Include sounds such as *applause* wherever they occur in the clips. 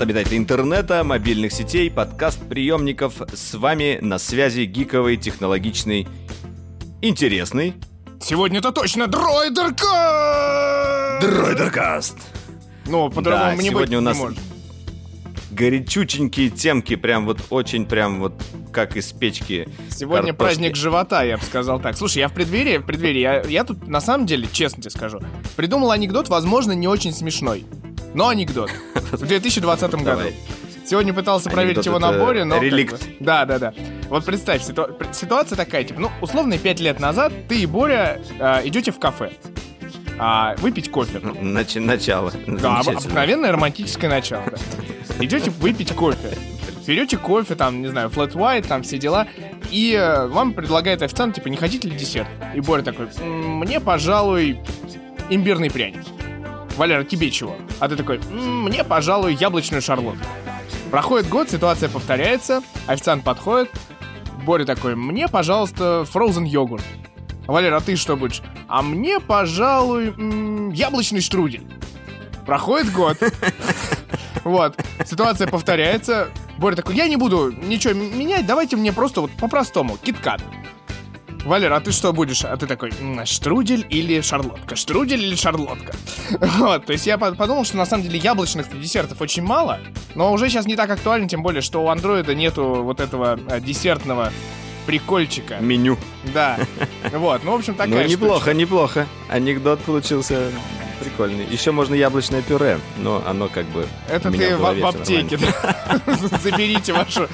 Привет, обитатели интернета, мобильных сетей, подкаст-приемников. С вами на связи гиковый, технологичный, интересный... Сегодня-то точно Дроидеркаст! Дроидеркаст! Ну, по-другому Да, не сегодня у нас не может. горячученькие темки, прям вот очень прям вот как из печки. Сегодня картошки. праздник живота, я бы сказал так. Слушай, я в преддверии, в преддверии, я, я тут на самом деле, честно тебе скажу, придумал анекдот, возможно, не очень смешной. Но анекдот. В 2020 году. Сегодня пытался проверить его на боре, но... реликт. Да, да, да. Вот представь, ситу- пр- ситуация такая, типа, ну, условно, 5 лет назад ты и Боря э, идете в кафе. а, выпить кофе. Нач- начало. Да, обыкновенное романтическое начало. да. Идете выпить кофе. Берете кофе, там, не знаю, flat white, там все дела. И э, вам предлагает официант, типа, не хотите ли десерт? И Боря такой, «М, мне, пожалуй, имбирный пряник. Валера, тебе чего? А ты такой, «М, мне, пожалуй, яблочную шарлотку. Проходит год, ситуация повторяется, официант подходит, Боря такой, мне, пожалуйста, frozen йогурт. Валера, а ты что будешь? А мне, пожалуй, м, яблочный штрудель. Проходит год. *laughs* Вот, ситуация повторяется. Боря такой, я не буду ничего менять, давайте мне просто вот по-простому, киткат. Валера, а ты что будешь? А ты такой, «М, штрудель или шарлотка? Штрудель или шарлотка? *laughs* Вот, то есть я по- подумал, что на самом деле яблочных десертов очень мало, но уже сейчас не так актуально, тем более, что у андроида нету вот этого э, десертного прикольчика. Меню. Да. *laughs* Вот, ну, в общем, такая ну, неплохо, неплохо. Анекдот получился прикольный. Еще можно яблочное пюре, но оно как бы... Это ты в в, аптеке. *laughs* Заберите вашу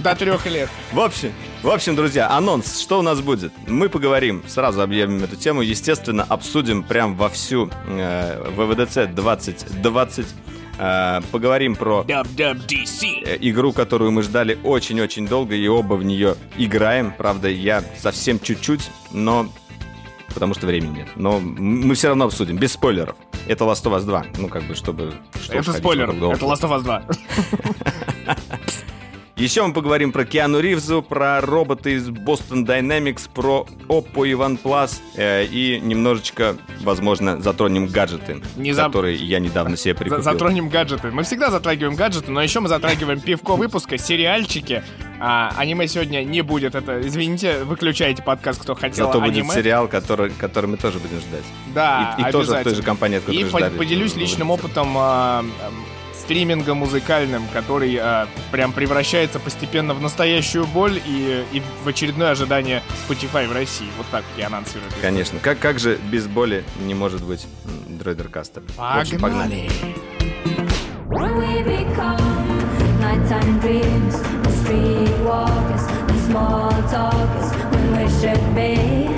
до трех лет. В общем, в общем, друзья, анонс, что у нас будет? Мы поговорим, сразу объявим эту тему, естественно, обсудим прям во всю э, ВВДЦ 2020. Э, поговорим про WWDC. э, игру, которую мы ждали очень-очень долго, и оба в нее играем. Правда, я совсем чуть-чуть, но... Потому что времени нет. Но мы все равно обсудим, без спойлеров. Это Last of Us 2. Ну, как бы, чтобы... что уж Это спойлер. Это. Last of Us 2. *laughs* Еще мы поговорим про Киану Ривзу, про роботы из Boston Dynamics, про Oppo и OnePlus э, и немножечко, возможно, затронем гаджеты, Не заб- которые я недавно себе За- прикупил. Затронем гаджеты. Мы всегда затрагиваем гаджеты, но еще мы затрагиваем *laughs* пивко выпуска, сериальчики. А, аниме сегодня не будет. Это, извините, выключайте подкаст, кто хотел Зато будет аниме. сериал, который, который мы тоже будем ждать. Да, и и тоже в той же компании, от которой И ждали. поделюсь личным опытом а, стриминга музыкальным, который а, прям превращается постепенно в настоящую боль и, и в очередное ожидание Spotify в России. Вот так я анонсирую. Конечно. Как, как же без боли не может быть Дройдеркаста? Погнали! Be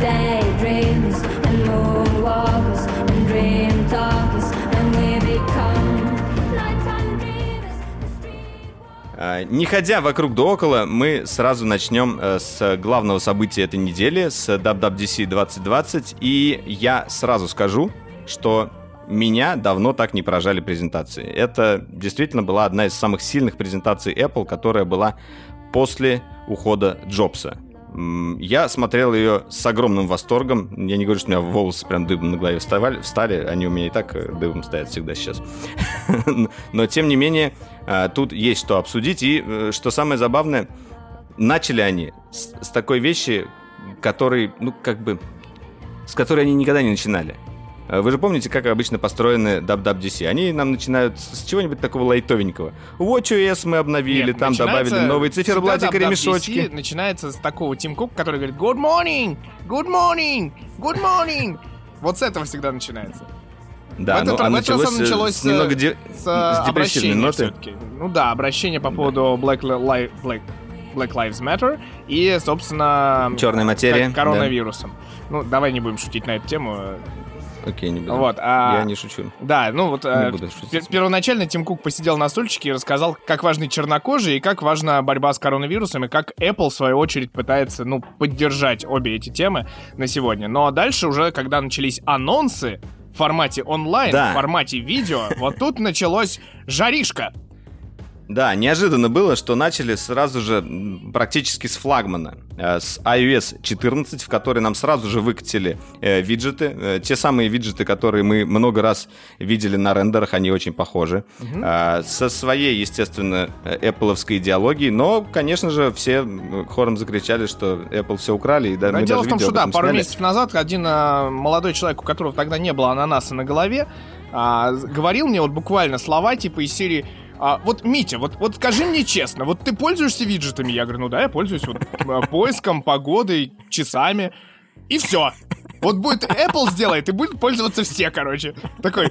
daydreams and moonwalkers and dream talkers, Не ходя вокруг да около, мы сразу начнем э, с главного события этой недели, с WWDC 2020. И я сразу скажу, что меня давно так не поражали презентации. Это действительно была одна из самых сильных презентаций Apple, которая была после ухода Джобса. Я смотрел ее с огромным восторгом. Я не говорю, что у меня волосы прям дыбом на голове вставали, встали. Они у меня и так э, дыбом стоят всегда сейчас. *laughs* Но, тем не менее, э, тут есть что обсудить. И, э, что самое забавное, начали они с, с такой вещи, который, ну, как бы, с которой они никогда не начинали. Э, Вы же помните, как обычно построены WWDC? Они нам начинают с чего-нибудь такого лайтовенького. WatchOS мы обновили, Нет, там добавили новые циферблатик и ремешочки. Начинается с такого Тим Кук, который говорит Good morning! Good morning! Good morning! Вот с этого всегда начинается. Да, в этот, ну, а в этот раз началось, оно э, началось с немного де- с, с обращения ноты. Ну да, обращение по поводу Black, Li- Black, Black Lives Matter и, собственно... Черная материя, ко- Коронавирусом. Ну, давай не будем шутить на эту тему. Окей, не буду. Вот, а- Я не шучу. Да, ну вот э, буду шутить. пер- первоначально Тим Кук посидел на стульчике и рассказал, как важны чернокожие и как важна борьба с коронавирусом, и как Apple, в свою очередь, пытается, ну, поддержать обе эти темы на сегодня. Но дальше уже, когда начались анонсы в формате онлайн, Да. в формате видео, вот тут началось жаришка. Да, неожиданно было, что начали сразу же практически с флагмана, э, с iOS 14, в который нам сразу же выкатили э, виджеты. Э, те самые виджеты, которые мы много раз видели на рендерах, они очень похожи. Э, со своей, естественно, Apple идеологией, но, конечно же, все хором закричали, что Apple все украли. И да, мы дело даже в том, что да, пару сняли. месяцев назад один а, молодой человек, у которого тогда не было ананаса на голове, а, говорил мне вот буквально слова типа из серии а, вот, Митя, вот, вот скажи мне честно, вот ты пользуешься виджетами? Я говорю, ну да, я пользуюсь вот а, поиском, погодой, часами, и все. Вот будет Apple сделает, и будет пользоваться все, короче. Такой,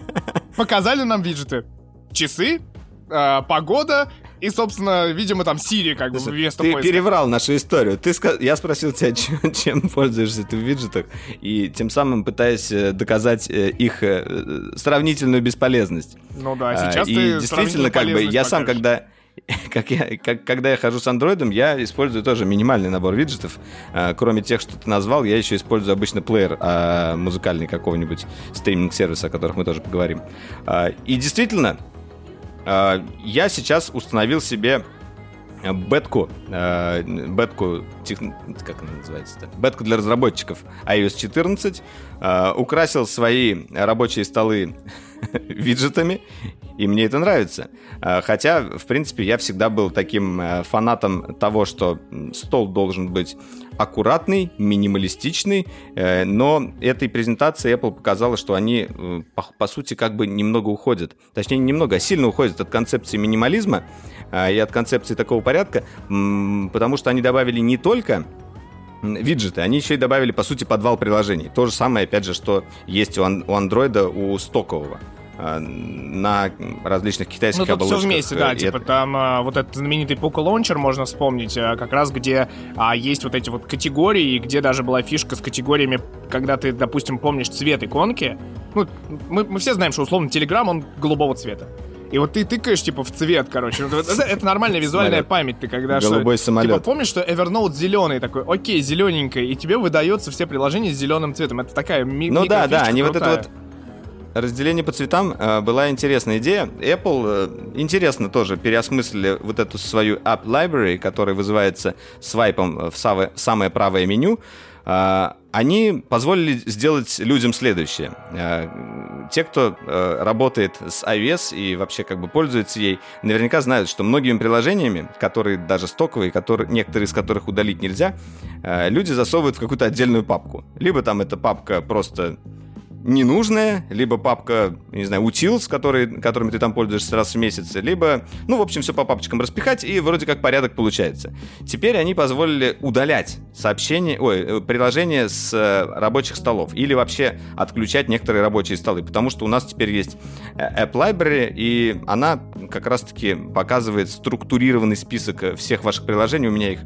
показали нам виджеты. Часы, а, погода, и, собственно, видимо, там Siri как бы Слушай, вместо ты поиска. переврал нашу историю. Ты ска- Я спросил тебя, *laughs* чем, чем пользуешься ты в виджетах, и тем самым пытаясь э, доказать э, их э, сравнительную бесполезность. Ну да, А, сейчас и ты действительно, как бы, я сам, когда *laughs* как я, как, когда я хожу с андроидом, я использую тоже минимальный набор виджетов. А, кроме тех, что ты назвал, я еще использую обычно плеер а, музыкальный какого-нибудь стриминг-сервиса, о которых мы тоже поговорим. А, и действительно, а, я сейчас установил себе э, бетку, э, бетку, как она называется-то? Бетку для разработчиков iOS 14, э, украсил свои рабочие столы *laughs* виджетами, и мне это нравится. Э, Хотя, в принципе, я всегда был таким э, фанатом того, что стол должен быть аккуратный, минималистичный, э, но этой презентации Apple показала, что они, э, по, по сути, как бы немного уходят. Точнее, не немного, а сильно уходят от концепции минимализма э, и от концепции такого порядка, потому что они добавили не только виджеты, они еще и добавили, по сути, подвал приложений. То же самое, опять же, что есть у, ан- андроида, у стокового на различных китайских Ну, тут все оболочках. вместе, да, Э, и типа это- там а, вот этот знаменитый Poco Launcher можно вспомнить, а, как раз где а, есть вот эти вот категории, и где даже была фишка с категориями, когда ты, допустим, помнишь цвет иконки. Ну, мы, мы все знаем, что условно Telegram, он голубого цвета. И вот ты тыкаешь, типа, в цвет, короче. Ну, Это, это нормальная визуальная Самолет. память. Ты когда что- Голубой Типа, самолет. помнишь, что Evernote зеленый такой, окей, зелененький, и тебе выдается все приложения с зеленым цветом. Это такая ми- Ну да, да, они вот это вот разделение по цветам э, была интересная идея. Apple э, интересно тоже переосмыслили вот эту свою App Library, которая вызывается свайпом в самое, самое правое меню. Э, они позволили сделать людям следующее. Э, те, кто э, работает с iOS и вообще как бы пользуется ей, наверняка знают, что многими приложениями, которые даже стоковые, которые, некоторые из которых удалить нельзя, э, люди засовывают в какую-то отдельную папку. Либо там эта папка просто ненужная, либо папка, не знаю, утил, с которой, которыми ты там пользуешься раз в месяц, либо, ну, в общем, все по папочкам распихать, и вроде как порядок получается. Теперь они позволили удалять сообщения, ой, э, приложения с э, рабочих столов, или вообще отключать некоторые рабочие столы, потому что у нас теперь есть э, App Library, и она как раз-таки показывает структурированный список всех ваших приложений, у меня их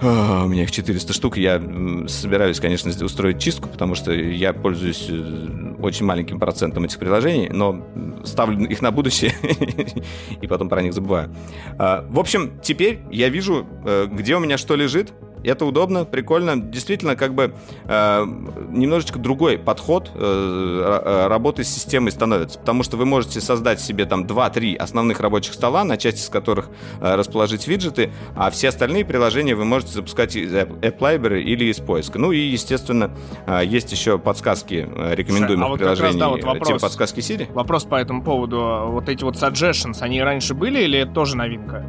а, У меня их 400 штук. Я собираюсь, конечно, устроить чистку, потому что я пользуюсь э, очень маленьким процентом этих приложений, но ставлю их на будущее *laughs* и потом про них забываю. А, В общем, теперь я вижу, э, где у меня что лежит. Это удобно, прикольно. Действительно, как бы э, немножечко другой подход э, э, работы с системой становится. Потому что вы можете создать себе там 2-3 основных рабочих стола, на части из которых э, расположить виджеты, а все остальные приложения вы можете запускать из App Library или из поиска. Ну и, естественно, э, есть еще подсказки э, рекомендуемых а вот как раз, приложений, да, вот э, вопрос. типа подсказки Siri. Вопрос по этому поводу. Вот эти вот suggestions, они раньше были или это тоже новинка?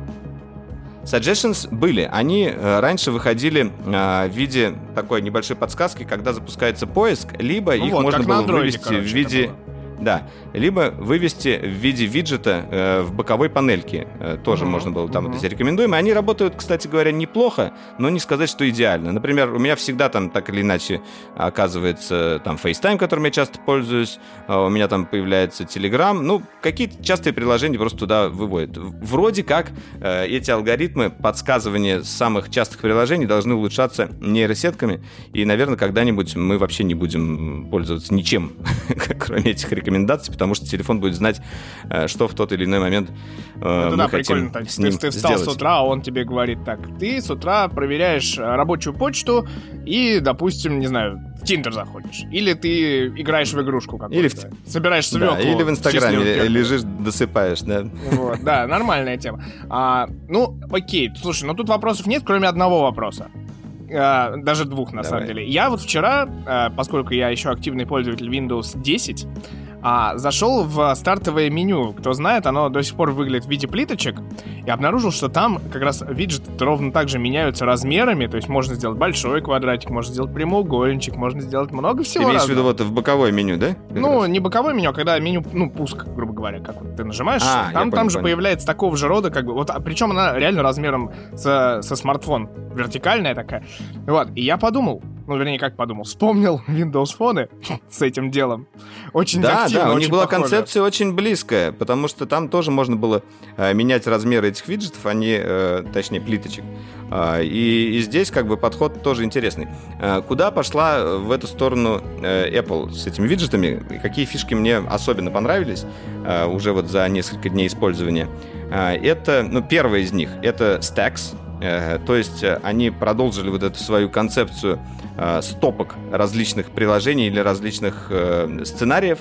Suggestions были. Они э, раньше выходили э, в виде такой небольшой подсказки, когда запускается поиск, либо Ну их вот, можно было андроиде, вывести короче, в виде... было. Да, либо вывести в виде виджета э, в боковой панельке. Э, тоже Мгм, можно было там мгм. вот эти рекомендуемые. Они работают, кстати говоря, неплохо, но не сказать, что идеально. Например, у меня всегда там так или иначе оказывается там FaceTime, которым я часто пользуюсь, а у меня там появляется Telegram. Ну, какие-то частые приложения просто туда выводят. Вроде как э, эти алгоритмы подсказывания самых частых приложений должны улучшаться нейросетками, и, наверное, когда-нибудь мы вообще не будем пользоваться ничем, *laughs* кроме этих рекомендаций. Рекомендаций, потому что телефон будет знать, э, что в тот или иной момент э, Это мы да, хотим прикольно. Так, с ты, ним ты встал сделать. с утра, а он тебе говорит так, ты с утра проверяешь э, рабочую почту и, допустим, не знаю, в Тиндер заходишь. Или ты играешь в игрушку какую-то. Или в- Собираешь свеклу. Да, или в Инстаграме кеку. *laughs* лежишь, досыпаешь, да. Вот, да, нормальная тема. А, ну, окей, слушай, ну тут вопросов нет, кроме одного вопроса. А, даже двух, на Давай. самом деле. Я вот вчера, а, поскольку я еще активный пользователь Windows 10, а, зашел в стартовое меню. Кто знает, оно до сих пор выглядит в виде плиточек. И обнаружил, что там как раз виджеты ровно так же меняются размерами. То есть можно сделать большой квадратик, можно сделать прямоугольничек, можно сделать много Ты всего имеешь в виду вот в боковое меню, да? Как Ну, раз? не боковое меню, а когда меню, ну, пуск, грубо говоря, как вот ты нажимаешь, А, там, понял, там же понял. появляется такого же рода, как бы, вот, причем она реально размером со, со смартфон, вертикальная такая. Вот, и я подумал, ну, вернее, как подумал, вспомнил Windows Phone *laughs* с этим делом. Очень Да, активно, да, у них была похоже. концепция очень близкая, потому что там тоже можно было э, менять размеры этих виджетов, они, э, точнее, плиточек. А, и, и здесь как бы подход тоже интересный. Э, куда пошла э, в эту сторону э, Apple с этими виджетами? И Какие фишки мне особенно понравились э, уже вот за несколько дней использования? Э, это, ну, первая из них, это Stacks. Э, То есть э, они продолжили вот эту свою концепцию э, стопок различных приложений или различных сценариев.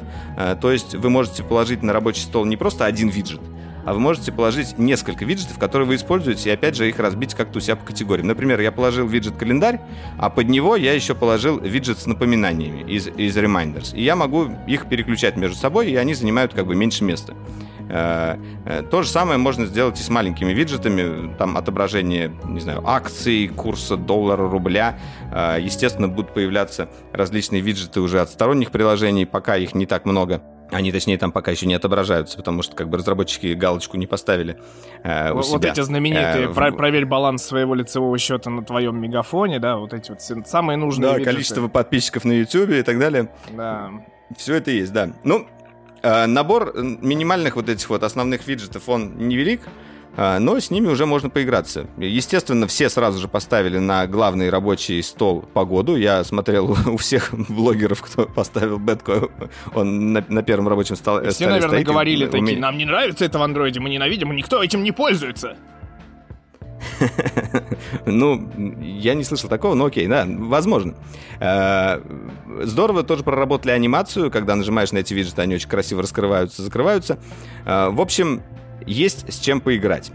То есть вы можете положить на рабочий стол не просто один виджет, а вы можете положить несколько виджетов, которые вы используете, и опять же их разбить как-то у себя по категориям. Например, я положил виджет календарь, а под него я еще положил виджет с напоминаниями из, из Reminders. И я могу их переключать между собой, и они занимают как бы меньше места. Э, э, То же самое можно сделать и с маленькими виджетами, там отображение, не знаю, акций, курса доллара, рубля. Э, Естественно, будут появляться различные виджеты уже от сторонних приложений, пока их не так много. Они, точнее, там пока еще не отображаются, потому что как бы разработчики галочку не поставили э, у Вот, вот себя. эти знаменитые Э, про- проверь баланс своего лицевого счета на твоем мегафоне, да, вот эти вот самые нужные Да, виджеты. количество подписчиков на YouTube и так далее. Да. Все это есть, да. Ну, набор э, минимальных вот этих вот основных виджетов, он невелик, э, но с ними уже можно поиграться. Естественно, все сразу же поставили на главный рабочий стол погоду. Я смотрел *laughs* у всех блогеров, кто поставил бетку, он на, на первом рабочем стол- И все, столе наверное, стоит. говорили такие, нам не нравится это в андроиде, мы ненавидим, и никто этим не пользуется. *laughs* Ну, я не слышал такого, но окей, да, возможно. Э, Здорово тоже проработали анимацию, когда нажимаешь на эти виджеты, они очень красиво раскрываются, закрываются. Э, В общем, есть с чем поиграть.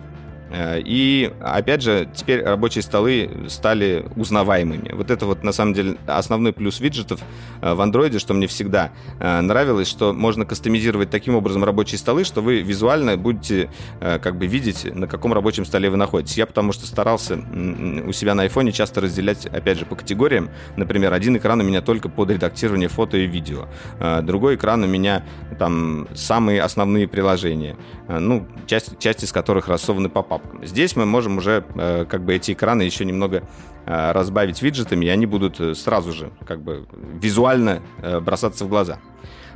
Э, И, опять же, теперь рабочие столы стали узнаваемыми. Вот это вот, на самом деле, основной плюс виджетов э, в андроиде, что мне всегда э, нравилось, что можно кастомизировать таким образом рабочие столы, что вы визуально будете как бы видеть, на каком рабочем столе вы находитесь. Я потому что старался у себя на айфоне часто разделять, опять же, по категориям. Например, один экран у меня только под редактирование фото и видео. Другой экран у меня там самые основные приложения. Э, Ну, часть, часть из которых рассованы по папкам. Здесь мы можем уже э, как бы эти экраны еще немного э, разбавить виджетами, и они будут сразу же как бы визуально бросаться в глаза.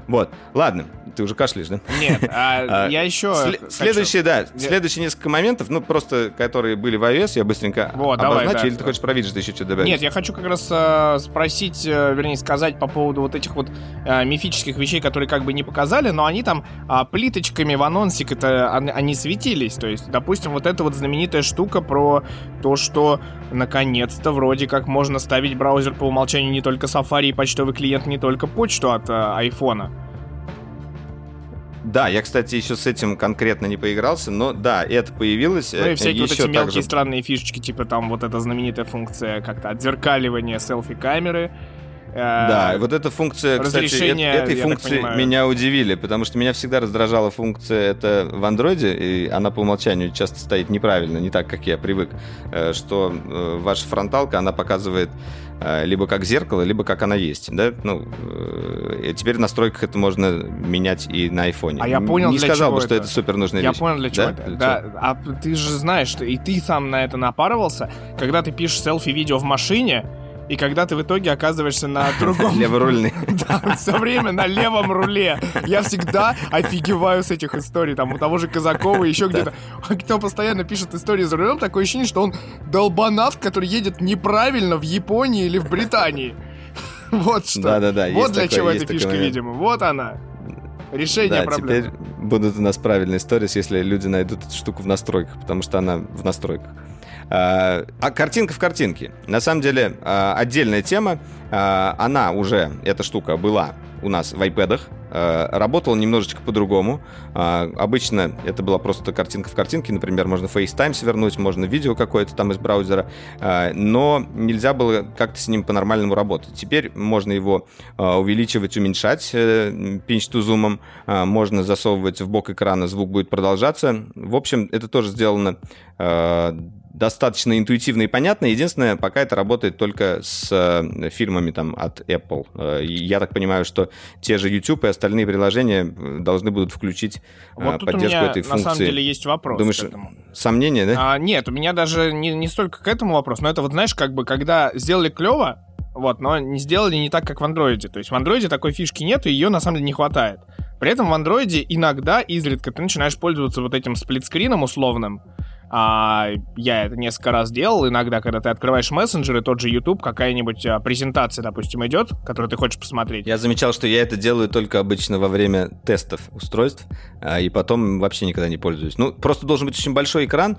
Вот, ладно, ты уже кашляешь, да? Нет, а *laughs* А, я еще... Следующие, да, следующие несколько моментов, ну, просто, которые были в iOS, я быстренько Вот, давай, обозначу, да. или ты хочешь про виджеты еще что-то добавить? Нет, я хочу как раз э, спросить, э, вернее, сказать по поводу вот этих вот э, мифических вещей, которые как бы не показали, но они там а, плиточками в анонсик это они, светились. То есть, допустим, вот эта вот знаменитая штука про то, что наконец-то вроде как можно ставить браузер по умолчанию не только Safari и почтовый клиент, не только почту от э, айфона. Да, я, кстати, еще с этим конкретно не поигрался, но да, это появилось. Ну и э, всякие вот еще эти мелкие также- странные фишечки, типа там вот эта знаменитая функция как-то отзеркаливания селфи-камеры. Э, Да, вот эта функция, кстати, разрешение, э- этой я функции меня удивили, потому что меня всегда раздражала функция это в андроиде, и она по умолчанию часто стоит неправильно, не так, как я привык, э, что э, ваша фронталка, она показывает э, либо как зеркало, либо как она есть, да, ну, э, теперь в настройках это можно менять и на айфоне. А я понял, Не для сказал чего бы, что это. это супер нужная Я вещь. понял, для чего Да? это. Для Да, а ты же знаешь, что и ты сам на это напарывался, когда ты пишешь селфи-видео в машине, и когда ты в итоге оказываешься на *laughs* другом... Леворульный. *laughs* Да, все время на левом руле. Я всегда офигеваю с этих историй. Там у того же Казакова еще где-то. Кто постоянно пишет истории за рулем, такое ощущение, что он долбанавт, который едет неправильно в Японии или в Британии. *laughs* Вот что. Да-да-да, Вот есть для такой- чего эта фишка, момент. видимо. Вот она. Решение Да, проблемы. теперь будут у нас правильные сторис, если люди найдут эту штуку в настройках, потому что она в настройках. А, а картинка в картинке. На самом деле, а, отдельная тема. А, она уже, эта штука была у нас в iPad. Работала немножечко по-другому. Обычно это была просто картинка в картинке. Например, можно FaceTime свернуть, можно видео какое-то там из браузера. Но нельзя было как-то с ним по-нормальному работать. Теперь можно его увеличивать, уменьшать pinch to zoom. Можно засовывать в бок экрана, звук будет продолжаться. В общем, это тоже сделано достаточно интуитивно и понятно. Единственное, пока это работает только с э, фильмами там от Apple. Э, я так понимаю, что те же YouTube и остальные приложения э, должны будут включить э, Вот тут у поддержку меня этой на функции. самом деле есть вопрос Думаешь, к этому. сомнения, да? А, нет, у меня даже не, не столько к этому вопрос, но это вот, знаешь, как бы, когда сделали клево, вот, но не сделали не так, как в андроиде. То есть в андроиде такой фишки нет, и ее на самом деле не хватает. При этом в андроиде иногда, изредка, ты начинаешь пользоваться вот этим сплитскрином условным, а, я это несколько раз делал. Иногда, когда ты открываешь мессенджеры, тот же YouTube, какая-нибудь а, презентация, допустим, идет, которую ты хочешь посмотреть. Я замечал, что я это делаю только обычно во время тестов устройств, а, и потом вообще никогда не пользуюсь. Ну, просто должен быть очень большой экран,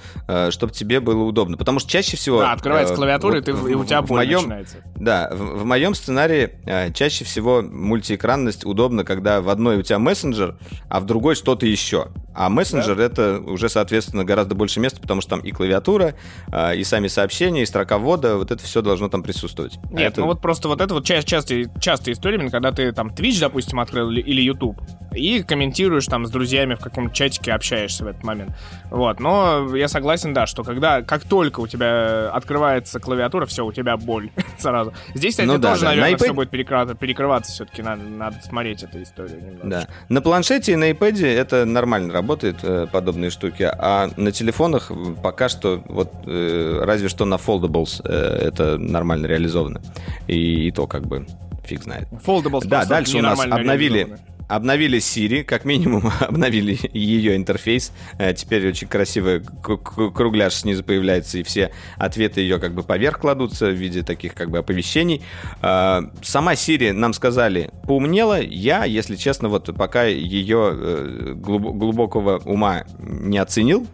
чтобы тебе было удобно. Потому что чаще всего... Да, открывается э, клавиатура, вот и, ты, в- и у тебя боль моем- начинается. Да, в, в моем сценарии э, чаще всего мультиэкранность удобна, когда в одной у тебя мессенджер, а в другой что-то еще. А мессенджер это уже, соответственно, гораздо больше места, потому что там и клавиатура, э, и сами сообщения, и строка ввода, вот это все должно там присутствовать. А Нет, это- ну вот просто вот это вот ча- частая, частая история, когда ты там Twitch, допустим, открыл или, YouTube, и комментируешь там с друзьями в каком-то чатике, общаешься в этот момент. Вот, но я согласен, да, что когда, как только у тебя открывается клавиатура, все, у тебя боль *laughs* сразу. Здесь, кстати, Ну да, тоже, да. наверное, На все iPad будет перекрываться, перекрываться все-таки, надо, надо смотреть эту историю немного. Да. На планшете и на iPad это нормально работает, э, подобные штуки. А на телефонах пока что, вот э, разве что на Foldables э, это нормально реализовано. И, и то как бы фиг знает. Foldables Да, дальше у нас обновили, обновили Siri, как минимум *laughs* обновили ее интерфейс. Э, Теперь очень красивый кругляш снизу появляется, и все ответы ее как бы поверх кладутся в виде таких как бы оповещений. Э, Сама Siri, нам сказали, поумнела. Я, если честно, вот пока ее э, глуб- глубокого ума не оценил.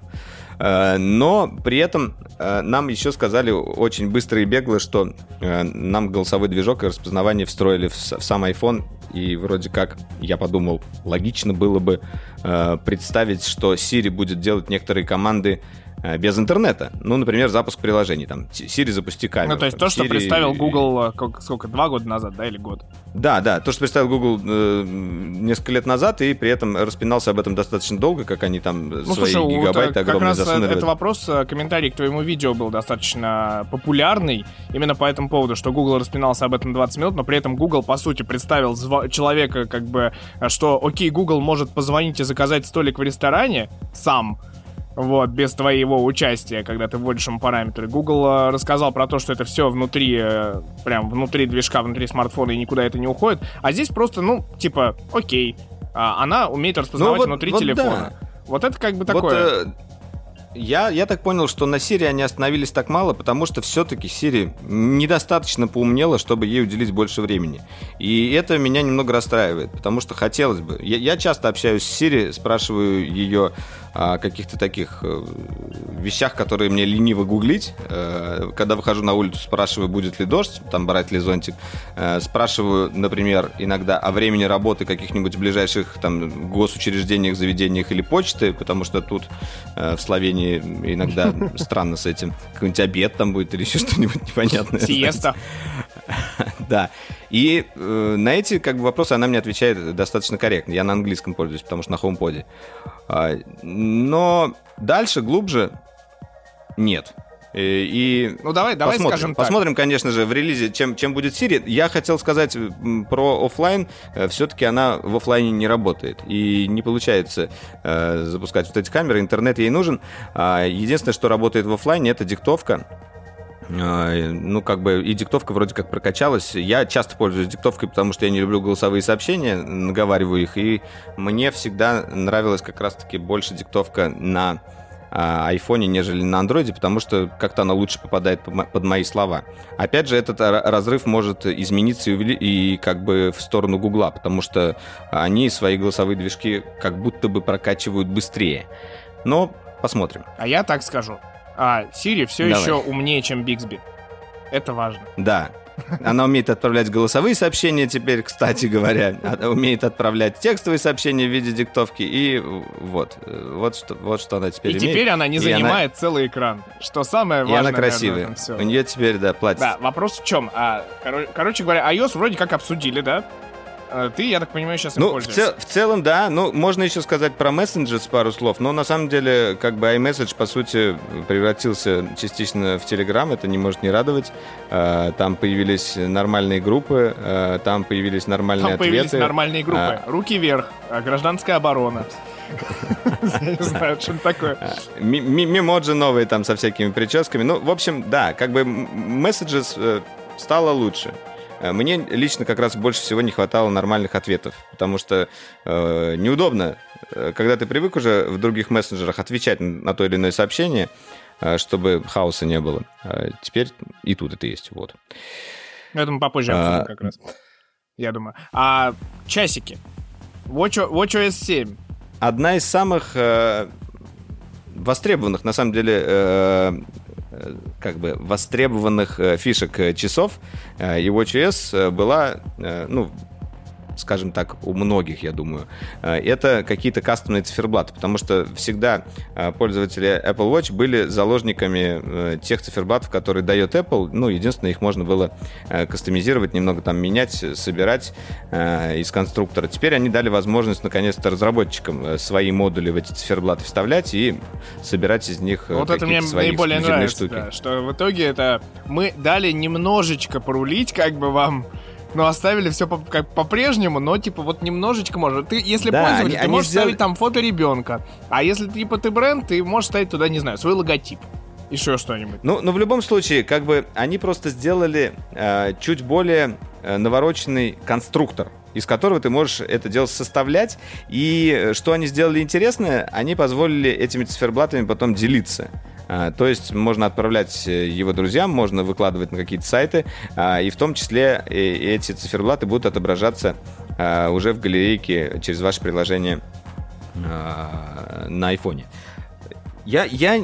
Э, Но при этом э, нам еще сказали очень быстро и бегло, что э, нам голосовой движок и распознавание встроили в сам iPhone. И вроде как, я подумал, логично было бы представить, что Siri будет делать некоторые команды без интернета. Ну, например, запуск приложений. Там, «Си- Siri, запусти камеру. Ну, то есть Там, то, что «Siri- представил Google, э, как- сколько, два года назад, да, или год? Да, да, то, что представил Google э, несколько лет назад, и при этом распинался об этом достаточно долго, как они там Ну, свои слушай, вот, э, гигабайты как огромные раз э, засунули. это. вопрос, э, комментарий к твоему видео был достаточно популярный, именно по этому поводу, что Google распинался об этом 20 минут, но при этом Google, по сути, представил человека, как бы, э, что, окей, Google может позвонить и заказать столик в ресторане сам, вот, без твоего участия, когда ты вводишь ему параметры. Google э, рассказал про то, что это все внутри, э, прям внутри движка, внутри смартфона, и никуда это не уходит. А здесь просто, ну, типа, окей, а, она умеет распознавать вот- внутри вот телефона. да. Вот это как бы Вот, такое. э, я, я так понял, что на Siri они остановились так мало, потому что все-таки Siri недостаточно поумнела, чтобы ей уделить больше времени. И это меня немного расстраивает, потому что хотелось бы. Я, я часто общаюсь с Siri, спрашиваю ее о каких-то таких э, вещах, которые мне лениво гуглить. Э, когда выхожу на улицу, спрашиваю, будет ли дождь, там брать ли зонтик. Э, спрашиваю, например, иногда о времени работы каких-нибудь ближайших там госучреждениях, заведениях или почты, потому что тут в Словении иногда *laughs* странно с этим. Какой-нибудь обед там будет или еще что-нибудь непонятное. Сиеста. *laughs* Да. И э, на эти как бы, вопросы она мне отвечает достаточно корректно. Я на английском пользуюсь, потому что на HomePod. А, но дальше, глубже, нет. И, и Ну давай, давай посмотрим. скажем так. Посмотрим, конечно же, в релизе, чем, чем будет Siri. Я хотел сказать м, про офлайн. Все-таки она в офлайне не работает. И не получается э, запускать вот эти камеры. Интернет ей нужен. А, единственное, что работает в офлайне, это диктовка. А, Ну, как бы и диктовка вроде как прокачалась. Я часто пользуюсь диктовкой, потому что я не люблю голосовые сообщения, наговариваю их, и мне всегда нравилась как раз-таки больше диктовка на а, айфоне, нежели на андроиде, потому что как-то она лучше попадает под мои слова. Опять же, этот разрыв может измениться и, и как бы в сторону Гугла, потому что они свои голосовые движки как будто бы прокачивают быстрее. Но посмотрим. А я так скажу. А Siri все Давай. еще умнее, чем Bixby. Это важно. Да, она умеет отправлять голосовые сообщения теперь, кстати говоря. Она умеет отправлять текстовые сообщения в виде диктовки. И вот, вот что, вот что она теперь и имеет. И теперь она не занимает она... целый экран. Что самое важное. И она красивая. Наверное, У нее теперь, да, платье. Да, вопрос в чем? А, кор- короче говоря, iOS вроде как обсудили, да? А, ты, я так понимаю, сейчас им ну, в, цел, в целом, да. Ну, можно еще сказать про Messenger пару слов, но на самом деле, как бы iMessage, по сути, превратился частично в Telegram, это не может не радовать. А, там появились нормальные группы, а, там появились нормальные там ответы. появились нормальные группы. А... Руки вверх, гражданская оборона. *laughs* Я не знаю, что такое. Мемоджи новые там со всякими прическами. Ну, в общем, да, как бы Messages э, стало лучше. Э, мне лично как раз больше всего не хватало нормальных ответов, потому что э, неудобно, э, когда ты привык уже в других мессенджерах отвечать на то или иное сообщение, э, чтобы хаоса не было. А теперь и тут это есть, вот. Это мы попозже обсудим а... как раз, я думаю. А часики? Watch, WatchOS 7. Одна из самых э, востребованных, на самом деле, э, как бы востребованных э, фишек э, часов, э, и WatchOS была, ну, скажем так, у многих, я думаю, э, это какие-то кастомные циферблаты, потому что всегда э, пользователи Apple Watch были заложниками э, тех циферблатов, которые дает Apple. Ну, единственное, их можно было кастомизировать, немного там менять, собирать из конструктора. Теперь они дали возможность, наконец-то, разработчикам свои модули в эти циферблаты вставлять и собирать из них Вот это мне наиболее нравится, штуки. Да, что в итоге это мы дали немножечко порулить как бы вам но оставили все по, как по-прежнему, но типа вот немножечко может. Ты, если да, пользователь, они, ты можешь сделали... ставить там фото ребенка. А если типа ты бренд, ты можешь ставить туда, не знаю, свой логотип. Еще что-нибудь. Ну, но в любом случае, как бы они просто сделали э, чуть более э, навороченный конструктор из которого ты можешь это дело составлять. И э, что они сделали интересное, они позволили этими циферблатами потом делиться. А, то есть можно отправлять э, его друзьям, можно выкладывать на какие-то сайты, а, и в том числе э, эти циферблаты будут отображаться а, уже в галерейке через ваше приложение на айфоне. Я, я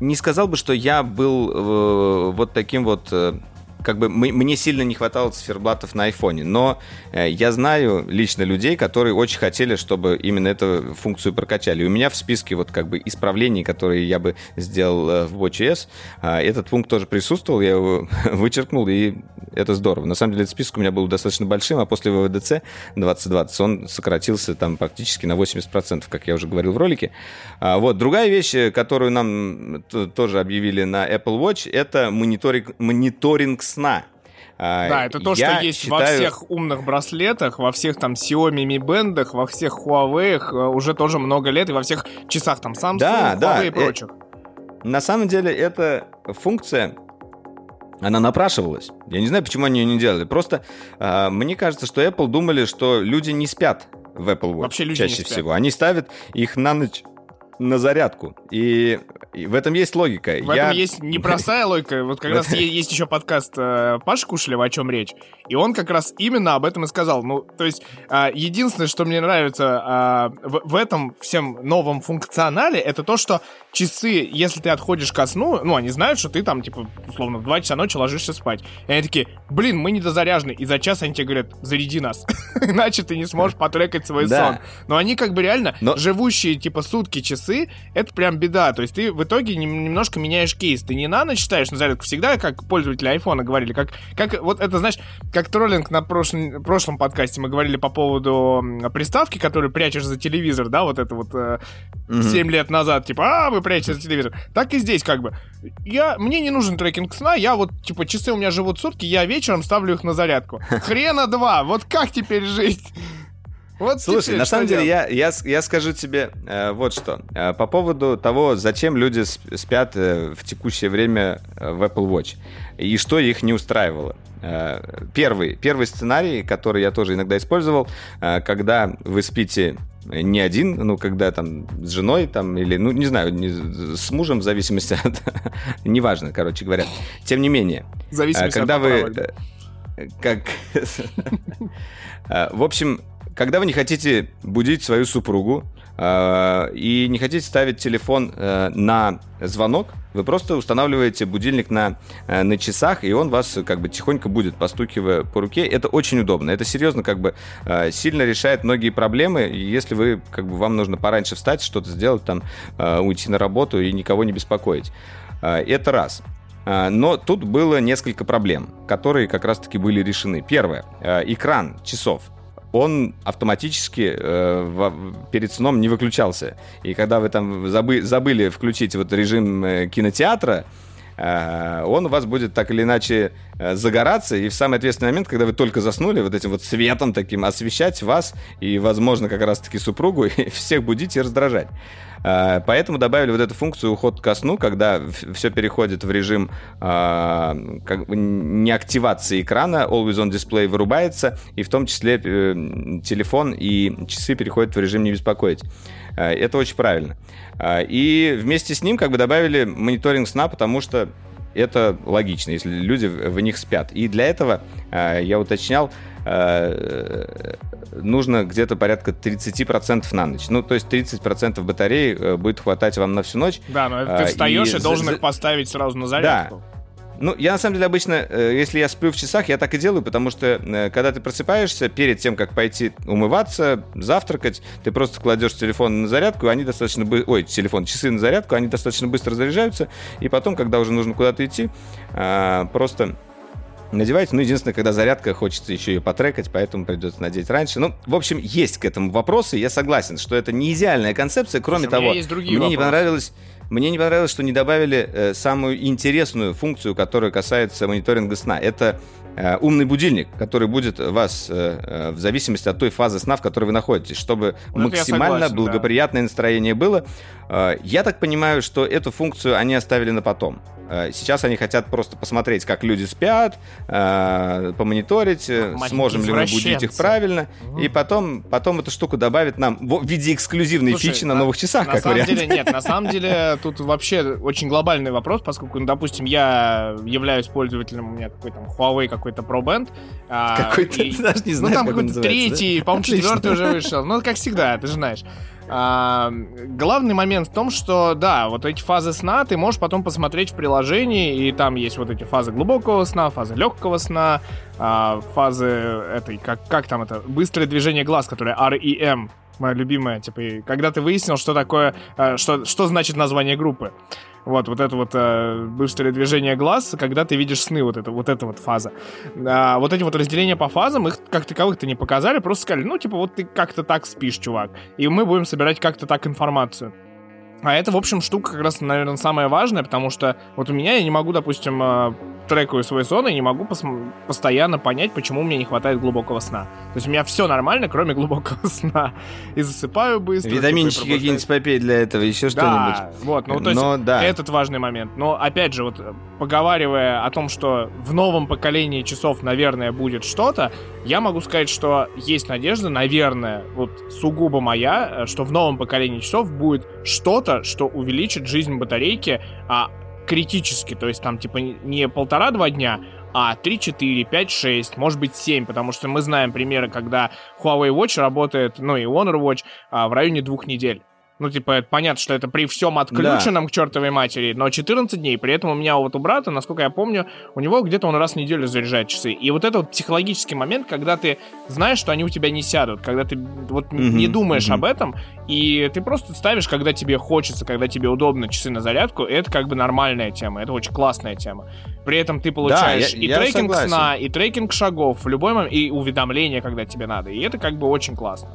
не сказал бы, что я был э, вот таким вот как бы мне сильно не хватало циферблатов на айфоне, но э, я знаю лично людей, которые очень хотели, чтобы именно эту функцию прокачали. У меня в списке вот как бы исправлений, которые я бы сделал э, в WatchOS, э, этот пункт тоже присутствовал, я его *laughs* вычеркнул, и это здорово. На самом деле этот список у меня был достаточно большим, а после ВВДЦ 2020 он сократился там практически на 80%, как я уже говорил в ролике. А, вот, другая вещь, которую нам тоже объявили на Apple Watch, это мониторинг сна. А, да, это то, что есть считаю... во всех умных браслетах, во всех там Xiaomi Mi Band, во всех Huawei э, уже тоже много лет, и во всех часах там Samsung, да, Huawei да. и э, прочих. На самом деле, эта функция, она напрашивалась. Я не знаю, почему они ее не делали. Просто э, мне кажется, что Apple думали, что люди не спят в Apple Watch Вообще люди чаще всего. Они ставят их на ночь на зарядку. И и в этом есть логика. В я... этом есть *laughs* непростая логика. Вот как раз есть еще подкаст э, Паши Кушелева, о чем речь. И он как раз именно об этом и сказал. Ну, то есть, а, единственное, что мне нравится а, в этом всем новом функционале, это то, что часы, если ты отходишь ко сну, ну, они знают, что ты там, типа, условно, в 2 часа ночи ложишься спать. И они такие, блин, мы недозаряжены. И за час они тебе говорят, заряди нас. *laughs* Иначе ты не сможешь потрекать свой сон. Но они как бы реально живущие, типа, сутки часы, это прям беда. То есть ты в итоге немножко меняешь кейс. Ты не на ночь ставишь на зарядку. Всегда, как пользователи айфона говорили, как, как вот это, знаешь, как троллинг на прошлом, прошлом подкасте мы говорили по поводу приставки, которую прячешь за телевизор, да, вот это вот э, mm-hmm. 7 лет назад, типа, а, вы прячете за телевизор. Так и здесь как бы. Я, мне не нужен трекинг сна, я вот, типа, часы у меня живут сутки, я вечером ставлю их на зарядку. *laughs* Хрена два, вот как теперь жить? Вот Слушай, на самом деле я, я, я скажу тебе э, вот что. Э, по поводу того, зачем люди спят э, в текущее время э, в Apple Watch и что их не устраивало. Э, первый, первый сценарий, который я тоже иногда использовал, э, когда вы спите не один, ну, когда там с женой, там, или, ну, не знаю, не, с мужем, в зависимости от... *laughs* Неважно, короче говоря. Тем не менее, В зависимости когда от вы... э, Как... *laughs* Э, В общем, когда вы не хотите будить свою супругу э, и не хотите ставить телефон э, на звонок, вы просто устанавливаете будильник на, э, на часах, и он вас как бы тихонько будет, постукивая по руке. Это очень удобно. Это серьезно как бы э, сильно решает многие проблемы. Если вы как бы вам нужно пораньше встать, что-то сделать, там, э, уйти на работу и никого не беспокоить. Э, Это раз. А, Но тут было несколько проблем, которые как раз-таки были решены. Первое. э, Экран часов. Он автоматически э, во- перед сном не выключался. И когда вы там забы- забыли включить вот режим э, кинотеатра, э, он у вас будет так или иначе э, загораться, и в самый ответственный момент, когда вы только заснули, вот этим вот светом таким освещать вас и, возможно, как раз-таки супругу, *laughs* и всех будить и раздражать. Э, Поэтому добавили вот эту функцию уход ко сну, когда все переходит в режим а, как бы не активации экрана, Always on Display вырубается, и в том числе э, телефон и часы переходят в режим не беспокоить. Э, Это очень правильно. И вместе с ним как бы добавили мониторинг сна, потому что это логично, если люди в них спят. И для этого, э, я уточнял, э, нужно где-то порядка 30% на ночь. Ну, то есть 30% батареи э, будет хватать вам на всю ночь. Да, но ты встаешь и, и должен за- их поставить сразу на зарядку. Ну, я на самом деле обычно, э, если я сплю в часах, я так и делаю, потому что э, когда ты просыпаешься, перед тем, как пойти умываться, завтракать, ты просто кладешь телефон на зарядку, и они достаточно быстро... Ой, телефон, часы на зарядку, они достаточно быстро заряжаются, и потом, когда уже нужно куда-то идти, просто надеваете. Ну, единственное, когда зарядка, хочется еще ее потрекать, поэтому придется надеть раньше. Ну, в общем, есть к этому вопросы. Я согласен, что это не идеальная концепция. Кроме Слушай, того, мне не вопросы. понравилось мне не понравилось, что не добавили э, самую интересную функцию, которая касается мониторинга сна. Это э, умный будильник, который будет вас э, э, в зависимости от той фазы сна, в которой вы находитесь, чтобы Вот максимально согласен, да. благоприятное настроение было. Э, я так понимаю, что эту функцию они оставили на потом. Э, Сейчас они хотят просто посмотреть, как люди спят, э, помониторить, Маленькие сможем ли мы будить их правильно, и потом, потом эту штуку добавят нам в виде эксклюзивной Слушай, фичи на на- новых часах, На как самом вариант. деле, нет, на самом деле тут вообще очень глобальный вопрос, поскольку, ну, допустим, я являюсь пользователем, у меня какой-то там Huawei какой-то Pro Band. а, Какой-то, и- *laughs* даже не Ну, знаю, там как он какой-то называется, да? третий, по-моему, четвертый уже вышел. Ну, как всегда, ты же знаешь. А, главный момент в том, что, да, вот эти фазы сна ты можешь потом посмотреть в приложении, и там есть вот эти фазы глубокого сна, фазы легкого сна, а, фазы этой, как, как там это, быстрое движение глаз, которое REM, моя любимая, типа, когда ты выяснил, что такое, а, что, что значит название группы. Вот, вот это вот э, быстрое движение глаз, когда ты видишь сны, вот это, вот эта вот фаза. А, вот эти вот разделения по фазам, их как таковых-то не показали, просто сказали, ну, типа, вот ты как-то так спишь, чувак, и мы будем собирать как-то так информацию. А это, в общем, штука как раз, наверное, самая важная, потому что вот у меня я не могу, допустим, э, трекаю свой сон и не могу посм- постоянно понять, почему мне не хватает глубокого сна. То есть у меня все нормально, кроме глубокого *laughs* сна. И засыпаю быстро. Витаминчики типа, и какие-нибудь попей для этого, еще что-нибудь. да, вот, ну то есть Но да. этот важный момент. Но опять же, вот поговаривая о том, что в новом поколении часов, наверное, будет что-то, я могу сказать, что есть надежда, наверное, вот сугубо моя, э, что в новом поколении часов будет что-то, что увеличит жизнь батарейки а, критически. То есть там типа не- полтора-два дня, а 3, 4, 5, 6, может быть 7, потому что мы знаем примеры, когда Huawei Watch работает, ну и Honor Watch а, в районе двух недель. Ну, типа, это понятно, что это при всем отключенном к чертовой матери, но 14 дней. При этом у меня вот у брата, насколько я помню, у него где-то он раз в неделю заряжает часы. И вот это вот психологический момент, когда ты знаешь, что они у тебя не сядут, когда ты вот Мгм, не думаешь мгм. об этом, и ты просто ставишь, когда тебе хочется, когда тебе удобно часы на зарядку, это как бы нормальная тема, это очень классная тема. При этом ты получаешь я- и я трекинг согласен. сна, и трекинг шагов в любой момент, и уведомления, когда тебе надо. И это как бы очень классно.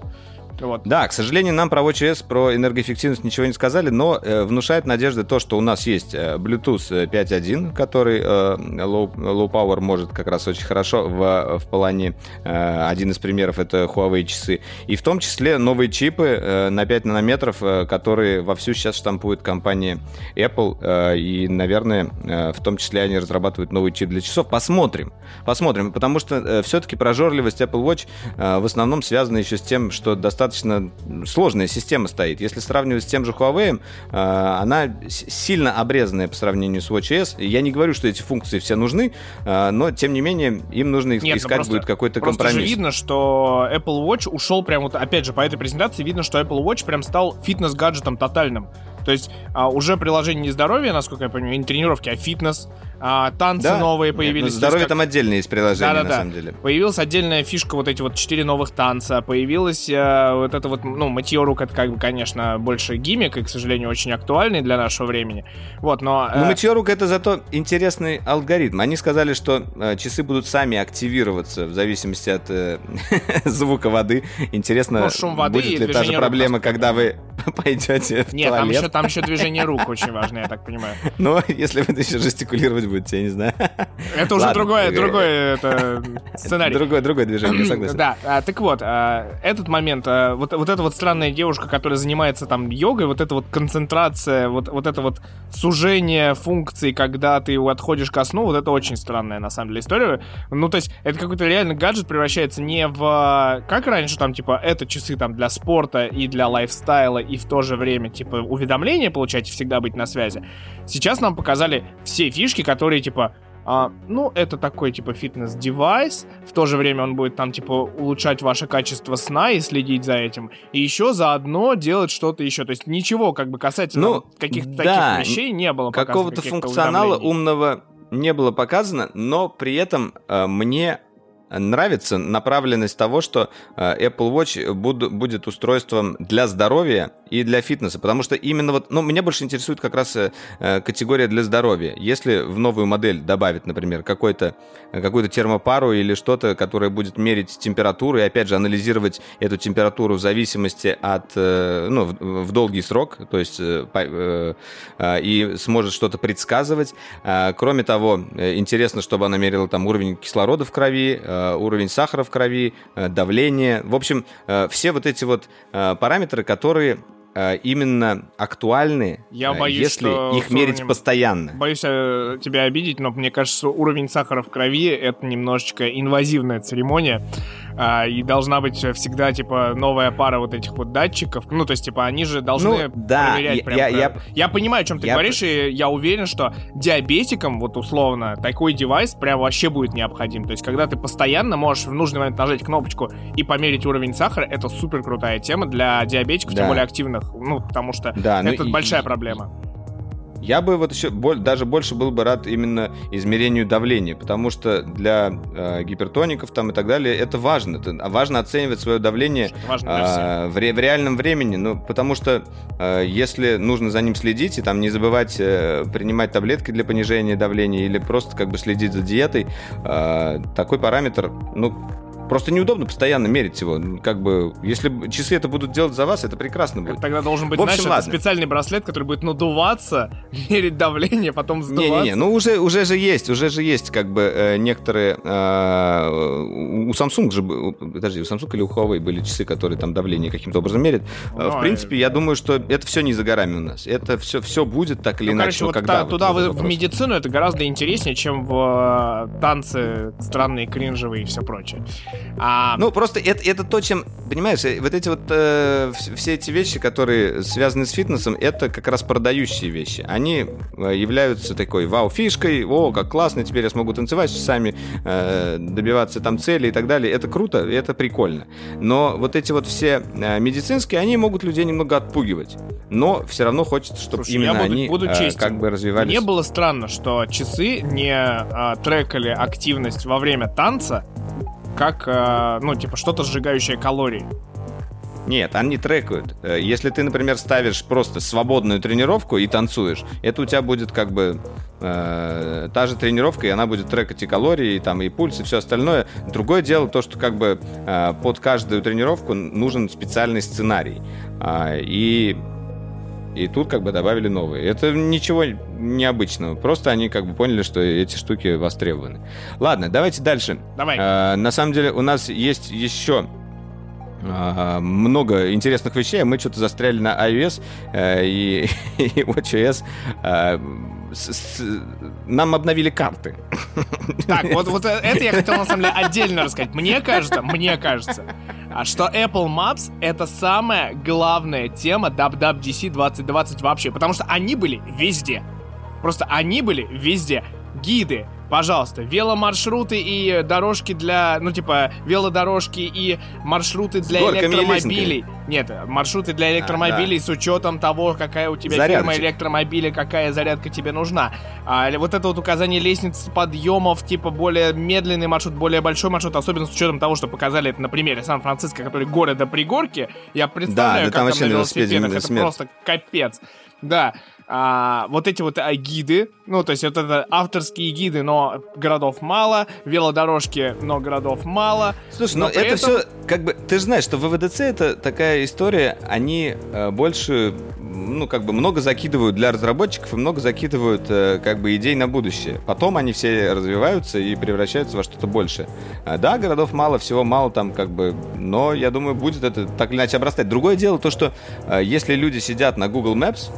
Вот. Да, к сожалению, нам про WatchOS, про энергоэффективность ничего не сказали, но э, внушает надежды то, что у нас есть э, Bluetooth 5.1, который э, low, low power может как раз очень хорошо в, в плане, э, один из примеров это Huawei часы, и в том числе новые чипы э, на 5 нанометров, э, которые вовсю сейчас штампует компания Apple, э, и, наверное, э, в том числе они разрабатывают новый чип для часов. Посмотрим, посмотрим, потому что все-таки прожорливость Apple Watch э, в основном связана еще с тем, что достаточно достаточно сложная система стоит. Если сравнивать с тем же Huawei, э, она сильно обрезанная по сравнению с Watch. И Я не говорю, что эти функции все нужны, э, но тем не менее им нужно Нет, ну искать просто- будет какой-то Просто же компромисс. видно, что Apple Watch ушел прям вот, опять же, по этой презентации видно, что Apple Watch прям стал фитнес-гаджетом тотальным. То есть а, уже приложение не здоровье, насколько я понимаю, не тренировки, а фитнес, а, танцы Да. новые Нет, появились. ну, То есть здоровье как- там отдельно есть приложение, на Да-да-да. самом деле. Появилась отдельная фишка, вот эти вот четыре новых танца, появилась э, вот это вот, ну, мытье рук, это как бы, конечно, больше гиммик, и, к сожалению, очень актуальный для нашего времени. Вот, но... э, Ну, мытье рук это зато интересный алгоритм. Они сказали, что э, часы будут сами активироваться в зависимости от э, *laughs* звука воды. Интересно, Ну, шум воды будет ли та же проблема, когда вы *laughs* пойдете в Нет, там туалет. еще, там еще движение рук очень важно, я так понимаю. *laughs* Но если вы еще жестикулировать будете, я не знаю. Это уже другое, другое это, *laughs* сценарий. Другое, другое движение, согласен. Да, а, так вот, а, этот момент, а, вот, вот эта вот странная девушка, которая занимается там йогой, вот эта вот концентрация, вот, вот это вот сужение функций, когда ты отходишь ко сну, вот это очень странная на самом деле история. Ну, то есть, это какой-то реально гаджет превращается не в... Как раньше, там, типа, это часы там для спорта и для лайфстайла, и в то же время, типа, уведомления получать и всегда быть на связи. Сейчас нам показали все фишки, которые, типа, а, ну, это такой, типа, фитнес-девайс. В то же время он будет там, типа, улучшать ваше качество сна и следить за этим. И еще заодно делать что-то еще. То есть ничего, как бы, касательно Ну, каких-то да, таких вещей не было Какого-то функционала умного не было показано, но при этом э, мне нравится направленность того, что э, Apple Watch буд- будет устройством для здоровья и для фитнеса, потому что именно вот, ну, меня больше интересует как раз э, категория для здоровья. Если в новую модель добавить, например, какой-то, какую-то термопару или что-то, которое будет мерить температуру и, опять же, анализировать эту температуру в зависимости от, э, ну, в, в долгий срок, то есть и сможет что-то предсказывать. Кроме того, интересно, чтобы она мерила там уровень кислорода в крови, уровень сахара в крови, э, давление. В общем, э, все вот эти вот э, параметры, которые э, именно актуальны, Я э, боюсь, если что их мерить уровнем- постоянно. Боюсь э, тебя обидеть, но мне кажется, уровень сахара в крови — это немножечко инвазивная церемония. А, и должна быть всегда, типа, новая пара вот этих вот датчиков. Ну, то есть, типа, они же должны Ну, да, проверять я- прям... я- про- я- Я понимаю, о чем ты я- говоришь, и я уверен, что диабетикам, вот условно, такой девайс прям вообще будет необходим. То есть, когда ты постоянно можешь в нужный момент нажать кнопочку и померить уровень сахара, это супер крутая тема для диабетиков, Да. тем более активных. Ну, потому что Да, ну это и- большая проблема. Я бы вот еще даже больше был бы рад именно измерению давления, потому что для э, гипертоников там и так далее это важно. Это важно оценивать свое давление важно а, в, ре- в реальном времени, ну, потому что э, если нужно за ним следить и там не забывать э, принимать таблетки для понижения давления или просто как бы следить за диетой, э, такой параметр, ну, просто неудобно постоянно мерить его. Ну, Как бы, если часы это будут делать за вас, это прекрасно будет. Тогда должен быть, В общем, знаешь, ладно. специальный браслет, который будет надуваться, *laughs* мерить давление, потом сдуваться. Не-не-не, ну уже, уже же есть, уже же есть как бы э, некоторые... э, у Samsung же... Подожди, у Samsung или у Huawei были часы, которые там давление каким-то образом мерят. Э, Ну, в принципе, я думаю, что это все не за горами у нас. Это все, все будет так или Ну, иначе. короче, вот когда? та- Вот туда вы- в медицину это гораздо интереснее, чем в э, танцы странные, кринжевые и все прочее. А, Ну, просто это, это то, чем, понимаешь, э, вот эти вот э, вс- все эти вещи, которые связаны с фитнесом, это как раз продающие вещи. Они э, являются такой вау-фишкой, о, как классно, теперь я смогу танцевать с часами, э, добиваться там цели и так далее. Это круто, это прикольно. Но вот эти вот все э, медицинские, они могут людей немного отпугивать. Но все равно хочется, чтобы Слушай, именно я буду- они буду э, как бы развивались. Мне было странно, что часы не а, трекали активность во время танца, как, а, ну, типа, что-то сжигающее калории. Нет, они трекают. Э, Если ты, например, ставишь просто свободную тренировку и танцуешь, это у тебя будет как бы э, та же тренировка, и она будет трекать и калории, и, там, и пульс, и все остальное. Другое дело то, что как бы э, под каждую тренировку нужен специальный сценарий. А, и и тут как бы добавили новые. Это ничего необычного. Просто они как бы поняли, что эти штуки востребованы. Ладно, давайте дальше. Давай. Э, на самом деле у нас есть еще а, много интересных вещей, а мы что-то застряли на iOS э, и, *laughs* и WatchOS. А, с- с- нам обновили карты. Так, вот, вот это я хотел на самом деле отдельно рассказать. Мне кажется, мне кажется, А что Apple Maps это самая главная тема WWDC 2020 вообще, потому что они были везде. Просто они были везде. Гиды, Пожалуйста, веломаршруты и дорожки для, ну типа, велодорожки и маршруты для электромобилей. Нет, маршруты для электромобилей с учетом того, какая у тебя Зарядочек. фирма электромобиля, какая зарядка тебе нужна. А, вот это вот указание лестниц подъемов, типа более медленный маршрут, более большой маршрут, особенно с учетом того, что показали это на примере Сан-Франциско, который город до пригорки. Я представляю, да, как там там, на велосипедах. Это смерть. просто капец. Да. А, вот эти вот гиды, ну, то есть вот это авторские гиды, но городов мало, велодорожки, но городов мало. Слушай, Но ну при это этом- все, как бы, ты же знаешь, что ВВДЦ это такая история, они э, больше, ну, как бы, много закидывают для разработчиков и много закидывают, э, как бы, идей на будущее. Потом они все развиваются и превращаются во что-то большее. А, да, городов мало, всего мало там, как бы, но, я думаю, будет это так или иначе обрастать. Другое дело то, что э, если люди сидят на Google Maps,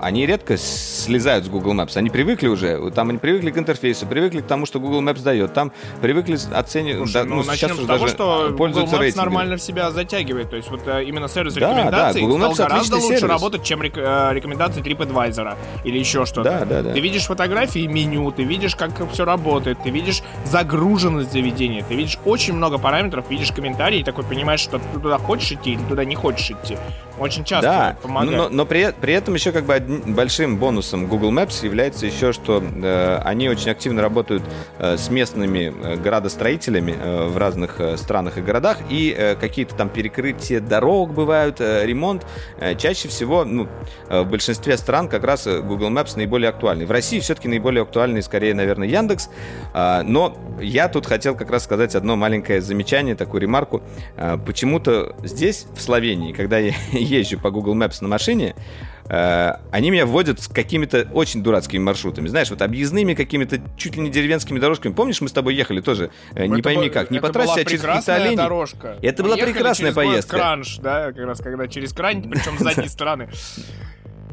они редко слезают с Google Maps. Они привыкли уже, там они привыкли к интерфейсу, привыкли к тому, что Google Maps дает. Там привыкли оценивать. Слушай, ну, начнем с того, что Google Maps рейтингами. нормально в себя затягивает. То есть вот э, именно сервис Да, рекомендаций да, Google стал Maps гораздо отличный лучше сервис. работать, чем рек- э, рекомендации TripAdvisor или еще что-то. Да, да, да. Ты видишь фотографии меню, ты видишь, как все работает, ты видишь загруженность заведения, ты видишь очень много параметров, видишь комментарии и такой понимаешь, что ты туда хочешь идти или туда не хочешь идти. Очень часто Да, помогает. но, но при, при этом еще как бы одни- большим бонусом Google Maps является еще, что э, они очень активно работают э, с местными э, градостроителями э, в разных э, странах и городах, и э, какие-то там перекрытия дорог бывают, э, ремонт. Э, чаще всего, ну, э, в большинстве стран как раз э, Google Maps наиболее актуальный. В России все-таки наиболее актуальный, скорее, наверное, Яндекс. А, но я тут хотел как раз сказать одно маленькое замечание, такую ремарку. А, Почему-то здесь, в Словении, когда я *laughs* езжу по Google Maps на машине, э, они меня вводят с какими-то очень дурацкими маршрутами. Знаешь, вот объездными какими-то чуть ли не деревенскими дорожками. Помнишь, мы с тобой ехали тоже, э, не Это пойми был- как, не по трассе, а через какие-то олени. дорожка. Это Мы была прекрасная через поездка. Кранж, да, как раз когда через крань, причем с задней *laughs* стороны.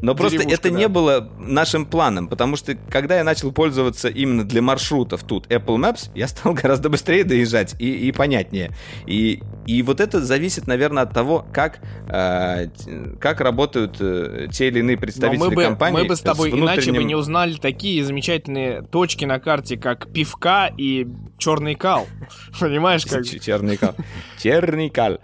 Но просто это да. не было нашим планом, потому что когда я начал пользоваться именно для маршрутов тут Apple Maps, я стал *laughs* гораздо быстрее доезжать и, и понятнее. И, и вот это зависит, наверное, от того, как, э, как работают э, те или иные Но представители мы бы, компании. мы бы с тобой иначе бы внутренним- не узнали такие замечательные точки на карте, как пивка и черный кал. *laughs* Понимаешь, как... Ч- Черникал. Черникал.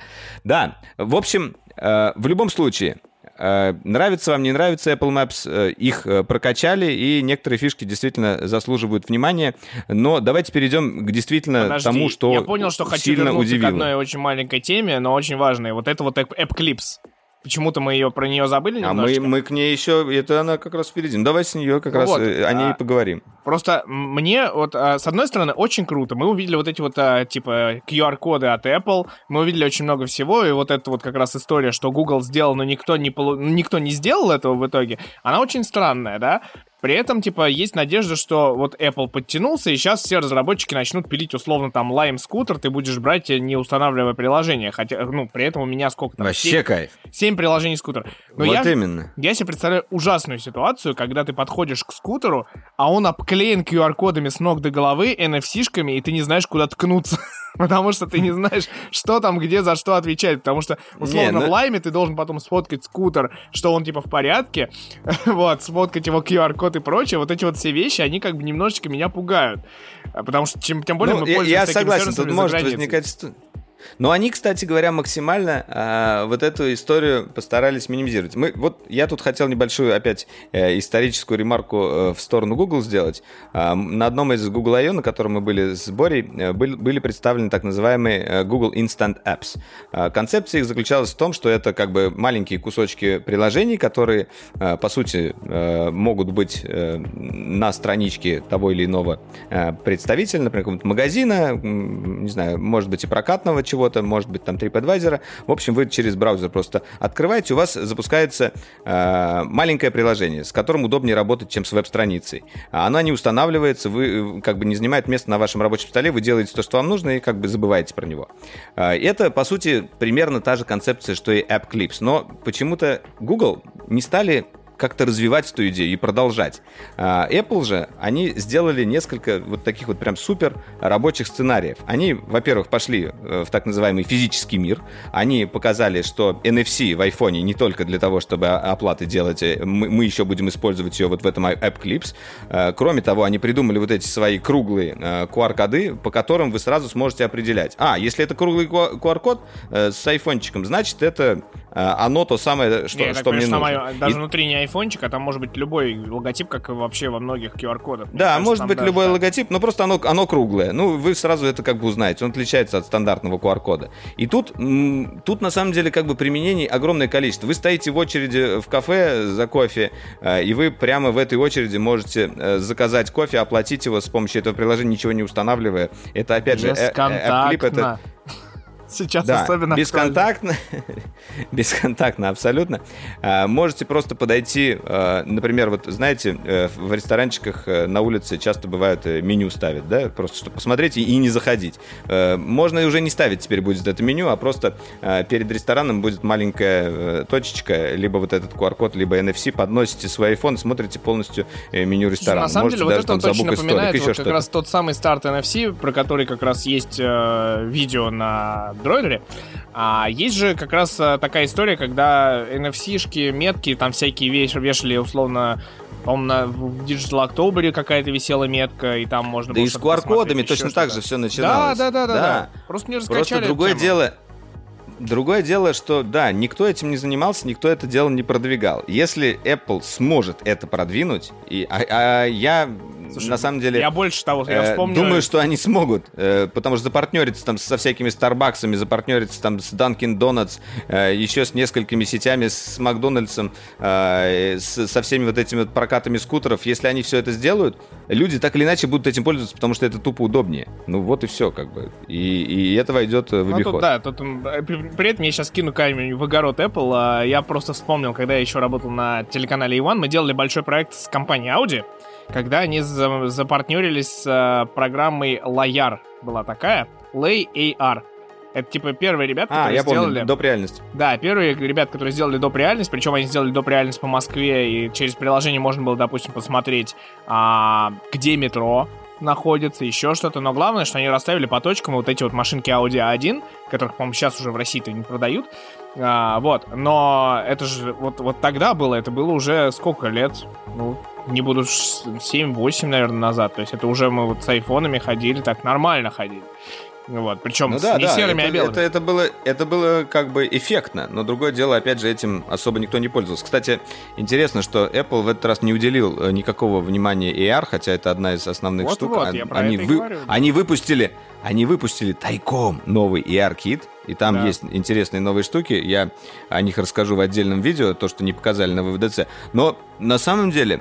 Да, в общем, э, в любом случае, нравится вам, не нравится Apple Maps, э, их э, прокачали, и некоторые фишки действительно заслуживают внимания. Но давайте перейдем к действительно Подожди, тому, что я понял, что хочу сильно вернуться удивило. к одной очень маленькой теме, но очень важной. Вот это вот App Clips. Почему-то мы ее про нее забыли А мы, мы к ней еще, это она как раз впереди. Ну, давай с нее как Ну раз вот, э, о ней а, поговорим. Просто мне вот, а, с одной стороны, очень круто. Мы увидели вот эти вот, а, типа, QR-коды от Apple, мы увидели очень много всего, и вот эта вот как раз история, что Google сделал, но никто не, полу- никто не сделал этого в итоге, она очень странная, да? При этом, типа, есть надежда, что вот Apple подтянулся, и сейчас все разработчики начнут пилить условно там Lime скутер, ты будешь брать, э, не устанавливая приложение. Хотя, ну, при этом у меня сколько там? Вообще кайф. 7 приложений скутера. Но вот я, именно. я себе представляю ужасную ситуацию, когда ты подходишь к скутеру, а он обклеен QR-кодами с ног до головы, NFC-шками, и ты не знаешь, куда ткнуться. *laughs* *laughs* Потому что ты не знаешь, что там, где, за что отвечать. Потому что, условно, ну- в лайме ты должен потом сфоткать скутер, что он, типа, в порядке. *laughs* вот, сфоткать его QR-код и прочее. Вот эти вот все вещи, они как бы немножечко меня пугают. А Потому что, чем, тем более, Ну, мы я, пользуемся я согласен, тут может возникать... Но они, кстати говоря, максимально а, вот эту историю постарались минимизировать. Мы, вот я тут хотел небольшую опять э, историческую ремарку э, в сторону Google сделать. М, на одном из Google I.O., на котором мы были с Борей, э, были, были представлены так называемые э, Google Instant Apps. А, концепция их заключалась в том, что это как бы маленькие кусочки приложений, которые, э, по сути, э, могут быть э, на страничке того или иного э, представителя, например, какого-то магазина, не знаю, может быть и прокатного чего-то, может быть там TripAdvisor. В общем, вы через браузер просто открываете, у вас запускается э, маленькое приложение, с которым удобнее работать, чем с веб-страницей. Она не устанавливается, вы э, как бы не занимает место на вашем рабочем столе, вы делаете то, что вам нужно, и как бы забываете про него. А, Это, по сути, примерно та же концепция, что и App Clips. Но почему-то Google не стали как-то развивать эту идею и продолжать. А, Apple же, они сделали несколько вот таких вот прям супер рабочих сценариев. Они, во-первых, пошли э, в так называемый физический мир. Они показали, что NFC в iPhone не только для того, чтобы оплаты делать, э, мы, мы еще будем использовать ее вот в этом App Clips. Э, Кроме того, они придумали вот эти свои круглые э, QR-коды, по которым вы сразу сможете определять. А, если это круглый QR-код э, с айфончиком, значит, это э, оно то самое, что, Не, я так что мне нужно. там, даже И- внутри не айфончик, а там может быть любой логотип, как и вообще во многих QR-кодах. Да, кажется, может быть даже любой так. логотип, но просто оно, оно круглое. Ну, вы сразу это как бы узнаете. Он отличается от стандартного QR-кода. И тут, тут на самом деле как бы применений огромное количество. Вы стоите в очереди в кафе за кофе, э, и вы прямо в этой очереди можете э, заказать кофе, оплатить его с помощью этого приложения, ничего не устанавливая. Это опять же... э, э, App Clip, это-. Сейчас Да, особенно бесконтактно, *laughs* бесконтактно абсолютно. А, Можете просто подойти, э, например, вот знаете, э, в ресторанчиках э, на улице часто бывают э, меню ставят, да, просто чтобы посмотреть и- и не заходить. Э, Можно и уже не ставить теперь будет это меню, а просто э, перед рестораном будет маленькая точечка, либо вот этот QR-код, либо NFC, подносите свой iPhone, смотрите полностью меню ресторана. На самом Можете деле, вот даже это вот очень напоминает столик, вот как раз тот самый старт NFC, про который как раз есть э, видео на дроидере. А есть же как раз э, такая история, когда NFC-шки, метки, там всякие веш- вешали условно по-моему, на- в Digital October какая-то висела метка, и там можно Да было и с QR-кодами точно так же все Да, начиналось. да, да, да, да. Просто не раскачали Просто другое тему. дело, другое дело, что да, никто этим не занимался, никто это дело не продвигал. Если Apple сможет это продвинуть, и, а, а я Слушай, на самом деле Я больше того, я э, вспомню... думаю, что они смогут, э, потому что запартнериться там со всякими Старбаксами, запартнериться там с Dunkin' Donuts, э, еще с несколькими сетями, с Макдональдсом, э, с- со всеми вот этими вот прокатами скутеров. Если они все это сделают, люди так или иначе будут этим пользоваться, потому что это тупо удобнее. Ну вот и все, как бы. И, и это войдет э, в Ну, обиход. тут, да, тут, м, при, при этом я сейчас кину камень в огород Apple. а Я просто вспомнил, когда я еще работал на телеканале Иван, мы делали большой проект с компанией Audi, когда они за- запартнерились с э, программой Layar. Была такая. Lay AR. Это типа первые ребята, А, которые я помню, сделали... доп. реальность. Да, первые ребят, которые сделали доп. реальность, причем они сделали доп. реальность по Москве, и через приложение можно было, допустим, посмотреть, а, где метро находится, еще что-то. Но главное, что они расставили по точкам вот эти вот машинки Audi A1, которых, по-моему, сейчас уже в России-то не продают. А, вот, но это же вот, вот тогда было, это было уже сколько лет? Ну, не буду, ш- 7-8, наверное, назад. То есть это уже мы вот с айфонами ходили, так нормально ходили. Вот, причем Ну с- да, не да, серыми, это, а белыми. это, это было, это было как бы эффектно, но другое дело, опять же, этим особо никто не пользовался. Kстати, интересно, что Apple в этот раз не уделил э, никакого внимания AR, хотя это одна из основных Вот-вот, штук. А- я про они, это вы- говорю. они выпустили, они выпустили тайком новый AR-кит, и там Да. есть интересные новые штуки. Я о них расскажу в отдельном видео, то, что не показали на ВВДЦ. Но на самом деле,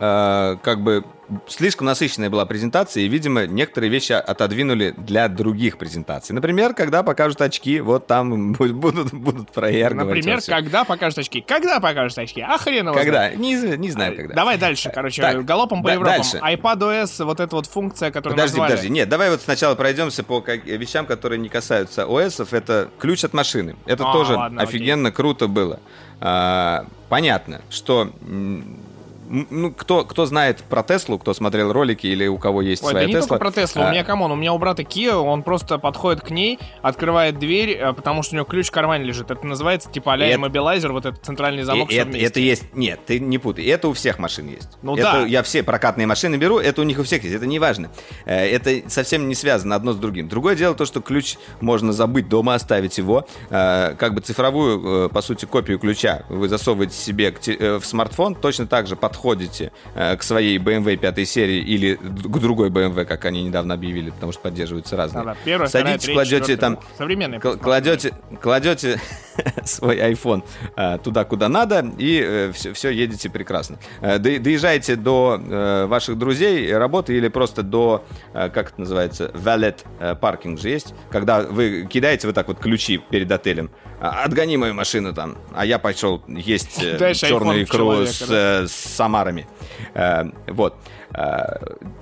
э, как бы слишком насыщенная была презентация, и, видимо, некоторые вещи отодвинули для других презентаций. Например, когда покажут очки, вот там *laughs* бу- будут, будут про AR говорить. Например, когда покажут очки? Когда покажут очки? А хрен его Когда? знает. Не, не знаю, когда. Давай дальше, короче, Так, галопом по да- Европам. дальше. iPadOS, вот эта вот функция, которую Подожди, назвали. подожди. Нет, давай вот сначала пройдемся по вещам, которые не касаются ОСов. Это ключ от машины. Это А, тоже ладно, окей. офигенно круто было. А, понятно, что ну, кто, кто знает про Теслу, кто смотрел ролики или у кого есть Ой, да своя не Тесла. только про Теслу, у а, меня, come on, у меня у брата Kia, он просто подходит к ней, открывает дверь, э, потому что у него ключ в кармане лежит. Это называется типа а-ля И иммобилайзер, вот этот центральный И замок, всё это, это есть. Нет, ты не путай. Это у всех машин есть. Ну это да. Я все прокатные машины беру, это у них у всех есть. Это не важно. Э, Это совсем не связано одно с другим. Другое дело то, что ключ можно забыть дома, оставить его. Э, Как бы цифровую, по сути, копию ключа вы засовываете себе в смартфон, точно так же подходите э, к своей BMW 5 серии или к другой BMW, как они недавно объявили, потому что поддерживаются разные. Да-да, первая, вторая, Садитесь, третья, кладете там Современные кладете, кладете *laughs* свой iPhone а, туда, куда надо, и все, едете прекрасно. Э, до- доезжаете до э, ваших друзей, работы или просто до, э, как это называется, valet э, паркинг же есть, когда вы кидаете вот так вот ключи перед отелем. А, Отгони мою машину там, а я пошел есть э, Дальше черную iPhone икру с, э, с самарами. Э, Вот.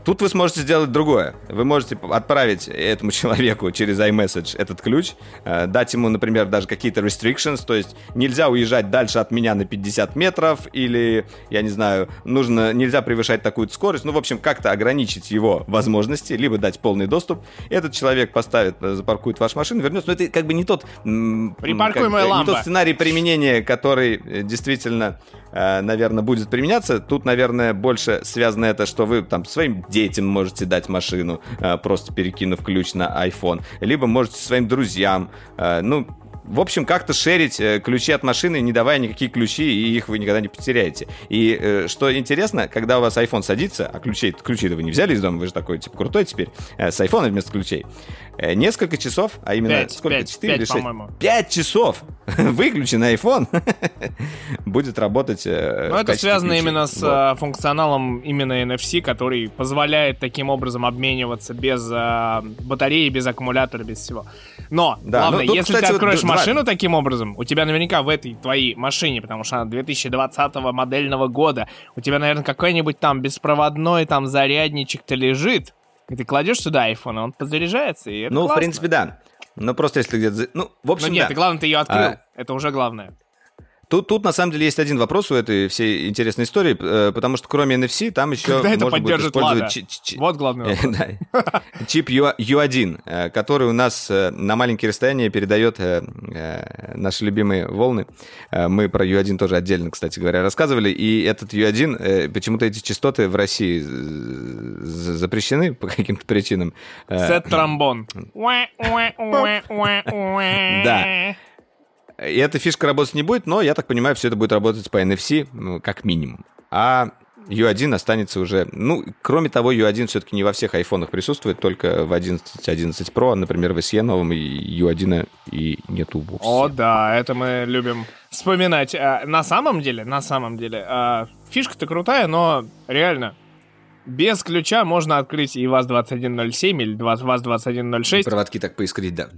Тут вы сможете сделать другое. Вы можете отправить этому *laughs* человеку через iMessage этот ключ, э, дать ему, например, даже какие-то restrictions, то есть нельзя уезжать дальше от меня на 50 метров, или, я не знаю, нужно, нельзя превышать такую скорость, ну, в общем, как-то ограничить его возможности, либо дать полный доступ. Этот человек поставит, э, запаркует вашу машину, вернется, но это как бы не тот... м, м, Припаркуемая как- лампа. Не тот сценарий применения, который э, действительно, наверное, будет применяться. Тут, наверное, больше связано это, что вы там своим детям можете дать машину, э, просто перекинув ключ на iPhone, либо можете своим друзьям, э, ну, в общем, как-то шерить э, ключи от машины, не давая никакие ключи, и их вы никогда не потеряете. И что интересно, когда у вас iPhone садится, а ключей, ключи-то вы не взяли из дома, вы же такой, типа, крутой теперь, с iPhone вместо ключей, несколько часов, а именно Пять, сколько, пять, 4 или пять, 6? по-моему. 5 часов *laughs* выключенный iPhone *laughs* будет работать э, Но в это связано ключа. именно с Вот. а, функционалом именно NFC, который позволяет таким образом обмениваться без батареи, без аккумулятора, без всего. Но, Да, главное, ну, тут, если кстати, ты вот откроешь два- машину таким образом, у тебя наверняка в этой твоей машине, потому что она 2020 модельного года, у тебя, наверное, какой-нибудь там беспроводной там зарядничек-то лежит, и ты кладешь сюда iPhone, и он подзаряжается, и это Ну, в классно. принципе, да. Но просто если где-то... Ну, в общем, Ну нет, да. и главное, ты ее открыл. А. Это уже главное. Тут, тут на самом деле есть один вопрос у этой всей интересной истории, э, потому что кроме NFC там еще Когда это можно будет использовать чи- чи- Вот главный. *laughs* Да. чип U- U1, э, который у нас э, на маленькие расстояния передает э, э, наши любимые волны. Э, Мы про U1 тоже отдельно, кстати говоря, рассказывали. И этот U1, э, почему-то эти частоты в России запрещены по каким-то причинам. Э, Сет тромбон. *laughs* Да. И эта фишка работать не будет, но, я так понимаю, все это будет работать по NFC, ну, как минимум. А U1 останется уже... Ну, кроме того, U1 все-таки не во всех айфонах присутствует, только в 11, 11 Pro, например, в SE новом, и U1 и нету вовсе. О, да, это мы любим вспоминать. А, на самом деле, на самом деле, а, фишка-то крутая, но реально, без ключа можно открыть и ВАЗ-2107 или два- ВАЗ-2106. Проводки так поискрить, да.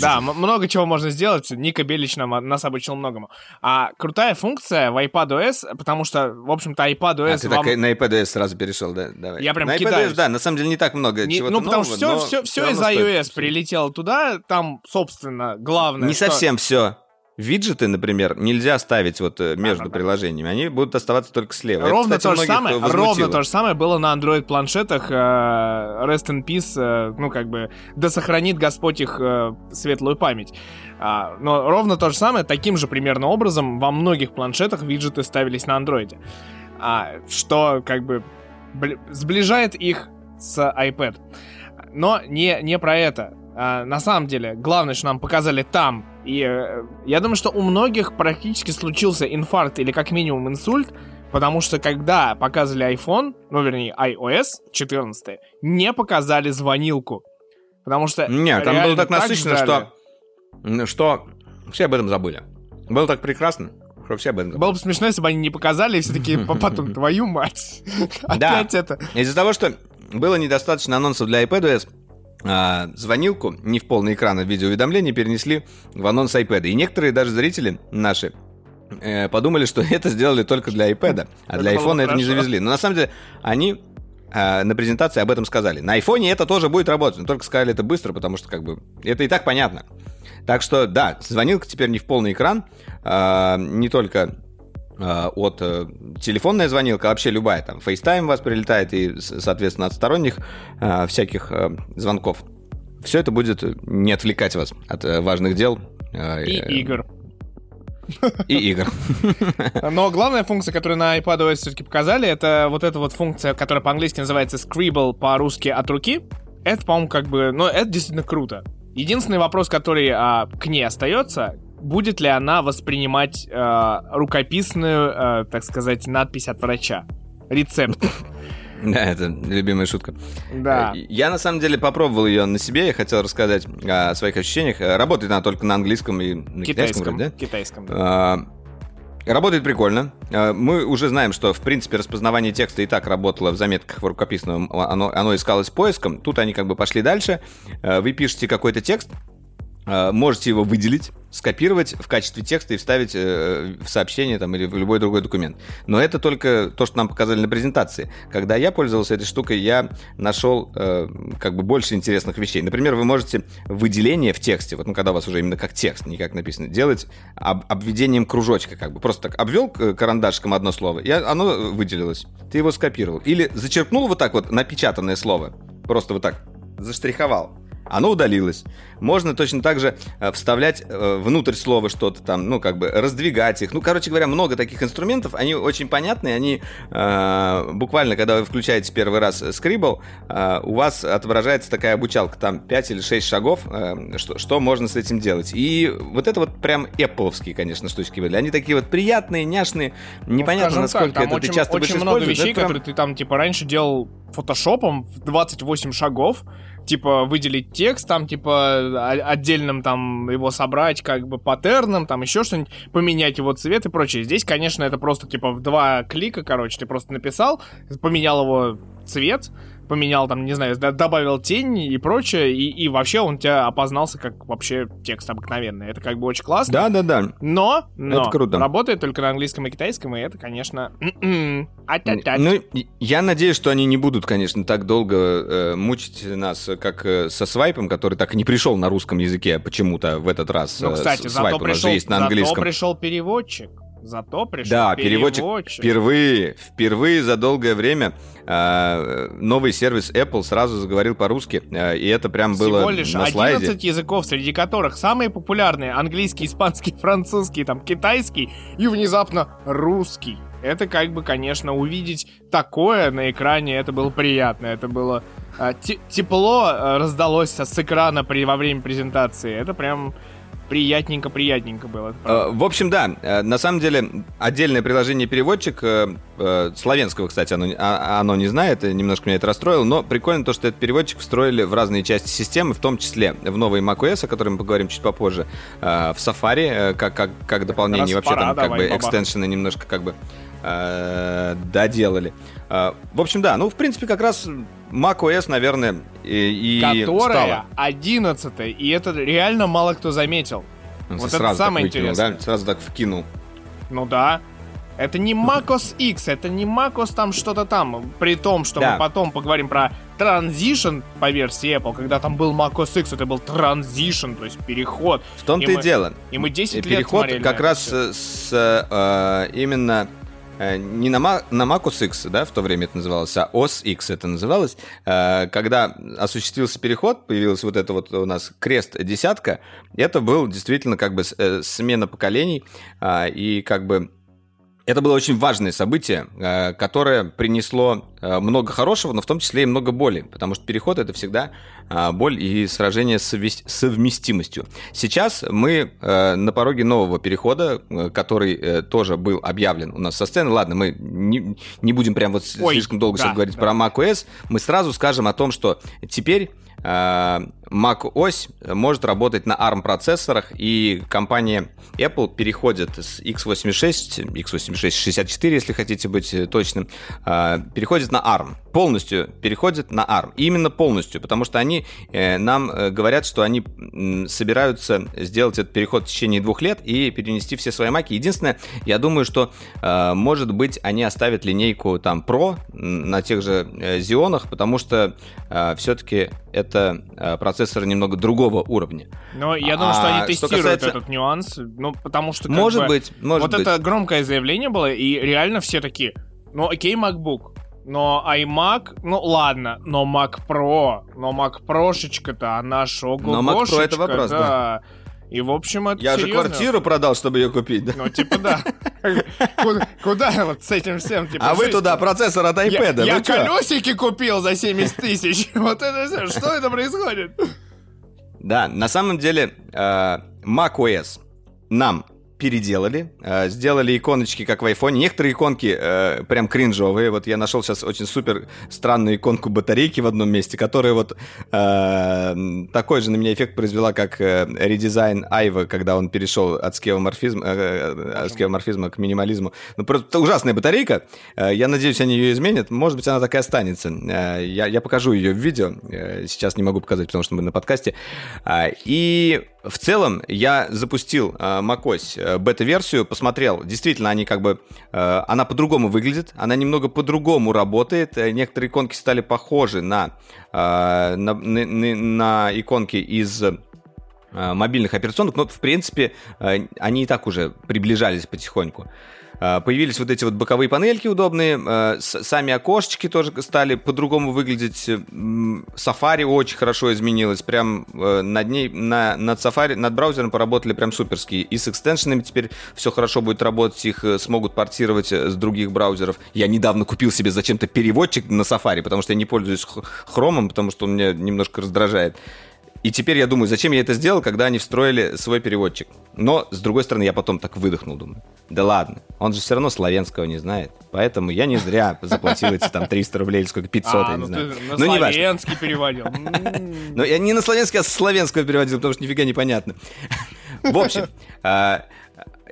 Да, много чего можно сделать. Ника Белич нам, нас обучил многому. А крутая функция в iPadOS, потому что, в общем-то, А, iPadOS ты вам... так на iPadOS сразу перешел, да? Давай. Я прям на кидаюсь. iPadOS, да, на самом деле не так много Не- чего-то ну, потому что нового, все, но все, всё из равно стоит. iOS прилетело туда, там, собственно, главное... Не что- совсем все. Виджеты, например, нельзя ставить вот э, между Да-да-да. приложениями. Они будут оставаться только слева. Это, Ровно кстати, то же самое, возмутило. ровно то же самое было на Android планшетах. э, Rest in peace, э, ну как бы, да сохранит Господь их э, светлую память. А, но ровно то же самое, таким же примерно образом во многих планшетах виджеты ставились на андроиде. А, что как бы бли- сближает их с iPad. Но не, не про это. А, на самом деле, главное, что нам показали там, и э, я думаю, что у многих практически случился инфаркт или как минимум инсульт, потому что когда показывали iPhone, ну вернее iOS 14, не показали звонилку. Потому что Не, там было так насыщенно, что, что все об этом забыли. Было так прекрасно, что все об этом забыли. Было бы смешно, если бы они не показали, и все таки потом, *laughs* твою мать. *laughs* Опять это. Из-за того, что было недостаточно анонсов для iPadOS, а, звонилку не в полный экран а в виде уведомлений перенесли в анонс iPad. И некоторые даже зрители наши э, подумали, что *laughs* это сделали только для iPad, а для iPhone это не завезли. Но на самом деле они э, на презентации об этом сказали. На iPhone это тоже будет работать, но только сказали это быстро, потому что как бы это и так понятно. Так что да, звонилка теперь не в полный экран, а, не только а, от э, телефонная звонилка, вообще любая, там, FaceTime у вас прилетает и, соответственно, от сторонних а, всяких звонков. Все это будет не отвлекать вас от э, важных дел. И э, игр. И игр. *laughs* Но главная функция, которую на iPadOS все-таки показали, это вот эта вот функция, которая по-английски называется Scribble, по-русски от руки. Это, по-моему, как бы, ну, это действительно круто. Единственный вопрос, который а, к ней остается, будет ли она воспринимать а, рукописную, а, так сказать, надпись от врача. Рецепт. Да, это любимая шутка. Да. Э, Я на самом деле попробовал ее на себе, я хотел рассказать о своих ощущениях. Э, Работает она только на английском и на китайском, Китайском. вроде, да? Китайском, да. А, Работает прикольно. Мы уже знаем, что, в принципе, распознавание текста и так работало в заметках в рукописном. Оно, оно искалось поиском. Тут они как бы пошли дальше. Вы пишете какой-то текст, э, можете его выделить, скопировать в качестве текста и вставить э, в сообщение там, или в любой другой документ. Но это только то, что нам показали на презентации. Когда я пользовался этой штукой, я нашел э, как бы больше интересных вещей. Например, вы можете выделение в тексте, вот ну, когда у вас уже именно как текст, не как написано, делать об, обведением кружочка, как бы. Просто так обвел карандашиком одно слово, и оно выделилось. Ты его скопировал. Или зачеркнул вот так вот напечатанное слово. Просто вот так заштриховал оно удалилось. Можно точно так же э, вставлять э, внутрь слова что-то там, ну, как бы раздвигать их. Ну, короче говоря, много таких инструментов, они очень понятные, они э, буквально, когда вы включаете первый раз Scribble, э, у вас отображается такая обучалка, там 5 или 6 шагов, э, что, что можно с этим делать. И вот это вот прям Apple, конечно, штучки были. Они такие вот приятные, няшные, непонятно, ну, насколько так, это очень, ты часто очень много вещей, прям... которые ты там, типа, раньше делал фотошопом в 28 шагов, типа, выделить текст, там, типа, отдельным, там, его собрать, как бы, паттерном, там, еще что-нибудь, поменять его цвет и прочее. Здесь, конечно, это просто, типа, в два клика, короче, ты просто написал, поменял его цвет, поменял там, не знаю, добавил тень и прочее, и, и вообще он тебя опознался как вообще текст обыкновенный. Это как бы очень классно. Да, да, да. Но, но это круто. работает только на английском и китайском, и это, конечно... Ну, я надеюсь, что они не будут, конечно, так долго э, мучить нас, как э, со свайпом, который так и не пришел на русском языке почему-то в этот раз. Ну, кстати, э, зато пришел, есть на английском. Зато пришел переводчик. Зато пришел Да, переводчик, переводчик впервые, впервые за долгое время э, новый сервис Apple сразу заговорил по-русски, э, и это прям Всего было лишь на 11 слайде. языков, среди которых самые популярные английский, испанский, *laughs* французский, там, китайский и внезапно русский. Это как бы, конечно, увидеть такое на экране, это было приятно, это было э, тепло раздалось с экрана при, во время презентации. Это прям приятненько-приятненько было. Э, в общем, да, э, на самом деле отдельное приложение переводчик э, славянского, кстати, оно, а, оно не знает, немножко меня это расстроило, но прикольно то, что этот переводчик встроили в разные части системы, в том числе в новый macOS, о котором мы поговорим чуть попозже, в Safari, как, как, как дополнение, вообще там как бы экстеншены немножко как бы доделали. В общем, да, ну, в принципе, как раз macOS, наверное, и, и Которая стала. 11 и это реально мало кто заметил. Ну, вот это самое выкинул, интересное. Да? Сразу так вкинул. Ну да. Это не macOS X, это не macOS там что-то там. При том, что да. мы потом поговорим про Transition по версии Apple, когда там был macOS X, это был Transition, то есть переход. В том-то и, и дело. И мы 10 и лет Переход как раз с, с э, именно Э, не на, на Macos X, да, в то время это называлось, а OS X это называлось, э, когда осуществился переход, появилась вот это вот у нас крест-десятка, это был действительно как бы э, смена поколений, и как бы это было очень важное событие, э, которое принесло э, много хорошего, но в том числе и много боли, потому что переход это всегда э, боль и сражение с совместимостью. Сейчас мы на пороге нового перехода, который тоже был объявлен у нас со сцены. Ладно, мы не, не будем прям вот Ой, слишком долго да, говорить да. про macOS. Мы сразу скажем о том, что теперь macOS может работать на ARM процессорах, и компания Apple переходит с x86, x86 64, если хотите быть точным, а, переходит на ARM. Полностью переходит на ARM. И именно полностью, потому что они э, нам э, говорят, что они собираются сделать этот переход в течение двух лет и перенести все свои маки. Единственное, я думаю, что, э, может быть, они оставят линейку там Pro на тех же Xeon, потому что все-таки это процессоры немного другого уровня. Но я думаю, а, что они тестируют что касается... этот нюанс, ну, потому что... Может бы, быть, может вот быть. это громкое заявление было, и реально все такие, ну окей, MacBook, но iMac, ну ладно, но Mac Pro, но Mac Прошечка-то, она шого Но Mac Pro это вопрос, да. да. И, в общем, это Я серьезно. же квартиру продал, чтобы ее купить, да? Ну, типа, да. Куда вот с этим всем, типа, А вы туда процессор от iPad, Я колесики купил за 70 тысяч. *laughs* Вот это все. Что это происходит? Да, на самом деле, э, macOS нам переделали, э, сделали иконочки, как в айфоне. Некоторые иконки э, прям кринжовые. Вот я нашел сейчас очень супер странную иконку батарейки в одном месте, которая вот э, такой же на меня эффект произвела, как э, редизайн Айва, когда он перешел от скеоморфизма, э, от скеоморфизма к минимализму. Ну, просто ужасная батарейка. Э, я надеюсь, они ее изменят. Может быть, она так и останется. Э, я, я покажу ее в видео. Э, сейчас не могу показать, потому что мы на подкасте. Э, и В целом, я запустил э, macOS э, бета-версию, посмотрел. Действительно, они как бы... Э, она по-другому выглядит, она немного по-другому работает. Э, некоторые иконки стали похожи на, э, на, на, на иконки из э, мобильных операционных, но, в принципе, э, они и так уже приближались потихоньку. А, появились вот эти вот боковые панельки удобные, а, сами окошечки тоже стали по-другому выглядеть. Safari очень хорошо изменилось, прям э, над ней, на, над Safari, над браузером поработали прям суперские. И с экстеншенами теперь все хорошо будет работать, их э, смогут портировать э, с других браузеров. Я недавно купил себе зачем-то переводчик на Safari, потому что я не пользуюсь хромом, потому что он меня немножко раздражает. И теперь я думаю, зачем я это сделал, когда они встроили свой переводчик. Но, с другой стороны, я потом так выдохнул, думаю. Да ладно, он же все равно славянского не знает. Поэтому я не зря заплатил эти там 300 рублей или сколько, 500, а, я не ну знаю. Ты на ну, славянский переводил. *laughs* Ну, я не на славянский, а с славянского переводил, потому что нифига непонятно. В общем,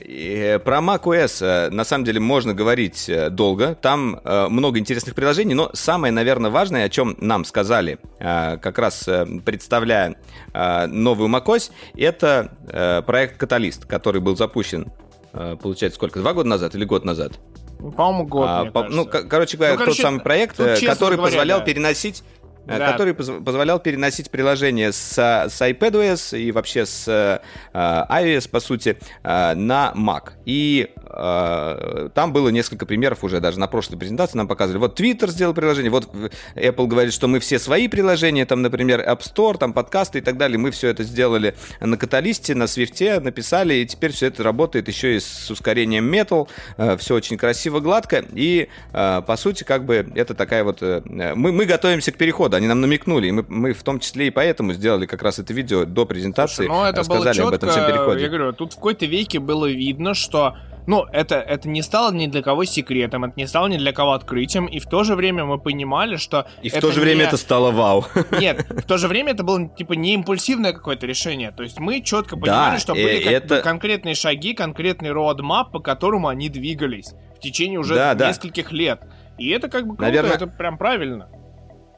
а, про macOS э, на самом деле можно говорить э, долго. Там э, много интересных приложений, но самое, наверное, важное, о чем нам сказали, как раз представляя новую macOS, это проект Каталист, который был запущен, получается, сколько? Два года назад или год назад? По-моему, год. А, по, ну, короче говоря, ну, короче, тот самый проект, который говоря, позволял да. переносить Э, да. который позволял переносить приложение с, с iPadOS и вообще с э, iOS, по сути, э, на Mac. И там было несколько примеров уже, даже на прошлой презентации нам показывали. Вот Twitter сделал приложение, вот Apple говорит, что мы все свои приложения, там, например, App Store, там, подкасты и так далее, мы все это сделали на каталисте, на Swift, написали, и теперь все это работает еще и с ускорением Metal, э, все очень красиво, гладко, и, э, по сути, как бы это такая вот... Э, мы, мы готовимся к переходу, они нам намекнули, и мы, мы в том числе и поэтому сделали как раз это видео до презентации, Слушай, ну, это рассказали было четко, об этом всем переходе. Я говорю, тут в какой-то веке было видно, что ну, это, это не стало ни для кого секретом, это не стало ни для кого открытием, и в то же время мы понимали, что... И в то же время это стало вау. *laughs* Нет, в то же время это было, типа, не импульсивное какое-то решение. То есть мы четко понимали, да, что были как это... конкретные шаги, конкретный роадмап, по которому они двигались в течение уже да, нескольких да. лет. И это как бы круто, Наверное... это прям правильно.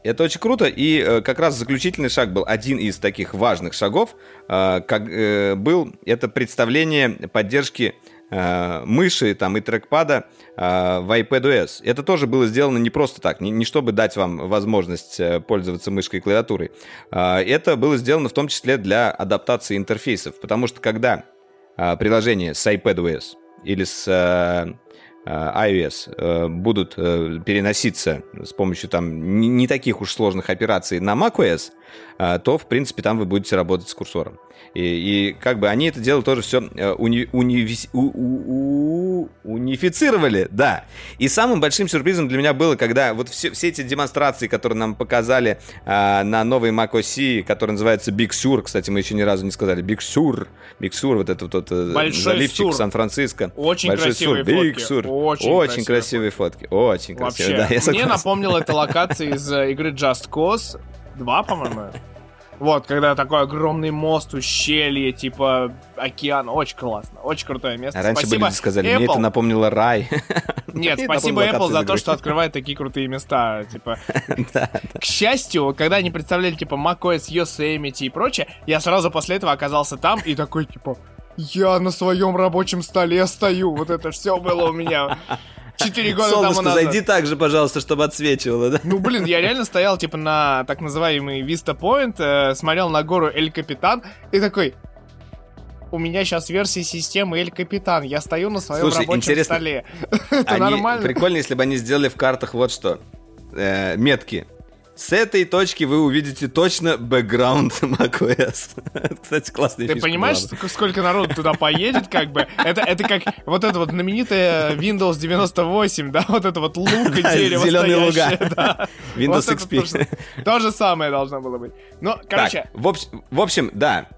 Это очень круто, и э, как раз заключительный шаг был один из таких важных шагов, э, как э, был это представление поддержки э, мыши там и трекпада э, в iPadOS. Это тоже было сделано не просто так, не, не чтобы дать вам возможность э, пользоваться мышкой и клавиатурой. Э, это было сделано в том числе для адаптации интерфейсов, потому что когда э, приложение с iPadOS или с э, iOS будут переноситься с помощью там не таких уж сложных операций на macOS, то, в принципе, там вы будете работать с курсором. И, и как бы они это дело тоже все уни, уни, у, у, у, унифицировали, да. И самым большим сюрпризом для меня было, когда вот все, все эти демонстрации, которые нам показали а, на новой macOS, который называется Big Sur, кстати, мы еще ни разу не сказали, Big Sur, Big Sur, вот этот вот Большой заливчик Сан-Франциско. Очень Большой красивые Sur, Big Sur. Очень, очень красивые фотки. Очень Вообще. красивые, да, я Мне напомнило это локация из э, игры Just Cause 2, по-моему. Вот, когда такой огромный мост, ущелье, типа океан. Очень классно, очень крутое место. А раньше спасибо бы люди сказали, Apple. мне это напомнило рай. Нет, спасибо Apple за то, что открывает такие крутые места. Типа, *laughs* к счастью, когда они представляли, типа, macOS, Yosemite и прочее, я сразу после этого оказался там и такой, типа, я на своем рабочем столе стою. Вот это все было у меня. Четыре года Солнышко, тому назад. зайди так же, пожалуйста, чтобы отсвечивало, да? Ну, блин, я реально стоял, типа, на так называемый Vista Point, э, смотрел на гору Эль Капитан и такой, у меня сейчас версия системы Эль Капитан. Я стою на своем Слушай, рабочем интересно, столе. *laughs* Это нормально. Прикольно, если бы они сделали в картах вот что. Э, метки. С этой точки вы увидите точно бэкграунд *laughs* macOS. Кстати, классный Ты понимаешь, была. сколько народу туда поедет, как бы? Это, это как вот это вот знаменитая Windows 98, да, вот это вот лук и *laughs* дерево Зеленые луга. Да. *laughs* Windows вот XP. То же, то же самое должно было быть. Ну, короче... Так, в, общ, в общем, да,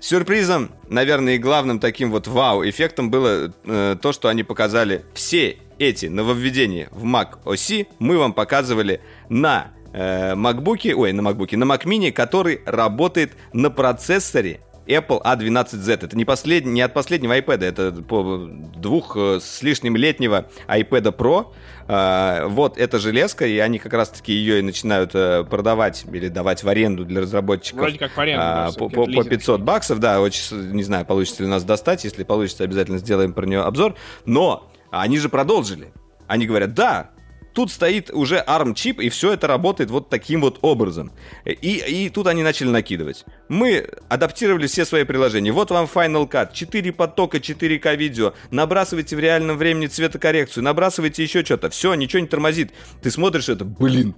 Сюрпризом, наверное, и главным таким вот вау-эффектом было э, то, что они показали все эти нововведения в Mac OS, мы вам показывали на MacBook, ой, на MacBook, на Mac Mini, который работает на процессоре Apple A12Z. Это не, последний, не от последнего iPad, это двух э, с лишним летнего iPad Pro. А, вот эта железка, и они как раз-таки ее и начинают э, продавать или давать в аренду для разработчиков. Вроде как в аренду, а, по, по- по лизинг. 500 баксов, да, очень, не знаю, получится ли у нас достать, если получится, обязательно сделаем про нее обзор. Но они же продолжили. Они говорят, да, тут стоит уже ARM-чип, и все это работает вот таким вот образом. И, и тут они начали накидывать. Мы адаптировали все свои приложения. Вот вам Final Cut, 4 потока, 4К видео. Набрасывайте в реальном времени цветокоррекцию, набрасывайте еще что-то. Все, ничего не тормозит. Ты смотришь это, блин,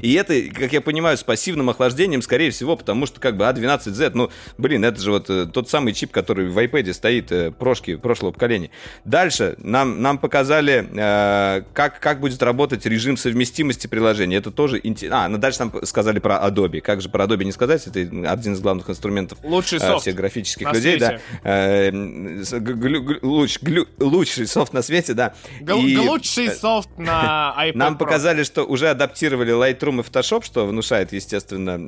и это, как я понимаю, с пассивным охлаждением, скорее всего, потому что как бы А12Z, ну, блин, это же вот э, тот самый чип, который в iPad стоит э, прошки прошлого поколения. Дальше нам, нам показали, э, как, как будет работать режим совместимости приложения. Это тоже интересно. А, ну дальше нам сказали про Adobe. Как же про Adobe не сказать? Это один из главных инструментов Лучший софт всех графических людей, да. Э, глю- глю- луч- глю- лучший софт на свете, да. Гл- И, Лучший софт на iPad нам Pro. показали, что уже адаптировали Lightroom и Photoshop, что внушает, естественно,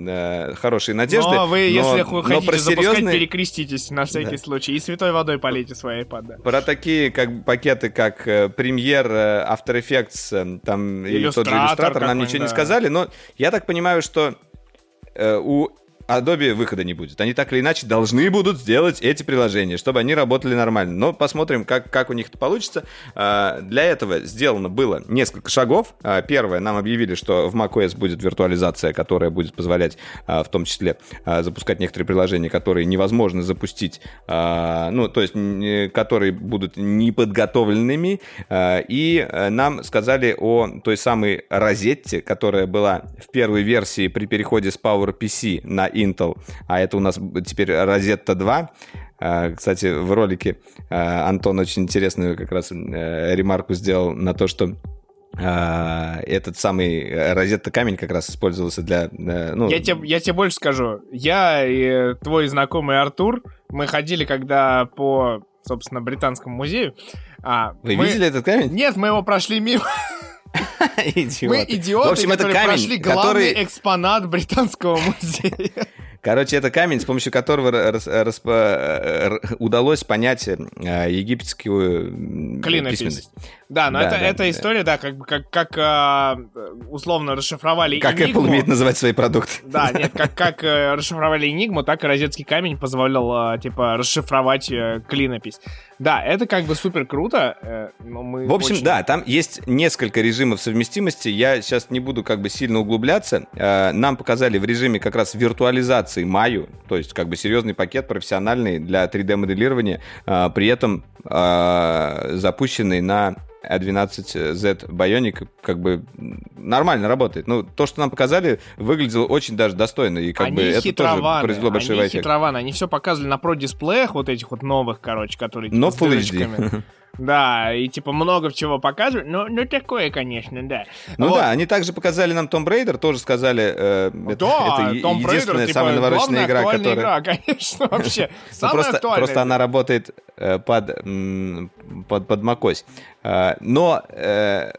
э, хорошие надежды. Но вы, если вы но хотите про запускать, серьезные- перекреститесь на всякий Да. случай. И святой водой полейте свой iPad. да. Про такие как пакеты, как э, Premiere, э, After Effects, там и тот же Иллюстратор нам ничего не да. сказали, но я так понимаю, что у Adobe выхода не будет. Они так или иначе должны будут сделать эти приложения, чтобы они работали нормально. Но посмотрим, как, как у них это получится. А, Для этого сделано было несколько шагов. А, Первое, нам объявили, что в macOS будет виртуализация, которая будет позволять а, в том числе запускать некоторые приложения, которые невозможно запустить, ну, то есть, н- которые будут неподготовленными. И э, нам сказали о той самой розетте, которая была в первой версии при переходе с PowerPC на Intel, а это у нас теперь Rosetta 2. А, Кстати, в ролике а, Антон очень интересную как раз э, ремарку сделал на то, что а, этот самый э, розетта камень как раз использовался для... э, ну, Я тебе, я тебе больше скажу. Я и твой знакомый Артур, мы ходили когда по, собственно, британскому музею. А, Вы мы- видели этот камень? Нет, мы его прошли мимо. *laughs* Идиоты. Мы идиоты, В общем, это которые камень, прошли главный который... экспонат британского музея. Короче, это камень, с помощью которого рас- э, р- удалось понять э, египетскую Клинопись. письменность. Да, но Да, это, да, это да. история, да, как, как, как а, условно расшифровали Как Энигму. Apple умеет называть свои продукты. Да, нет, как, как э, расшифровали Энигму, так и розетский камень позволял, а, типа, расшифровать э, клинопись. Да, это как бы супер круто, э, но мы В общем, очень- да, там есть несколько режимов совместимости. Я сейчас не буду как бы сильно углубляться. Э, Нам показали в режиме как раз виртуализации Маю, то есть как бы серьезный пакет профессиональный для 3D-моделирования, э, при этом э, запущенный на A12Z Bionic как бы нормально работает. Ну, то, что нам показали, выглядело очень даже достойно. И как они бы это тоже произвело большой они эффект. хитрованы, они все показывали на про-дисплеях, вот этих вот новых, короче, которые Но типа, Full. HD. *laughs* Да, и типа много чего показывают, но, ну такое, конечно, да. Ну Вот. да, они также показали нам Том Брейдер, тоже сказали, э, это, Да, это Том Брейдер, единственная типа, самая навороченная главная игра, которая... игра, *laughs* конечно, вообще. *laughs* Ну, Самая просто, актуальная. просто она работает э, под, под, под macOS. Э, но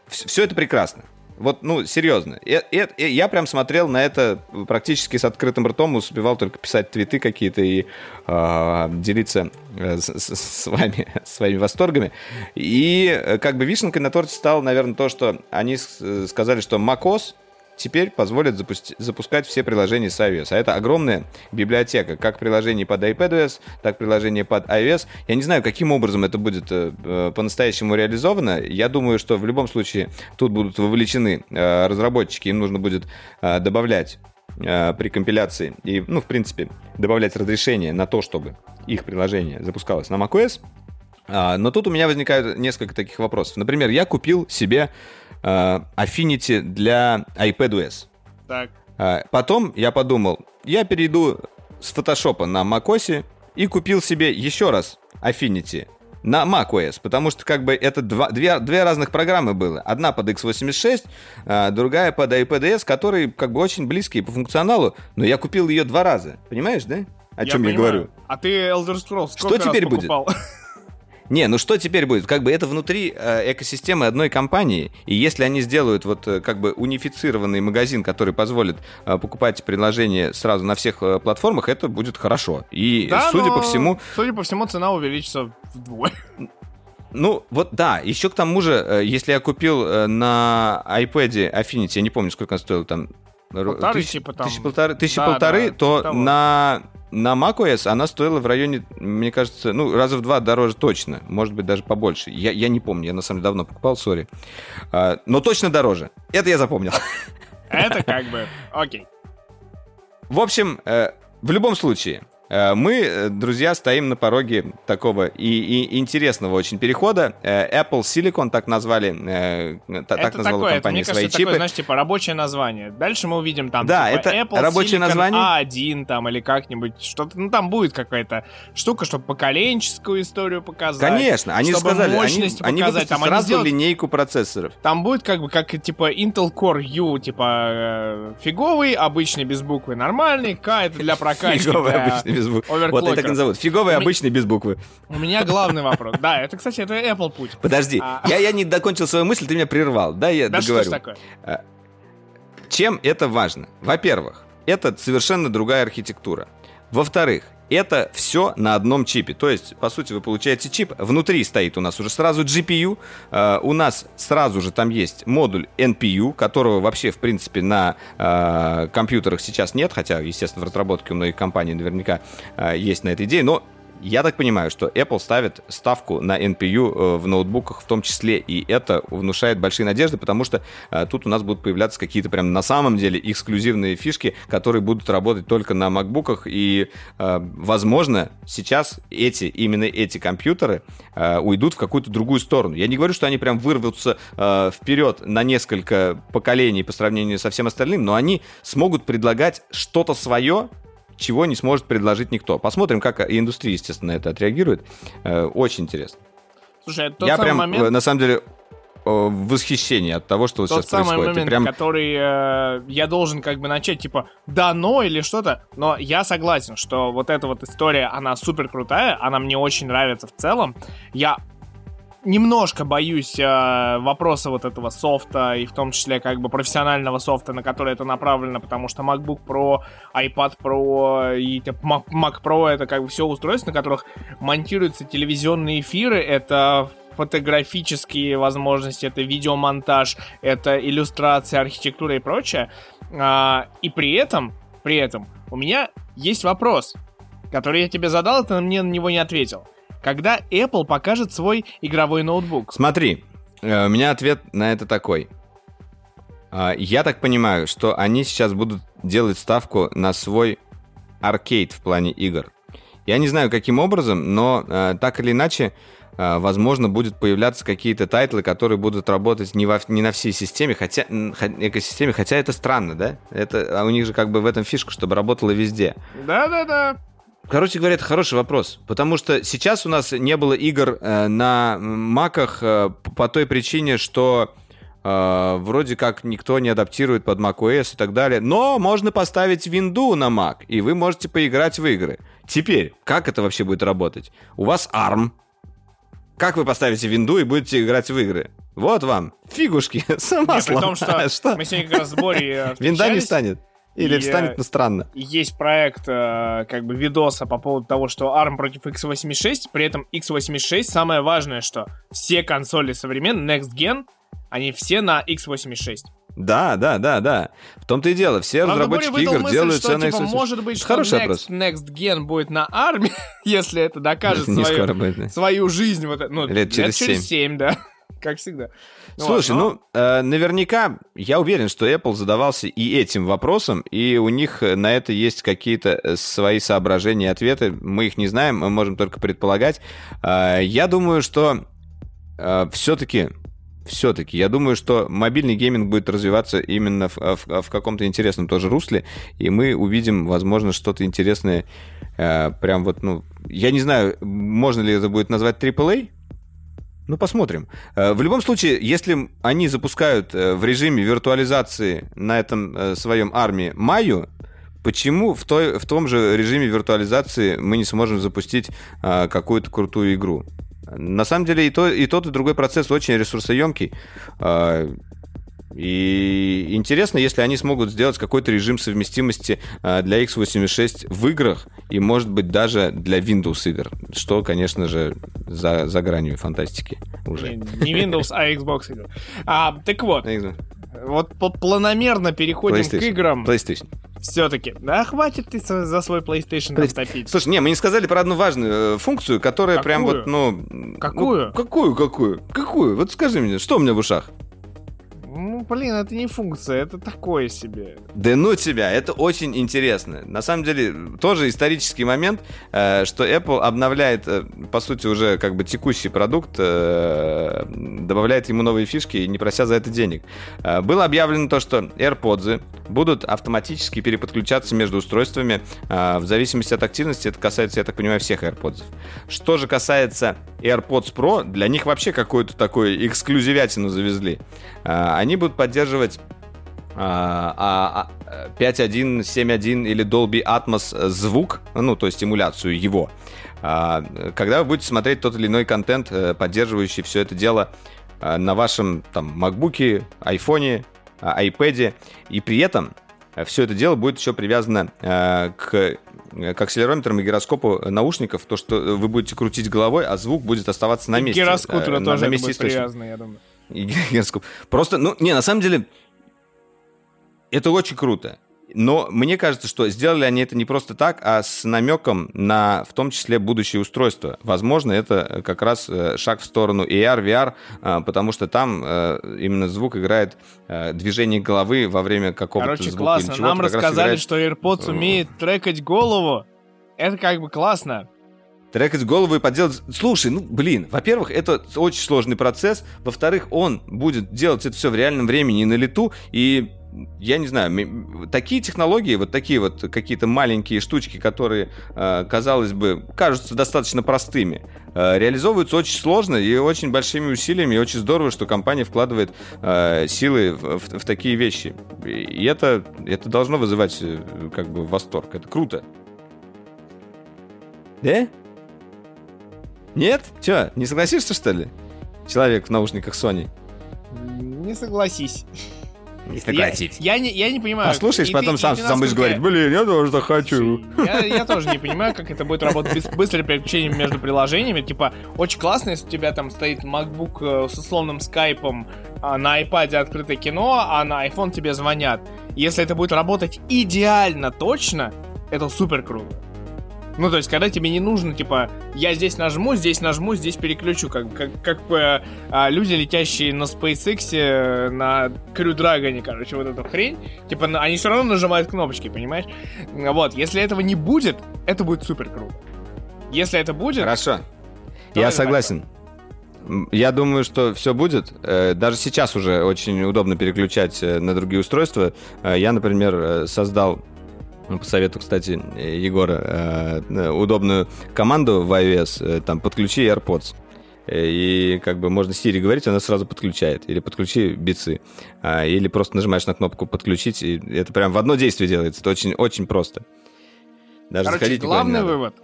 все это прекрасно. Вот, ну, серьезно. Э- э, я прям смотрел на это практически с открытым ртом, успевал только писать твиты какие-то и э, делиться с, с- с вами *laughs* своими восторгами. И э, как бы вишенкой на торте стало, наверное, то, что они э, сказали, что macOS теперь позволит запусти- запускать все приложения с iOS. А это огромная библиотека, как приложений под iPadOS, так приложений под iOS. Я не знаю, каким образом это будет э, э, по-настоящему реализовано. Я думаю, что в любом случае тут будут вовлечены э, разработчики, им нужно будет э, добавлять э, при компиляции и, ну, в принципе, добавлять разрешение на то, чтобы их приложение запускалось на macOS. А, Но тут у меня возникают несколько таких вопросов. Например, я купил себе э, Affinity для iPadOS. Так. А, Потом я подумал, я перейду с Photoshop на macOS и купил себе еще раз Affinity на macOS, потому что как бы это два, две, две разных программы было. Одна под x86, а, другая под iPadOS, которые как бы очень близкие по функционалу, но я купил ее два раза. Понимаешь, да? О чем я, понимаю. говорю? А ты Elder Scrolls Что теперь раз будет? *laughs* Не, ну что теперь будет? Как бы это внутри э, экосистемы одной компании, и если они сделают вот э, как бы унифицированный магазин, который позволит э, покупать приложения сразу на всех э, платформах, это будет хорошо. И Да, судя по всему, Судя по всему, цена увеличится вдвое. ну вот да, еще к тому же, э, если я купил э, на iPad Affinity, я не помню, сколько он стоил там. Полторы, тысяч- типа, там. тысячи полторы, тысячи Да, полторы, да, то типа того. на на macOS она стоила в районе, мне кажется, ну, раза в два дороже точно. Может быть, даже побольше. Я, я не помню, я на самом деле давно покупал, сори. А, но точно дороже. Это я запомнил. Это как бы... Окей. В общем, э, в любом случае, мы, э, друзья, стоим на пороге такого и, и интересного очень перехода. Э, Apple Silicon так назвали, э, та- так это назвала такое, это, компания мне свои кажется, чипы. такое, знаешь, типа рабочее название. Дальше мы увидим там Да, типа, это Apple рабочее Silicon название. A1 там или как-нибудь что-то. Ну там будет какая-то штука, чтобы поколенческую историю показать. Конечно, они чтобы сказали, они, мощность они показать. выпустят Там они сразу сделают- линейку процессоров. Там будет как бы как типа Intel Core U, типа э, фиговый, обычный без буквы нормальный, К это для *laughs* прокачки. Фиговый для обычный без буквы. Вот они так и назовут. Фиговый обычный без буквы. У меня главный вопрос. Да, это, кстати, это Apple путь. Подожди, А. я, я не докончил свою мысль, ты меня прервал. Да, я договорю. такое? Чем это важно? Во-первых, это совершенно другая архитектура. Во-вторых, это все на одном чипе. То есть, по сути, вы получаете чип. Внутри стоит у нас уже сразу GPU. э, у нас сразу же там есть модуль NPU, которого вообще, в принципе, на э, компьютерах сейчас нет. Хотя, естественно, в разработке у многих компаний наверняка э, есть на этой идее. Но я так понимаю, что Apple ставит ставку на NPU э, в ноутбуках в том числе, и это внушает большие надежды, потому что э, тут у нас будут появляться какие-то прям на самом деле эксклюзивные фишки, которые будут работать только на макбуках, и, э, возможно, сейчас эти, именно эти компьютеры уйдут в какую-то другую сторону. Я не говорю, что они прям вырвутся вперед на несколько поколений по сравнению со всем остальным, но они смогут предлагать что-то свое, чего не сможет предложить никто. Посмотрим, как и индустрия, естественно, на это отреагирует. Э, Очень интересно. Слушай, это тот Я самый прям, момент, э, на самом деле, э, в восхищении от того, что вот тот сейчас самый происходит. Момент, прям... который э, я должен как бы начать, типа, да, но или что-то. Но я согласен, что вот эта вот история, она супер крутая, она мне очень нравится в целом. Я немножко боюсь э, вопроса вот этого софта, и в том числе как бы профессионального софта, на который это направлено, потому что MacBook Pro, iPad Pro и Mac, Mac Pro это как бы все устройства, на которых монтируются телевизионные эфиры, это фотографические возможности, это видеомонтаж, это иллюстрация, архитектура и прочее. А, и при этом, при этом у меня есть вопрос, который я тебе задал, ты мне на него не ответил. Когда Apple покажет свой игровой ноутбук? Смотри, э, у меня ответ на это такой. А, Я так понимаю, что они сейчас будут делать ставку на свой аркейд в плане игр. Я не знаю, каким образом, но э, так или иначе, э, возможно, будут появляться какие-то тайтлы, которые будут работать не, во, не на всей системе, хотя экосистеме, хотя это странно, да? Это, а у них же как бы в этом фишка, чтобы работало везде. Да-да-да. Короче говоря, это хороший вопрос, потому что сейчас у нас не было игр э, на маках э, по той причине, что э, вроде как никто не адаптирует под macOS и так далее, но можно поставить винду на Mac, и вы можете поиграть в игры. Теперь, как это вообще будет работать? У вас ARM. Как вы поставите винду и будете играть в игры? Вот вам, фигушки, *laughs* с Не, при том, что, *laughs* Что? мы сегодня как раз с Борей э, Винда не встанет? Или и, встанет, э, но странно. Есть проект, э, как бы, видоса по поводу того, что ARM против x86, при этом x86, самое важное, что все консоли современные, Next Gen, они все на x86. Да, да, да, да. В том-то и дело. Все Правда, разработчики игр мысль, делают что, все на типа, Xbox. может быть, Это что хороший next, вопрос. next Gen будет на армии, *laughs* если это *laughs* докажет свою, свою жизнь. Вот, ну, Лет через через 7, да. Как всегда. Ну Слушай, ладно, ну, э, наверняка, я уверен, что Apple задавался и этим вопросом, и у них э, на это есть какие-то э, свои соображения и ответы. Мы их не знаем, мы можем только предполагать. Э, я думаю, что все-таки, все-таки, я думаю, что мобильный гейминг будет развиваться именно в, в- в каком-то интересном тоже русле, и мы увидим, возможно, что-то интересное. э, прям вот, ну, я не знаю, можно ли это будет назвать AAA, ну, посмотрим. Э, В любом случае, если они запускают э, в режиме виртуализации на этом э, своем армии Майю, почему в, той, в том же режиме виртуализации мы не сможем запустить какую-то крутую игру? На самом деле и, то, и тот, и другой процесс очень ресурсоемкий. А, и интересно, если они смогут сделать какой-то режим совместимости а, для x86 в играх и, может быть, даже для Windows игр, что, конечно же, за, за гранью фантастики уже. Не Windows, а Xbox игр. А, так вот, вот планомерно переходим к играм. PlayStation. Все-таки. Да, хватит ты за свой PlayStation там топить. Слушай, не, мы не сказали про одну важную э, функцию, которая какую? прям вот, ну... Какую? Ну, какую, какую? Какую? Вот скажи мне, что у меня в ушах? Ну, блин, это не функция, это такое себе. Да ну тебя, это очень интересно. На самом деле, тоже исторический момент, э, что Apple обновляет, э, по сути, уже как бы текущий продукт, э, добавляет ему новые фишки, не прося за это денег. Э, было объявлено то, что AirPods будут автоматически переподключаться между устройствами э, в зависимости от активности. Это касается, я так понимаю, всех AirPods. Что же касается AirPods Pro, для них вообще какую-то такую эксклюзивятину завезли. Э, они будут поддерживать а, а, 5.1, а, 7.1 или Dolby Atmos звук, ну, то есть эмуляцию его. А, когда вы будете смотреть тот или иной контент, э, поддерживающий все это дело на вашем там MacBook, iPhone, iPad, и при этом все это дело будет еще привязано к к акселерометрам и гироскопу наушников, то, что вы будете крутить головой, а звук будет оставаться на месте. Гироскутер э, тоже на месте будет привязано, я думаю и гироскоп. Просто, ну, не, на самом деле, это очень круто. Но мне кажется, что сделали они это не просто так, а с намеком на, в том числе, будущее устройство. Возможно, это как раз э, шаг в сторону AR, VR, э, потому что там э, именно звук играет движение головы во время какого-то Короче, звука. классно. Нам рассказали, играет... что AirPods умеет трекать голову. Это как бы классно трекать голову и поделать... Слушай, ну, блин, во-первых, это очень сложный процесс, во-вторых, он будет делать это все в реальном времени и на лету, и я не знаю, такие технологии, вот такие вот какие-то маленькие штучки, которые, э, казалось бы, кажутся достаточно простыми, э, реализовываются очень сложно и очень большими усилиями, и очень здорово, что компания вкладывает э, силы в, в, в такие вещи. И это, это должно вызывать как бы восторг. Это круто. Да? Нет? Че, не согласишься, что ли? Человек в наушниках Sony. Не согласись. Не согласись. Я, я, не, я не понимаю. Послушаешь, потом ты, сам, сам будешь говорить, блин, я тоже хочу. Я, я тоже не понимаю, как это будет работать без быстрым переключением между приложениями. Типа, очень классно, если у тебя там стоит MacBook э, с условным скайпом, а на iPad открытое кино, а на iPhone тебе звонят. Если это будет работать идеально точно, это супер круто. Ну, то есть, когда тебе не нужно, типа, я здесь нажму, здесь нажму, здесь переключу, как, как, как бы а, люди, летящие на SpaceX, э, на Crew Dragon, короче, вот эту хрень, типа, они все равно нажимают кнопочки, понимаешь? Вот, если этого не будет, это будет супер круто. Если это будет... Хорошо. Я согласен. Я думаю, что все будет. Э, даже сейчас уже очень удобно переключать э, на другие устройства. Я, например, создал ну, по совету, кстати, Егора, э, удобную команду в iOS, э, там, подключи AirPods. И как бы можно Siri говорить, она сразу подключает. Или подключи бицы. А, или просто нажимаешь на кнопку подключить, и это прям в одно действие делается. Это очень, очень просто. Даже Короче, главный вывод.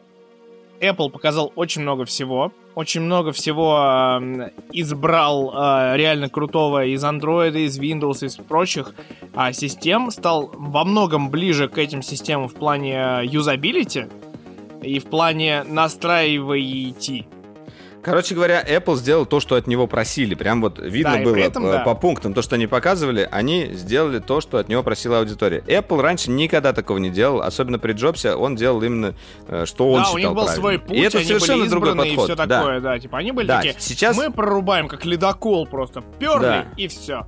Apple показал очень много всего. Очень много всего избрал э, реально крутого из Android, из Windows, из прочих э, систем. Стал во многом ближе к этим системам в плане юзабилити и в плане настраивайте Короче говоря, Apple сделал то, что от него просили. Прям вот видно да, было этом, по, да. по пунктам, то, что они показывали, они сделали то, что от него просила аудитория. Apple раньше никогда такого не делал, особенно при Джобсе, он делал именно, э, что он да, считал у них был правильным. свой путь, и это они совершенно были другой подход. И все такое, да. да. Типа они были да, такие, сейчас... мы прорубаем как ледокол просто, перли да. и все.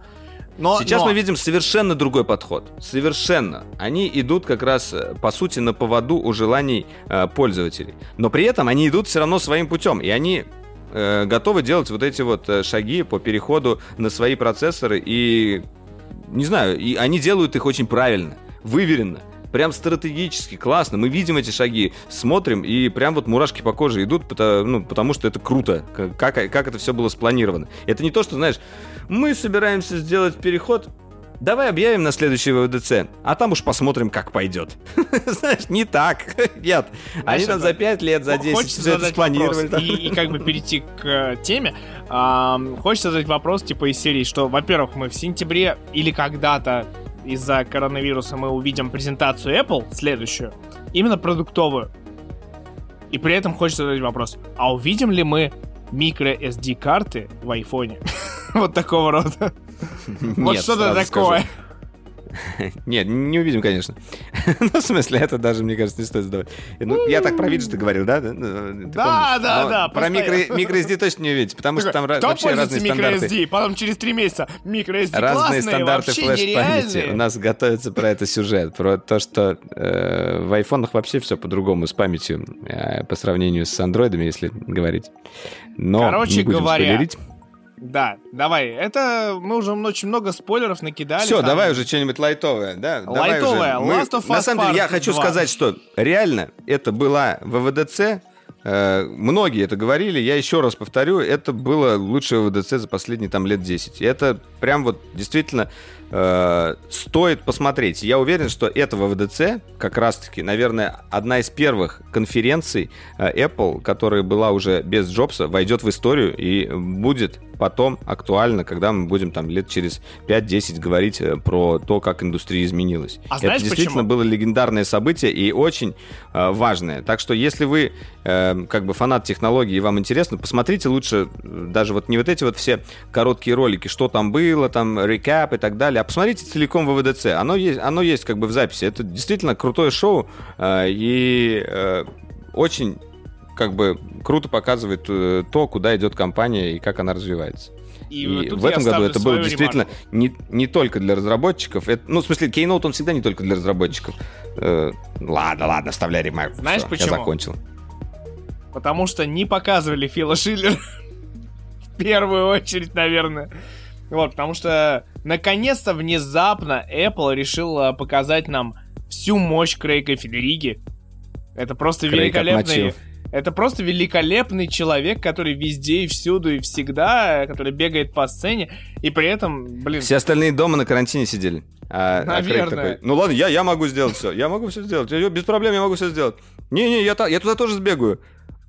Но, Сейчас но... мы видим совершенно другой подход. Совершенно. Они идут как раз, э, по сути, на поводу у желаний э, пользователей. Но при этом они идут все равно своим путем. И они э, готовы делать вот эти вот э, шаги по переходу на свои процессоры и не знаю, и они делают их очень правильно, выверенно прям стратегически, классно. Мы видим эти шаги, смотрим, и прям вот мурашки по коже идут, потому, ну, потому что это круто, как, как это все было спланировано. Это не то, что, знаешь, мы собираемся сделать переход, давай объявим на следующий ВДЦ, а там уж посмотрим, как пойдет. *laughs* Знаешь, не так. *laughs* Нет. Они там за 5 лет, за 10 Хочется все это спланировали. и, как бы перейти к э, теме. Хочется задать вопрос типа из серии, что, во-первых, мы в сентябре или когда-то из-за коронавируса мы увидим презентацию Apple следующую, именно продуктовую. И при этом хочется задать вопрос, а увидим ли мы микро SD карты в айфоне? *laughs* Вот такого рода. *laughs* Вот что-то такое. *laughs* Нет, не увидим, конечно. *laughs* Ну, в смысле, это даже, мне кажется, не стоит задавать. Ну, я так про виджет говорил, да? Да, да, да, Про microSD точно не увидите, потому что там вообще разные стандарты. microSD? Потом через три месяца microSD Разные стандарты флеш-памяти. У нас готовится про это сюжет. Про то, что э, в айфонах вообще все по-другому с памятью э, по сравнению с андроидами, если говорить. Но Короче не будем говоря, спойлерить. Да, давай. Это мы уже очень много спойлеров накидали. Все, там. давай уже что-нибудь лайтовое, да? Лайтовое. Мы- Last of На Us самом деле, я хочу 2. сказать, что реально это была ВВДЦ. э, Многие это говорили, я еще раз повторю, это было лучшее ВДЦ за последние там лет 10. И это прям вот действительно стоит посмотреть. Я уверен, что это ВВДЦ как раз-таки, наверное, одна из первых конференций э, Apple, которая была уже без Джобса, войдет в историю и будет потом актуально, когда мы будем там лет через 5-10 говорить э, про то, как индустрия изменилась. А это действительно почему? было легендарное событие и очень э, важное. Так что если вы э, как бы фанат технологий и вам интересно, посмотрите лучше э, даже вот не вот эти вот все короткие ролики, что там было, там рекап и так далее, а посмотрите целиком ВВДЦ. Оно есть, оно есть как бы в записи. Это действительно крутое шоу э, и э, очень как бы круто показывает э, то, куда идет компания и как она развивается. И, И в этом году это было действительно ремарку. не, не только для разработчиков. Это, ну, в смысле, Keynote, он всегда не только для разработчиков. Э, ладно, ладно, вставляй ремарку. Знаешь Всё, почему? Я закончил. Потому что не показывали Фила Шиллера. *laughs* В первую очередь, наверное. Вот, потому что наконец-то внезапно Apple решил показать нам всю мощь Крейга Федериги. Это просто Крейг великолепный... отмочил. Это просто великолепный человек, который везде и всюду и всегда, который бегает по сцене, и при этом, блин, Все остальные дома на карантине сидели. А, а Наверное. такой, ну ладно, я, я могу сделать все. Я могу все сделать. Я- без проблем я могу все сделать. Не-не, я, я туда тоже сбегаю.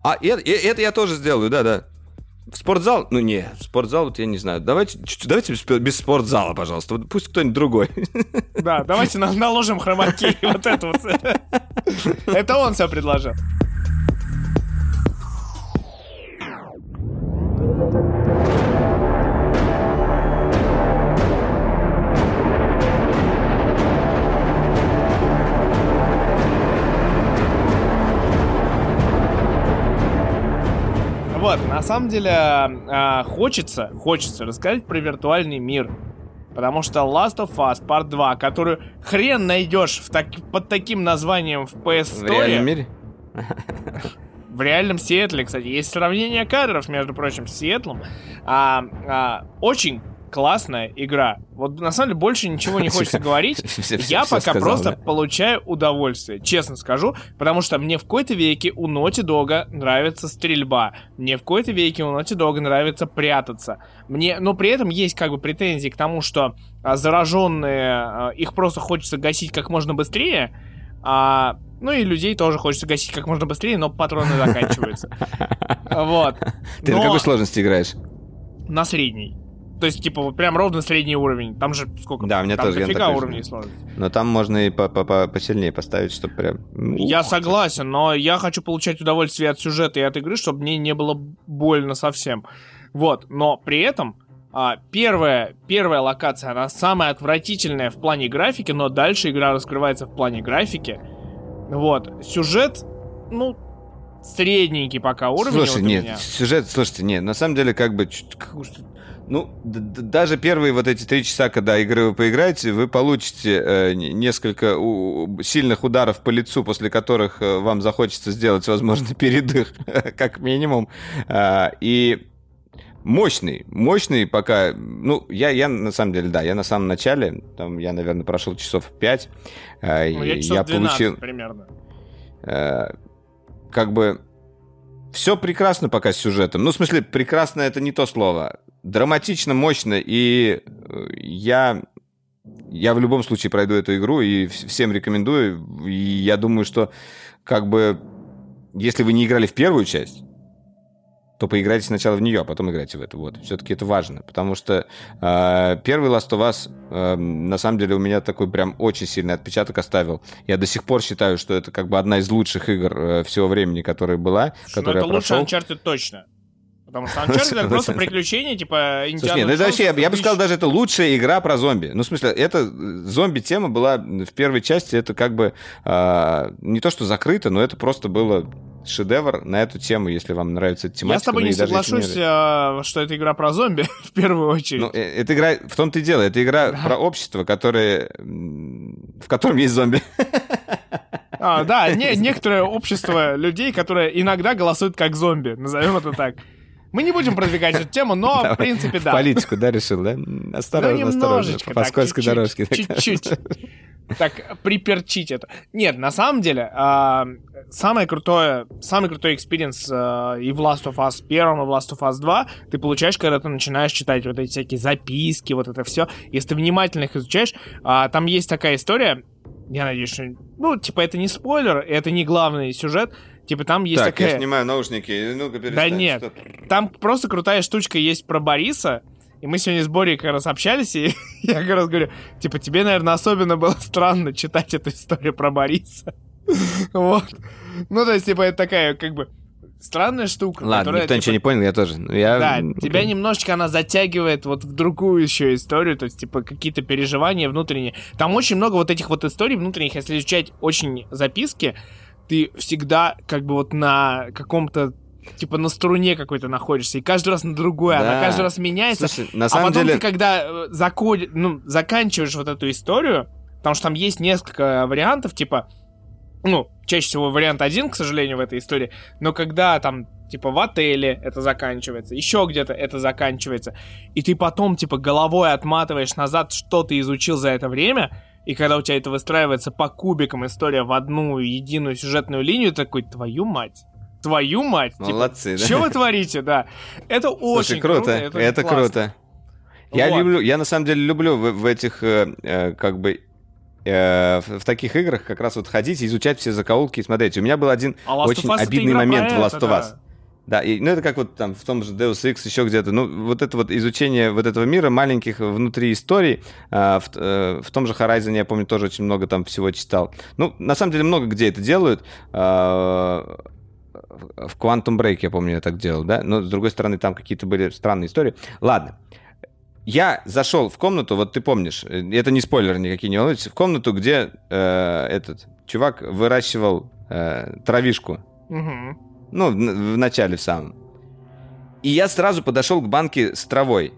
А это, э- это я тоже сделаю, да-да. В спортзал? Ну не, в спортзал, вот я не знаю. Давайте, давайте без, без спортзала, пожалуйста. Вот пусть кто-нибудь другой. *laughs* да, давайте на- наложим хромаки, *laughs* вот это вот. *laughs* Это он все предложил. Вот, на самом деле, а, хочется, хочется рассказать про виртуальный мир. Потому что Last of Us Part 2, которую хрен найдешь в так- под таким названием в PS В реальном Store, мире. *laughs* в реальном Сиэтле, кстати, есть сравнение кадров, между прочим, с Сиэтлом. А, а, очень классная игра. Вот на самом деле больше ничего не хочется говорить. *laughs* Я пока просто получаю удовольствие, честно скажу, потому что мне в какой-то веке у Naughty Dog нравится стрельба, мне в какой-то веке у Naughty Dog нравится прятаться. Мне, но при этом есть как бы претензии к тому, что а, зараженные, а, их просто хочется гасить как можно быстрее, а, ну и людей тоже хочется гасить как можно быстрее, но патроны заканчиваются. *laughs* Вот. Ты на какой сложности играешь? на средний. То есть, типа, вот прям ровно средний уровень. Там же сколько? Да, у меня там тоже, дофига уровней сложности. Но там можно и по- по- по- посильнее поставить, чтобы прям... ну, Я согласен, но я хочу получать удовольствие от сюжета и от игры, чтобы мне не было больно совсем. Вот, но при этом а, первая, первая локация, она самая отвратительная в плане графики, но дальше игра раскрывается в плане графики. Вот, сюжет, ну, средненький пока уровень. Слушай, вот нет, меня. сюжет, слушайте, нет, на самом деле, как бы, ну, даже первые вот эти три часа, когда игры вы поиграете, вы получите э, несколько сильных ударов по лицу, после которых э, вам захочется сделать, возможно, *laughs* передых, *laughs* как минимум. А, и мощный, мощный пока, ну, я, я на самом деле, да, я на самом начале, там, я, наверное, прошел часов пять, а, Ну, я часов я 12 получил... примерно. Э, как бы все прекрасно пока с сюжетом. Ну, в смысле, прекрасно это не то слово. Драматично, мощно, и э, я я в любом случае пройду эту игру и вс- всем рекомендую. И я думаю, что как бы если вы не играли в первую часть, то поиграйте сначала в нее, а потом играйте в эту. Вот, все-таки это важно, потому что э, первый Last of Us э, на самом деле у меня такой прям очень сильный отпечаток оставил. Я до сих пор считаю, что это как бы одна из лучших игр э, всего времени, которая была, Ну, которую это я лучше прошел. Uncharted точно. Потому что Uncharted *laughs* это просто приключения, типа Слушай, нет, ну это вообще, я, бы сказал, 2000 даже это лучшая игра про зомби. Ну, в смысле, это э, зомби-тема была в первой части, это как бы а, не то, что закрыто, но это просто было шедевр на эту тему, если вам нравится эта тематика. Я с тобой ну, не соглашусь, не- а, что это игра про зомби, *laughs* в первую очередь. Ну, э, эта игра, в том-то и дело, это игра про общество, которое, в котором есть зомби. А, да, не, *laughs* некоторое общество людей, которые иногда голосуют как зомби, назовем это так. Мы не будем продвигать эту тему, но, в Давай. принципе, В да. политику, да, решил, да? М, Ну, Осторожно, осторожно, по так, скользкой чуть-чуть, дорожке. Чуть-чуть. *laughs* Так, приперчить это. Нет, на самом деле, а, самое крутое, самый крутой experience а, и в Last of Us 1, и в Last of Us 2 ты получаешь, когда ты начинаешь читать вот эти всякие записки, вот это все. Если ты внимательно их изучаешь, а, там есть такая история, я надеюсь, что... Ну, типа, это не спойлер, это не главный сюжет. Типа, там есть Так, такая... я снимаю наушники, ну-ка перестань. нет. что? Там просто крутая штучка есть про Бориса. И мы сегодня с Борей как раз общались, и *laughs* я как раз говорю, типа, тебе, наверное, особенно было странно читать эту историю про Бориса. *laughs* Вот. Ну, то есть, типа, это такая, как бы, странная штука. Ладно, которая, никто типа, ничего не понял, я тоже. Я... Да, тебя немножечко она затягивает вот в другую еще историю, то есть, типа, какие-то переживания внутренние. Там очень много вот этих вот историй внутренних, если изучать очень записки, ты всегда как бы вот на каком-то типа на струне какой-то находишься, и каждый раз на другой, она Да. каждый раз меняется. Слушай, на а самом потом деле... ты, когда э, зако- ну, заканчиваешь вот эту историю, потому что там есть несколько вариантов, типа, ну, чаще всего вариант один, к сожалению, в этой истории, но когда там, типа, в отеле это заканчивается, еще где-то это заканчивается, и ты потом, типа, головой отматываешь назад, что ты изучил за это время, и когда у тебя это выстраивается по кубикам история в одну единую сюжетную линию, такой, твою мать, твою мать, типа, Молодцы, да? что вы творите, да. Это очень Слушай, круто, это, это, классно. круто. Я Вот. люблю, я на самом деле люблю в, в этих, э, э, как бы, э, в, в таких играх как раз вот ходить изучать все закоулки и смотреть. У меня был один А очень это обидный момент про в это, Last of. Us. Да, и, ну это как вот там в том же Deus Ex, еще где-то. Ну, вот это вот изучение вот этого мира, маленьких внутри историй. а, в, э, в том же Horizon, я помню, тоже очень много там всего читал. Ну, на самом деле, много где это делают. А, в Quantum Break, я помню, я так делал, да? Но, с другой стороны, там какие-то были странные истории. Ладно. Я зашел в комнату, вот ты помнишь, э, это не спойлер никакие, не волнуйтесь, в комнату, где э, этот чувак выращивал э, травишку. Мгм. Ну, в, начале в самом. И я сразу подошел к банке с травой.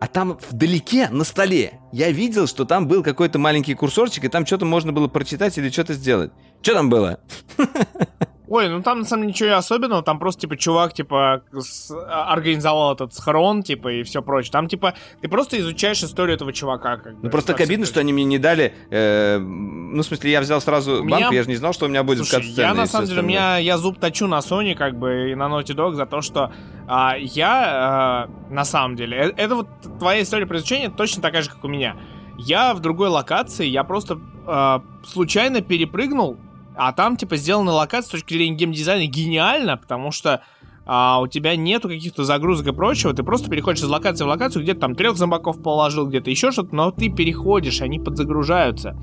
А там вдалеке, на столе, я видел, что там был какой-то маленький курсорчик, и там что-то можно было прочитать или что-то сделать. Что там было? *laughs* Ой, ну там на самом деле ничего особенного, там просто типа чувак типа с- а, организовал этот схрон, типа и все прочее. Там типа ты просто изучаешь историю этого чувака. Как бы, Ну, просто так обидно, что они мне не дали... э, ну, в смысле, я взял сразу меня- банку, я же не знал, что у меня будет Слушай, я на самом деле, меня, я зуб точу на Sony, как бы, и на Naughty Dog за то, что а, я, а, на самом деле, э- это вот твоя история про изучение точно такая же, как у меня. Я в другой локации, я просто а, случайно перепрыгнул, а там, типа, сделана локация с точки зрения геймдизайна гениально, потому что а, у тебя нету каких-то загрузок и прочего, ты просто переходишь из локации в локацию, где-то там трех зомбаков положил, где-то еще что-то, но ты переходишь, они подзагружаются.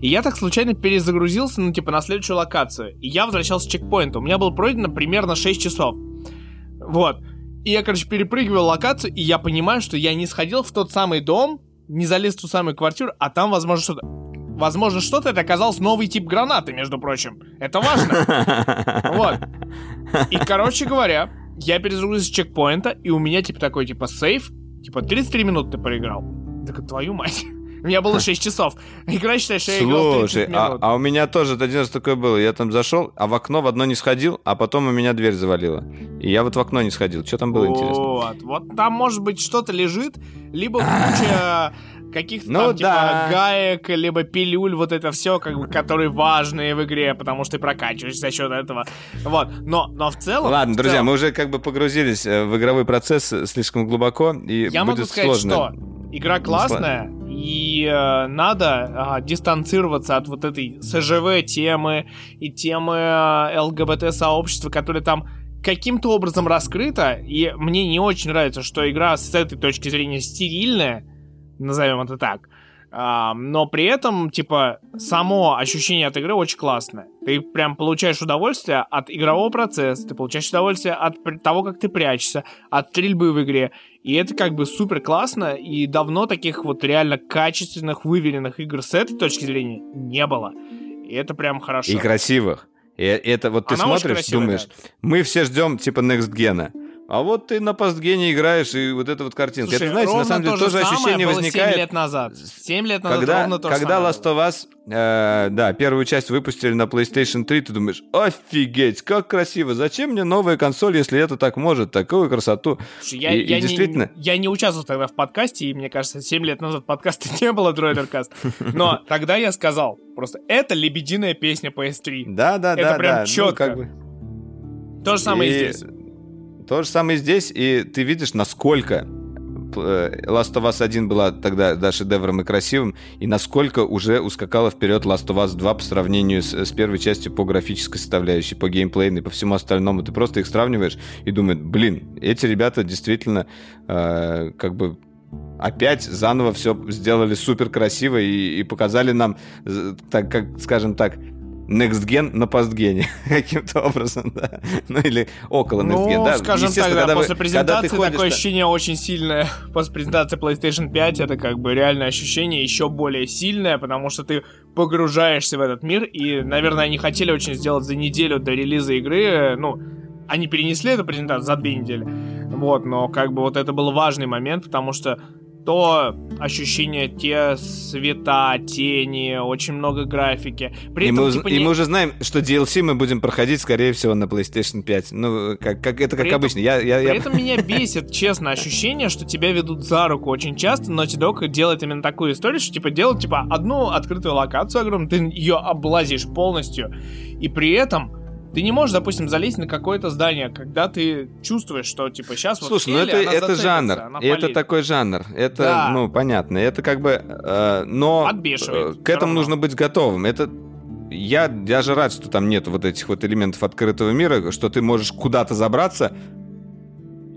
И я так случайно перезагрузился, ну, типа, на следующую локацию. И я возвращался с чекпоинта. У меня было пройдено примерно 6 часов. Вот. И я, короче, перепрыгиваю локацию, и я понимаю, что я не сходил в тот самый дом, не залез в ту самую квартиру, а там, возможно, что-то... Возможно, что-то это оказалось новый тип гранаты, между прочим. Это важно. *laughs* Вот. И, короче говоря, я перезагрузился с чекпоинта, и у меня, типа, такой, типа, сейф, типа, 33 минуты ты проиграл. Так, твою мать. У меня было 6 часов. Игра, считай, что я играл 30 Слушай, а, минут. а у меня тоже один раз такое было. Я там зашел, а в окно в одно не сходил, а потом у меня дверь завалила. И я вот в окно не сходил. Что там было интересно? Вот. Вот там, может быть, что-то лежит, либо куча *laughs* каких-то Ну там, типа, да. гаек, либо пилюль, вот это все, как бы, которые важные в игре, потому что ты прокачиваешься за счет этого. Вот. Но, но в целом... Ладно, в друзья, целом, мы уже как бы погрузились э, в игровой процесс слишком глубоко, и Я будет могу сказать, сложно. что игра классная, и э, надо э, дистанцироваться от вот этой СЖВ темы и темы э, ЛГБТ-сообщества, которое там каким-то образом раскрыто, и мне не очень нравится, что игра с этой точки зрения стерильная, назовем это так, а, но при этом, типа, само ощущение от игры очень классное. Ты прям получаешь удовольствие от игрового процесса, ты получаешь удовольствие от того, как ты прячешься, от стрельбы в игре. И это как бы супер классно, и давно таких вот реально качественных, выверенных игр с этой точки зрения не было. И это прям хорошо. И красивых. И это вот ты Она смотришь, красивая, думаешь, мы все ждем типа Next Gen. А вот ты на постгене играешь, и вот эта вот картинка. Слушай, это, знаете, на самом деле то же тоже ощущение возникает. 7 лет назад. 7 лет назад Когда, ровно то когда Last of Us, э, да, первую часть выпустили на PlayStation 3, ты думаешь, офигеть, как красиво, зачем мне новая консоль, если это так может, такую красоту. Слушай, я, И- и я не- действительно- я не участвовал тогда в подкасте, и мне кажется, 7 лет назад подкаста *laughs* не было Дроидеркаст. Но тогда я сказал, просто это лебединая песня PS3. Да, да, Это да, прям да. ну, бы. То же самое и И здесь. То же самое здесь, и ты видишь, насколько э, Last of Us 1 была тогда да, шедевром и красивым, и насколько уже ускакала вперед Last of Us 2 по сравнению с, с первой частью по графической составляющей, по геймплейной, по всему остальному. Ты просто их сравниваешь и думаешь, блин, эти ребята действительно э, как бы опять заново все сделали супер красиво и, и показали нам, так как, скажем так, Next Gen на постгене *laughs* каким-то образом, да. Ну или около Next Ну, Gen, да. скажем так, да, вы- после ты презентации ходишь, такое да. ощущение очень сильное. *laughs* После презентации PlayStation 5 это как бы реальное ощущение еще более сильное, потому что ты погружаешься в этот мир, и, наверное, они хотели очень сделать за неделю до релиза игры, э, ну, они перенесли эту презентацию за две недели, вот, но как бы вот это был важный момент, потому что то ощущение, те цвета, тени, очень много графики. При И этом, мы, типа, и не- мы уже знаем, что DLC мы будем проходить, скорее всего, на PlayStation 5. Ну, как, как это как При этом- обычно. Я, я, я- При этом меня *laughs* бесит, честно, ощущение, что тебя ведут за руку очень часто. Naughty Dog делает именно такую историю, что типа делают типа одну открытую локацию огромную, ты ее облазишь полностью, и при этом ты не можешь, допустим, залезть на какое-то здание, когда ты чувствуешь, что типа сейчас вот Слушай, ну Элли, это, это жанр. это такой жанр. Это, Да. ну, понятно. Это как бы... э, но Отбешивает, э, к этому равно. нужно быть готовым. Это... Я даже рад, что там нет вот этих вот элементов открытого мира, что ты можешь куда-то забраться,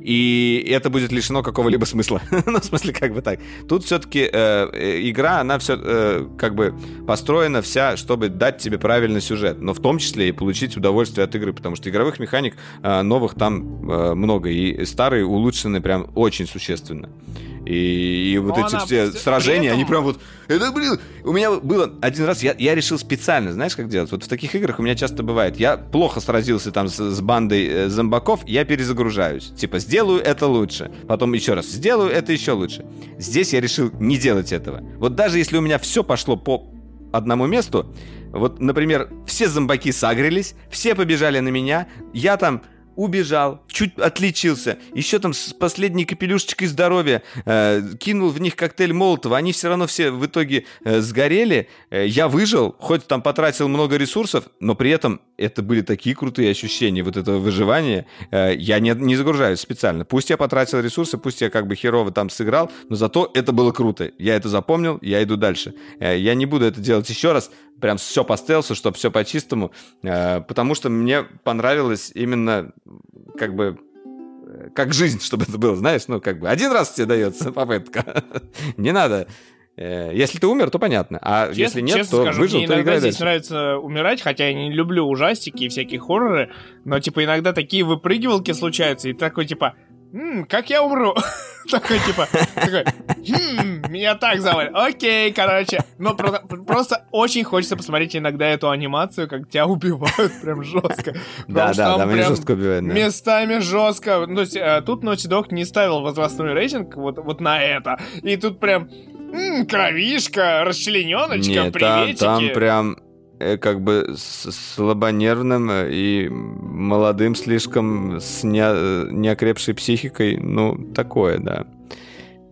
и это будет лишено какого-либо смысла. *laughs* ну, в смысле, как бы так. Тут все-таки игра, она все как бы построена вся, чтобы дать тебе правильный сюжет, но в том числе и получить удовольствие от игры, потому что игровых механик э, новых там э, много, и старые улучшены прям очень существенно. И, и вот Но эти все сражения, этом- они прям вот... Это, блин, у меня было один раз, я, я решил специально, знаешь, как делать? Вот в таких играх у меня часто бывает. Я плохо сразился там с, с бандой э, зомбаков, я перезагружаюсь. Типа, сделаю это лучше. Потом еще раз, сделаю это еще лучше. Здесь я решил не делать этого. Вот даже если у меня все пошло по одному месту, вот, например, все зомбаки сагрились, все побежали на меня, я там убежал, чуть отличился, еще там с последней капелюшечкой здоровья э, кинул в них коктейль Молотова, они все равно все в итоге э, сгорели, Э, я выжил, хоть там потратил много ресурсов, но при этом это были такие крутые ощущения вот этого выживания, Э, я не, не загружаюсь специально, пусть я потратил ресурсы, пусть я как бы херово там сыграл, но зато это было круто, я это запомнил, я иду дальше, Э, я не буду это делать еще раз, прям все по стелсу, чтобы все по-чистому, э, потому что мне понравилось именно как бы э, как жизнь, чтобы это было, знаешь, ну как бы один раз тебе дается *laughs* попытка, *laughs* не надо. Э, Если ты умер, то понятно, а Честно- если нет, честно то скажу, выжил, мне то иногда играй здесь дальше. нравится умирать, хотя я не люблю ужастики и всякие хорроры, но, типа, иногда такие выпрыгивалки случаются, и такой, типа, «М, как я умру? *laughs* Такой, типа, такой, «Хм, меня так завалит. Окей, короче. Но про- просто очень хочется посмотреть иногда эту анимацию, как тебя убивают *laughs* прям жестко. Да, да, там жестко убивают, да. Местами жестко. Ну, то есть, э, тут Naughty Dog не ставил возрастной рейтинг вот, вот на это. И тут прям м, кровишка, расчлененочка, Нет, приветики. там прям как бы слабонервным э, и молодым слишком с не- э, неокрепшей психикой, ну, такое, да.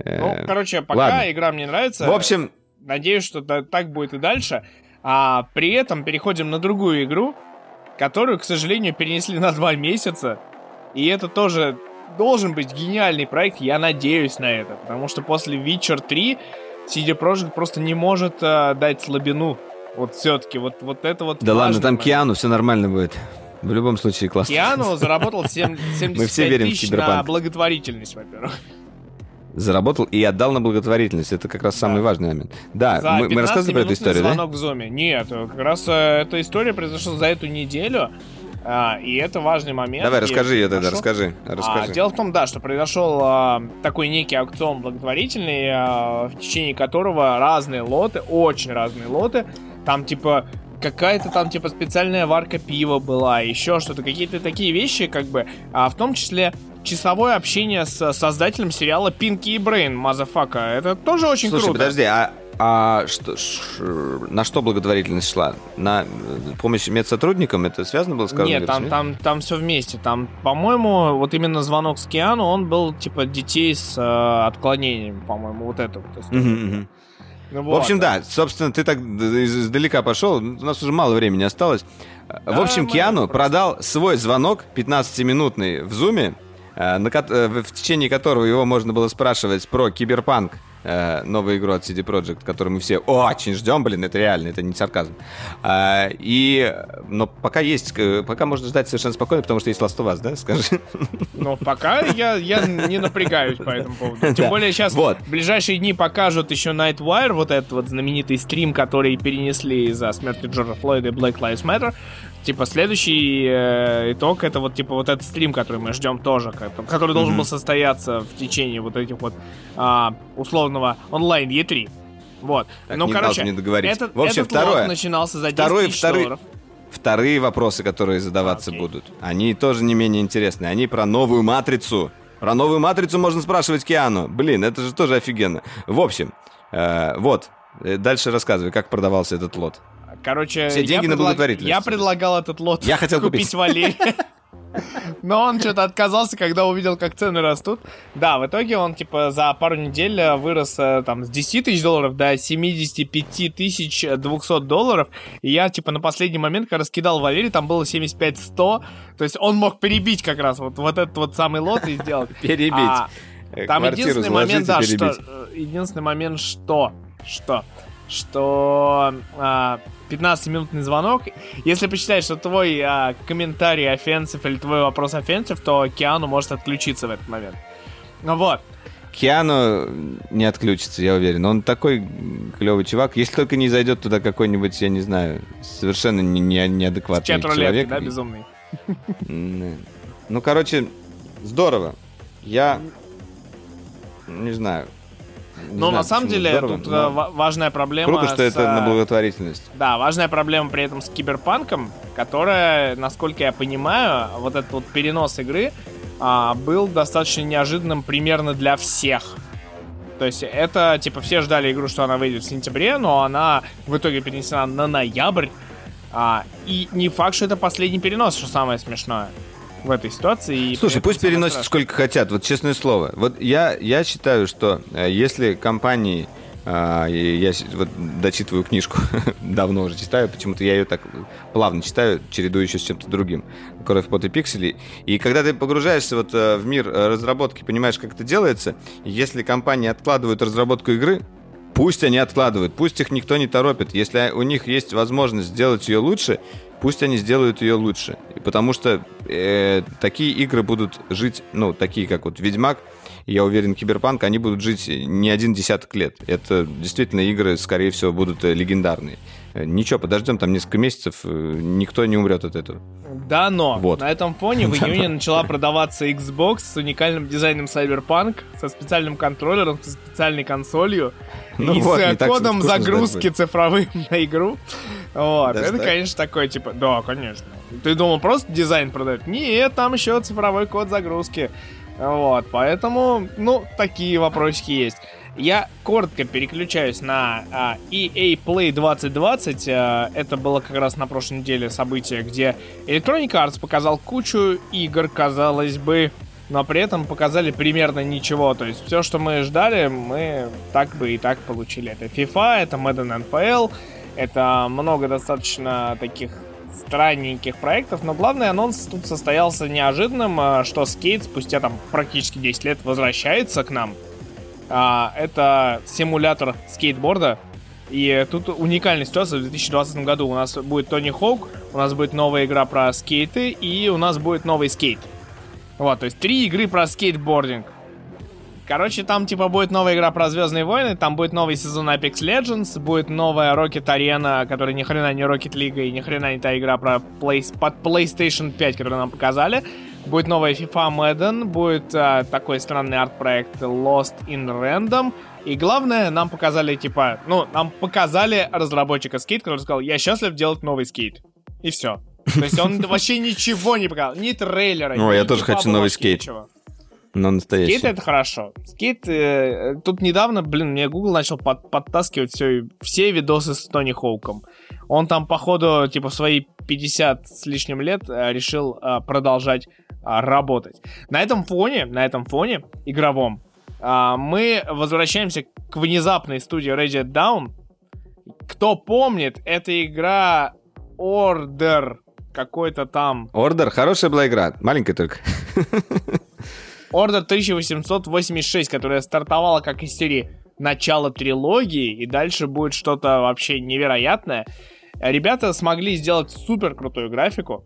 Э, Ну, короче, пока ладно. игра мне нравится. В общем, Надеюсь, что та- так будет и дальше. А при этом переходим на другую игру, которую, к сожалению, перенесли на два месяца. И это тоже должен быть гениальный проект, я надеюсь на это. Потому что после Witcher 3 CD Projekt просто не может э, дать слабину. Вот все-таки, вот, вот это вот Да ладно, там момент. Киану, все нормально будет. В любом случае классно. Киану *laughs* заработал 7, 75 Мы все верим в тысяч на Киберпанк. благотворительность, во-первых. Заработал и отдал на благотворительность. Это как раз самый Да. важный момент. Да, За мы, мы рассказывали про эту 15-минутный историю, да? звонок в зуме. Нет, как раз э, эта история произошла за эту неделю, а, и это важный момент. Давай, расскажи ее тогда, хорошо. расскажи. А, расскажи. дело в том, да, что произошел а, такой некий аукцион благотворительный, а, в течение которого разные лоты, очень разные лоты, там типа какая-то там типа специальная варка пива была, еще что-то, какие-то такие вещи, как бы, а в том числе часовое общение с создателем сериала Пинки и Брейн, motherfucker. Это тоже очень Слушай, круто. подожди, а, а что, ш- на что благотворительность шла? На э, помощь медсотрудникам? Это связано было с Нет, там, там, там все вместе. Там, по-моему, вот именно звонок с Киану, он был типа детей с э, отклонениями, по-моему, вот это вот. Мгм, мгм. Ну В вот. общем, да, собственно, ты так издалека пошел, у нас уже мало времени осталось. В общем, Киану просто- продал свой звонок 15-минутный в Зуме, э, на э, в течение которого его можно было спрашивать про Киберпанк, э, новую игру от CD Projekt, которую мы все очень ждем, блин, это реально, это не сарказм. А, И, но пока есть, э, пока можно ждать совершенно спокойно, потому что есть Last of Us, да, скажи? Но пока я, я не напрягаюсь по этому поводу. Тем более сейчас Вот. в ближайшие дни покажут еще Nightwire, вот этот вот знаменитый стрим, который перенесли из-за смерти Джорджа Флойда и Black Lives Matter. Типа следующий э, итог это вот типа вот этот стрим, который мы ждем тоже, который должен Мгм. был состояться в течение вот этих вот а, условного онлайн E3. Вот. Так, ну, не короче, мне договорить. этот, В общем, этот второе. начинался за 10 Второй- тысяч второй- долларов. Вторые вопросы, которые задаваться Окей. будут, они тоже не менее интересны. Они про новую матрицу. Про новую матрицу можно спрашивать Киану. Блин, это же тоже офигенно. В общем, э, вот. Э, Дальше рассказывай, как продавался этот лот. Короче, Все деньги я, на благотворительность. я предлагал этот лот Я хотел купить купить. Валерия. *laughs* Но он что-то отказался, когда увидел, как цены растут. Да, в итоге он, типа, за пару недель э, вырос э, там с 10 тысяч долларов до 75 тысяч 200 долларов. И я, типа, на последний момент, когда раскидал Валерий, там было 75-100. То есть он мог перебить как раз вот, вот этот вот самый лот и сделать. *laughs* Перебить. А, Э, там единственный момент, да, что... перебить. э, Единственный момент, что... Что? Что... а, 15-минутный звонок. Если посчитать, что твой а, комментарий offensive или твой вопрос offensive, то Киану может отключиться в этот момент. Ну вот. Киану не отключится, я уверен. Он такой клевый чувак. Если только не зайдет туда какой-нибудь, я не знаю, совершенно не, не- неадекватный Чат человек. да, безумный. Ну, короче, здорово. Я не знаю. Но знаю, на самом деле здорово, тут но э, ва- важная проблема. Круто, что с, это на э, благотворительность. Да, важная проблема при этом с киберпанком, которая, насколько я понимаю, вот этот вот перенос игры а, был достаточно неожиданным примерно для всех. То есть это, типа, все ждали игру, что она выйдет в сентябре, но она в итоге перенесена на ноябрь. А, и не факт, что это последний перенос, что самое смешное в этой ситуации. Слушай, пусть переносят страшное. сколько хотят, вот честное слово. Вот я, я считаю, что э, если компании, а, я вот дочитываю книжку, *laughs* давно уже читаю, почему-то я ее так плавно читаю, чередую еще с чем-то другим. Кровь, пот и пиксели. И когда ты погружаешься вот э, в мир э, разработки, понимаешь, как это делается, если компании откладывают разработку игры, Пусть они откладывают, пусть их никто не торопит. Если у них есть возможность сделать ее лучше, пусть они сделают ее лучше. Потому что э, такие игры будут жить, ну, такие как вот Ведьмак, я уверен, Киберпанк, они будут жить не один десяток лет. Это действительно игры, скорее всего, будут э, легендарные. Ничего, подождем там несколько месяцев, э, никто не умрет от этого. Да, но Вот. на этом фоне в *laughs* июне начала продаваться Xbox с уникальным дизайном Cyberpunk, со специальным контроллером, со специальной консолью Ну и вот, с э, кодом загрузки цифровым *laughs* на игру. Вот, Даже это, так? конечно, такой, типа, да, конечно. Ты думал, просто дизайн продают? Нет, там еще цифровой код загрузки. Вот, поэтому, ну, такие вопросики есть. Я коротко переключаюсь на а, EA Play 2020. А, это было как раз на прошлой неделе событие, где Electronic Arts показал кучу игр, казалось бы, но при этом показали примерно ничего. То есть все, что мы ждали, мы так бы и так получили. Это FIFA, это Madden NFL, это много достаточно таких странненьких проектов, но главный анонс тут состоялся неожиданным, а, что Скейт спустя там практически 10 лет возвращается к нам. А, это симулятор скейтборда. И тут уникальная ситуация в 2020 году. У нас будет Тони Хоук, у нас будет новая игра про скейты, и у нас будет новый скейт. Вот, то есть три игры про скейтбординг. Короче, там типа будет новая игра про Звездные войны, там будет новый сезон Apex Legends, будет новая Rocket Arena, которая ни хрена не Rocket League и ни хрена не та игра про play, под PlayStation 5, которую нам показали. Будет новая FIFA Madden, будет а, такой странный арт-проект Lost in Random. И главное, нам показали, типа, ну, нам показали разработчика скейт, который сказал, я счастлив делать новый скейт. И все. То есть он *laughs* вообще ничего не показал, ни трейлера, О, ни я тоже хочу новый скейт. ничего. Но настоящий. Скейт это хорошо. Скейт, э, тут недавно, блин, мне Google начал под- подтаскивать все, все видосы с Тони Хоуком. Он там, походу, типа, в свои 50 с лишним лет э, решил э, продолжать э, работать. На этом фоне, на этом фоне игровом, э, мы возвращаемся к внезапной студии Reddit Down. Кто помнит, это игра Order какой-то там Ордер, хорошая была игра, маленькая только. *laughs* Order 1886, которая стартовала как из серии начало трилогии, и дальше будет что-то вообще невероятное. Ребята смогли сделать супер крутую графику.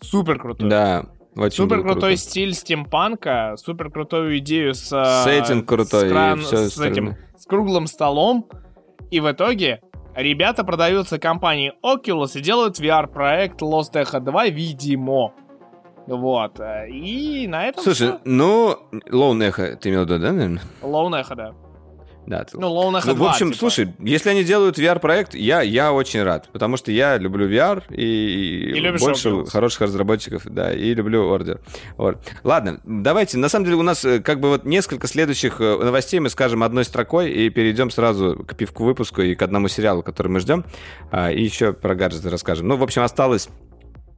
Супер крутую. Да, очень Супер крутой круто. стиль стимпанка, супер крутую идею с, э, Сеттинг крутой с, кран- всё с этим, с круглым столом. И в итоге ребята продаются компании Oculus и делают VR-проект Lost Echo 2, видимо. Вот. э, И на этом Слушай, ну, Lone Echo ты имел в виду, да, наверное? Lone Echo, да. Да. ты- Ну, Lone Echo Ну, 2, в общем, типа. слушай, если они делают VR-проект, я, я очень рад, потому что я люблю VR и, И больше Oculus. хороших разработчиков, да, и люблю Order. Вот. Ладно, давайте, на самом деле у нас э, как бы вот несколько следующих э, новостей мы скажем одной строкой и перейдем сразу к пивку выпуску и к одному сериалу, который мы ждем, а, и еще про гаджеты расскажем. Ну, в общем, осталось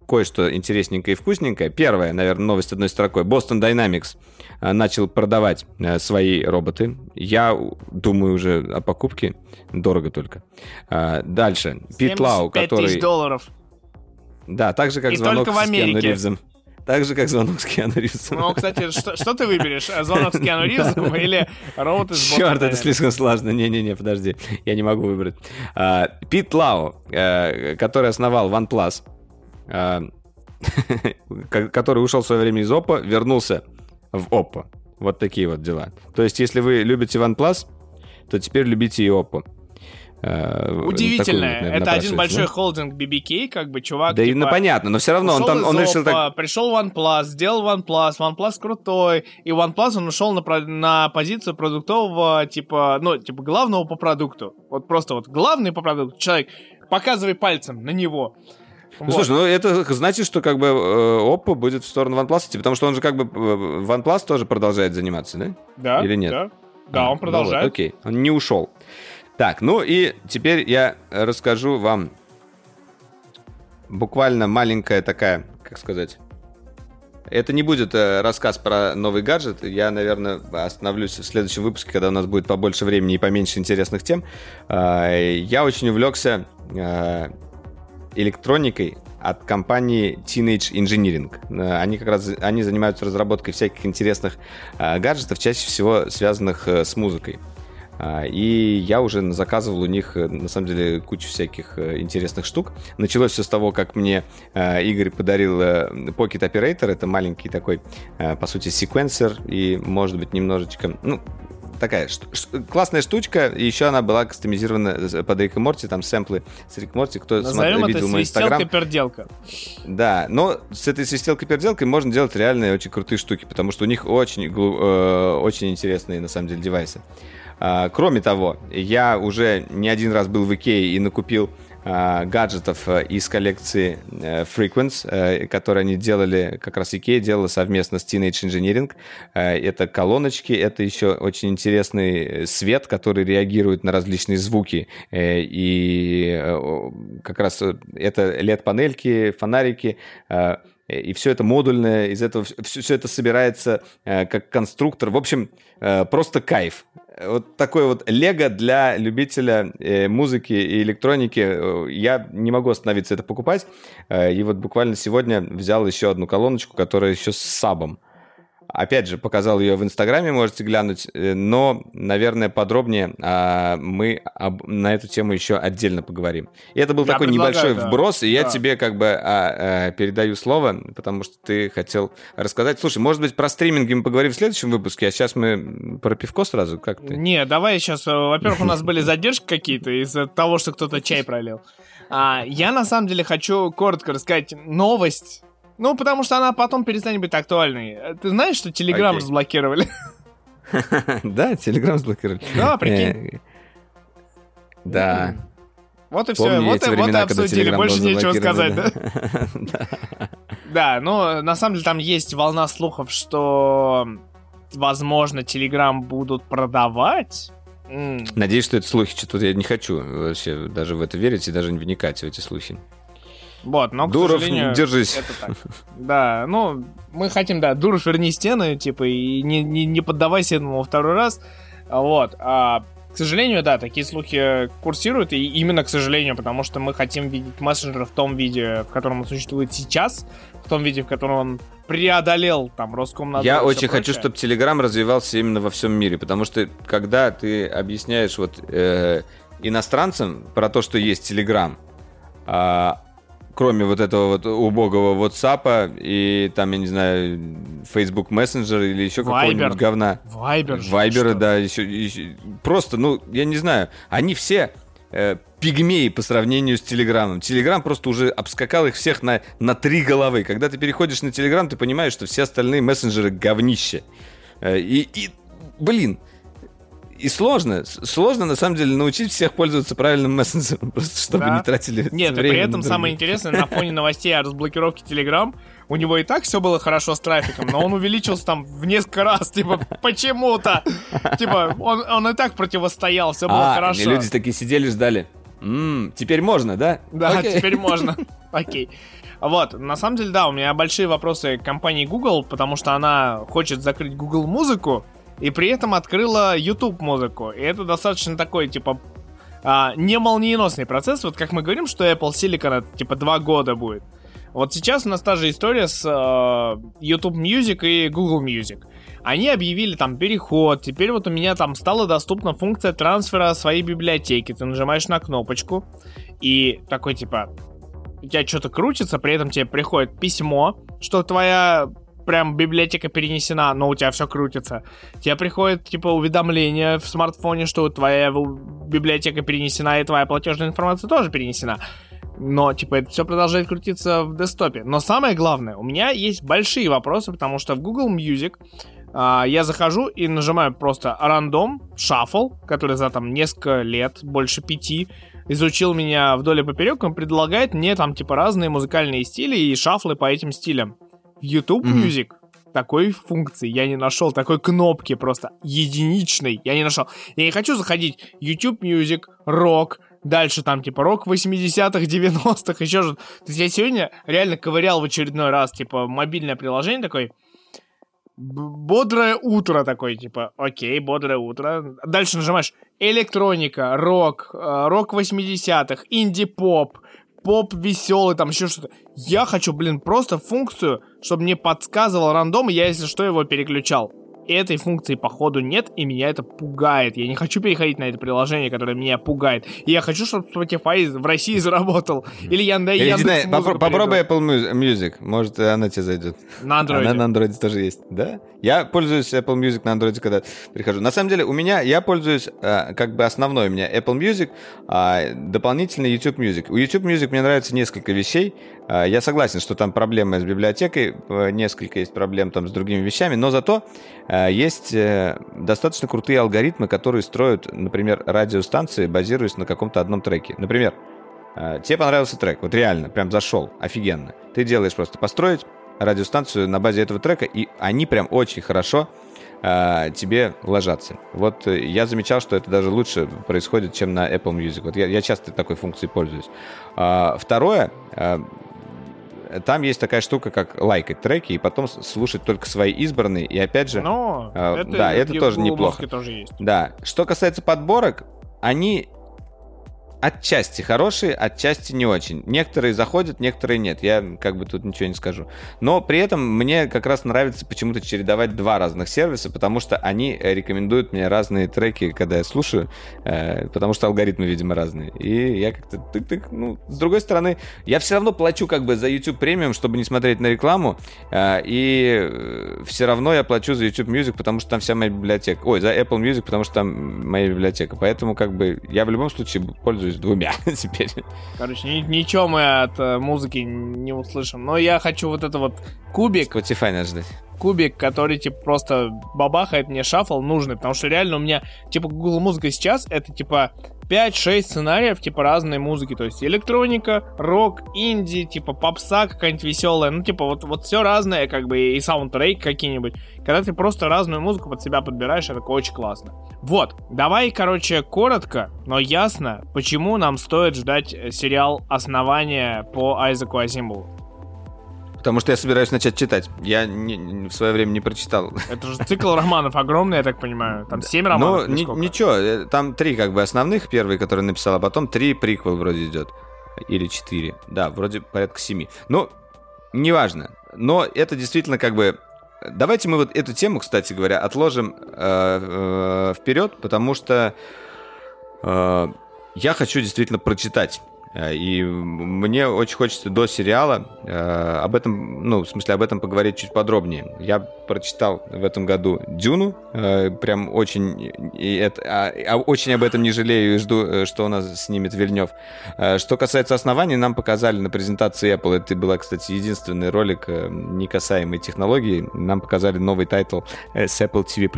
кое-что интересненькое и вкусненькое. Первая, наверное, новость одной строкой. Boston Dynamics э, начал продавать э, свои роботы. Я думаю уже о покупке. Дорого только. А, Дальше. Пит Лау, 75 который... тысяч долларов. Да, так же, как И звонок только в с Киану. Ривзом. Так же, как звонок с Киану Ривзом. Ну, кстати, что, что ты выберешь? *laughs* Звонок с Киану Ривзом или робот из Boston Черт, это слишком сложно. Не-не-не, подожди. Я не могу выбрать. А, Пит Лао, э, который основал OnePlus, *laughs* который ушел в свое время из Oppo, вернулся в Oppo. Вот такие вот дела. То есть, если вы любите OnePlus, то теперь любите и Oppo. Такой Удивительно. вот, наверное, Это один большой да? холдинг BBK, как бы чувак. Да и типа, ну понятно, но все равно он там, он решил Oppo, так... Пришел OnePlus, сделал OnePlus, OnePlus крутой, и OnePlus он ушел на, на позицию продуктового, типа, ну, типа, главного по продукту. Вот просто вот главный по продукту. Человек, показывай пальцем на него. Ну, Вот. слушай, ну это значит, что как бы э, Oppo будет в сторону OnePlus идти, потому что он же как бы э, OnePlus тоже продолжает заниматься, да? да, или нет? Да, да А, он ну продолжает. вот, окей, он не ушел. Так, ну и теперь я расскажу вам буквально маленькая такая, как сказать... Это не будет э, рассказ про новый гаджет. Я, наверное, остановлюсь в следующем выпуске, когда у нас будет побольше времени и поменьше интересных тем. Э, я очень увлекся э, электроникой от компании Teenage Engineering. Э, Они как раз они занимаются разработкой всяких интересных э, гаджетов, чаще всего связанных э, с музыкой. И я уже заказывал у них, на самом деле, кучу всяких интересных штук. Началось все с того, как мне Игорь подарил Pocket Operator. Это маленький такой, по сути, секвенсор и, может быть, немножечко... Ну, такая классная штучка. Еще она была кастомизирована с- под Рик и Морти. Там сэмплы с Рик Морти. Кто Назовем смотрел, это видел мой инстаграм. свистелка-перделка. Да, но с этой свистелкой-перделкой можно делать реальные очень крутые штуки, потому что у них очень, э, очень интересные, на самом деле, девайсы. А, кроме того, я уже не один раз был в Икее и накупил гаджетов э, из коллекции э, Frequence, э, которые они делали, как раз Икея делала совместно с Teenage Engineering. Э, Это колоночки, это еще очень интересный э, свет, который реагирует на различные звуки. Э, И э, как раз э, это LED-панельки, фонарики, э, и все это модульное, из этого все, это собирается э, как конструктор. В общем, э, просто кайф. Вот такой вот лего для любителя э, музыки и электроники. Э, Я не могу остановиться это покупать. Э, и вот буквально сегодня взял еще одну колоночку, которая еще с сабом. Опять же, показал ее в Инстаграме, можете глянуть, э, но, наверное, подробнее а, мы об, на эту тему еще отдельно поговорим. И это был Я такой небольшой да. вброс, и я Да. тебе как бы а, а, передаю слово, потому что ты хотел рассказать. Слушай, может быть, про стриминги мы поговорим в следующем выпуске, а сейчас мы про пивко сразу, как ты? Не, давай сейчас. Во-первых, у нас были *laughs* задержки какие-то из-за того, что кто-то чай пролил. А, я на самом деле хочу коротко рассказать новость. Ну, потому что она потом перестанет быть актуальной. Э, Ты знаешь, что Телеграм Окей. разблокировали? *laughs* Да, Телеграм заблокировали. Да, прикинь. Э, Да. Вот и все. Вот, и- вот и обсудили. Больше нечего сказать, *laughs* да? да? Но на самом деле там есть волна слухов, что, возможно, Telegram будут продавать. Надеюсь, что это слухи. Что-то я не хочу вообще даже в это верить и даже не вникать в эти слухи. Вот, но, к Дуров, сожалению, держись. это так. *laughs* Да, ну, мы хотим, да, Дуров, верни стены, типа, и не, не, не поддавайся этому второй раз. Вот. А, к сожалению, да, такие слухи курсируют, и именно к сожалению, потому что мы хотим видеть мессенджер в том виде, в котором он существует сейчас, в том виде, в котором он преодолел там Роскомнадзор. Я очень хочу, чтобы Телеграм развивался именно во всем мире, потому что когда ты объясняешь вот э, иностранцам про то, что есть Телеграм, а, кроме вот этого вот убогого WhatsApp и там, я не знаю, Facebook Messenger или еще какого-нибудь говна. Вайбер. Вайберы, да, еще, еще- Просто, ну, я не знаю, они все э, пигмеи по сравнению с Телеграмом. Телеграм просто уже обскакал их всех на, на три головы. Когда ты переходишь на Телеграм, ты понимаешь, что все остальные мессенджеры говнище. Э, и, и, блин, и сложно, сложно на самом деле научить всех пользоваться правильным мессенджером, *laughs* просто чтобы Да. не тратили Нет, время при на этом другие. самое интересное, на фоне новостей о разблокировке Telegram, у него и так все было хорошо с трафиком, но он увеличился там в несколько раз, типа, почему-то. Типа, он, он и так противостоял, все было А, хорошо. люди такие сидели, ждали. М, теперь можно, да? Да, Окей. теперь *laughs* можно. Окей. Вот, на самом деле, да, у меня большие вопросы к компании Google, потому что она хочет закрыть Google музыку, и при этом открыла YouTube музыку. И это достаточно такой, типа, а, не молниеносный процесс. Вот как мы говорим, что Apple Silicon это, типа, два года будет. Вот сейчас у нас та же история с э, YouTube Music и Google Music. Они объявили там переход, теперь вот у меня там стала доступна функция трансфера своей библиотеки. Ты нажимаешь на кнопочку, и такой типа, у тебя что-то крутится, при этом тебе приходит письмо, что твоя прям библиотека перенесена, но у тебя все крутится. Тебе приходит типа уведомление в смартфоне, что твоя библиотека перенесена, и твоя платежная информация тоже перенесена. Но, типа, это все продолжает крутиться в десктопе. Но самое главное, у меня есть большие вопросы, потому что в Google Music а, я захожу и нажимаю просто рандом, шаффл, который за там несколько лет, больше пяти, изучил меня вдоль и поперек, он предлагает мне там типа разные музыкальные стили и шафлы по этим стилям. YouTube Мгм. Music такой функции я не нашел, такой кнопки просто единичной я не нашел. Я не хочу заходить YouTube Music, рок, дальше там типа рок 80-х, 90-х, еще же. То есть я сегодня реально ковырял в очередной раз типа мобильное приложение такой, Б- бодрое утро такой, типа, окей, бодрое утро. Дальше нажимаешь электроника, рок, э, рок 80-х, инди-поп, поп веселый, там еще что-то. Я хочу, блин, просто функцию, чтобы мне подсказывал рандом, и я, если что, его переключал. Этой функции, походу, нет, и меня это пугает. Я не хочу переходить на это приложение, которое меня пугает. И я хочу, чтобы Spotify в России заработал. Или Яндекс Или, знаю, Яндекс.Музыку попро- попробуй. Apple Mu- Music. Может, она тебе зайдет. На андроиде. Она на андроиде тоже есть, да? Я пользуюсь Apple Music на андроиде, когда прихожу. На самом деле, у меня, я пользуюсь, э, как бы основной у меня Apple Music, а дополнительно YouTube Music. У YouTube Music мне нравится несколько вещей. А, Я согласен, что там проблемы с библиотекой, э, несколько есть проблем там с другими вещами, но зато э, есть э, достаточно крутые алгоритмы, которые строят, например, радиостанции, базируясь на каком-то одном треке. Например, тебе понравился трек, вот реально, прям зашел, офигенно. Ты делаешь просто построить радиостанцию на базе этого трека, и они прям очень хорошо тебе ложатся. Вот я замечал, что это даже лучше происходит, чем на Apple Music. Вот я, я часто такой функцией пользуюсь. А, второе, там есть такая штука, как лайкать треки, и потом слушать только свои избранные, и опять же... Но А, это, да, это тоже неплохо. Тоже есть. Да. Что касается подборок, они отчасти хорошие, отчасти не очень. Некоторые заходят, некоторые нет. Я как бы тут ничего не скажу. Но при этом мне как раз нравится почему-то чередовать два разных сервиса, потому что они рекомендуют мне разные треки, когда я слушаю, э, потому что алгоритмы, видимо, разные. И я как-то тык-тык, ну, с другой стороны, я все равно плачу как бы за YouTube премиум, чтобы не смотреть на рекламу, э, и э, все равно я плачу за YouTube Music, потому что там вся моя библиотека. Ой, за Apple Music, потому что там моя библиотека. Поэтому как бы я в любом случае пользуюсь двумя *laughs* теперь. Короче, ни- ничего мы от э, музыки не услышим. Но я хочу вот это вот кубик, Spotify надо ждать. кубик, который, типа, просто бабахает мне шаффл нужный, потому что реально у меня, типа, Google Музыка сейчас, это, типа, 5-6 сценариев, типа, разной музыки, то есть электроника, рок, инди, типа, попса какая-нибудь веселая, ну, типа, вот, вот все разное, как бы, и саундтрек какие-нибудь, когда ты просто разную музыку под себя подбираешь, это очень классно. Вот, давай, короче, коротко, но ясно, почему нам стоит ждать э, сериал «Основание» по Айзеку Азимову. Потому что я собираюсь начать читать. Я не- в свое время не прочитал. Это же цикл романов огромный, я так понимаю. Там 7 романов. Ну, ни- ничего, э, там три как бы основных, первый, который написал, а потом три приквел вроде идет. Или четыре. Да, вроде порядка семи. Ну, неважно. Но это действительно как бы... Давайте мы вот эту тему, кстати говоря, отложим э, э, вперед, потому что э, я хочу действительно прочитать. Э, И мне очень хочется до сериала э, об этом, ну, в смысле, об этом поговорить чуть подробнее. Я прочитал в этом году Дюну, э, прям очень, и это, а- а очень об этом не жалею и жду, э, что у нас снимет Вильнев. Э, Что касается оснований, нам показали на презентации Apple, это был, кстати, единственный ролик, э, не касаемый технологий, нам показали новый title э, с Apple TV+,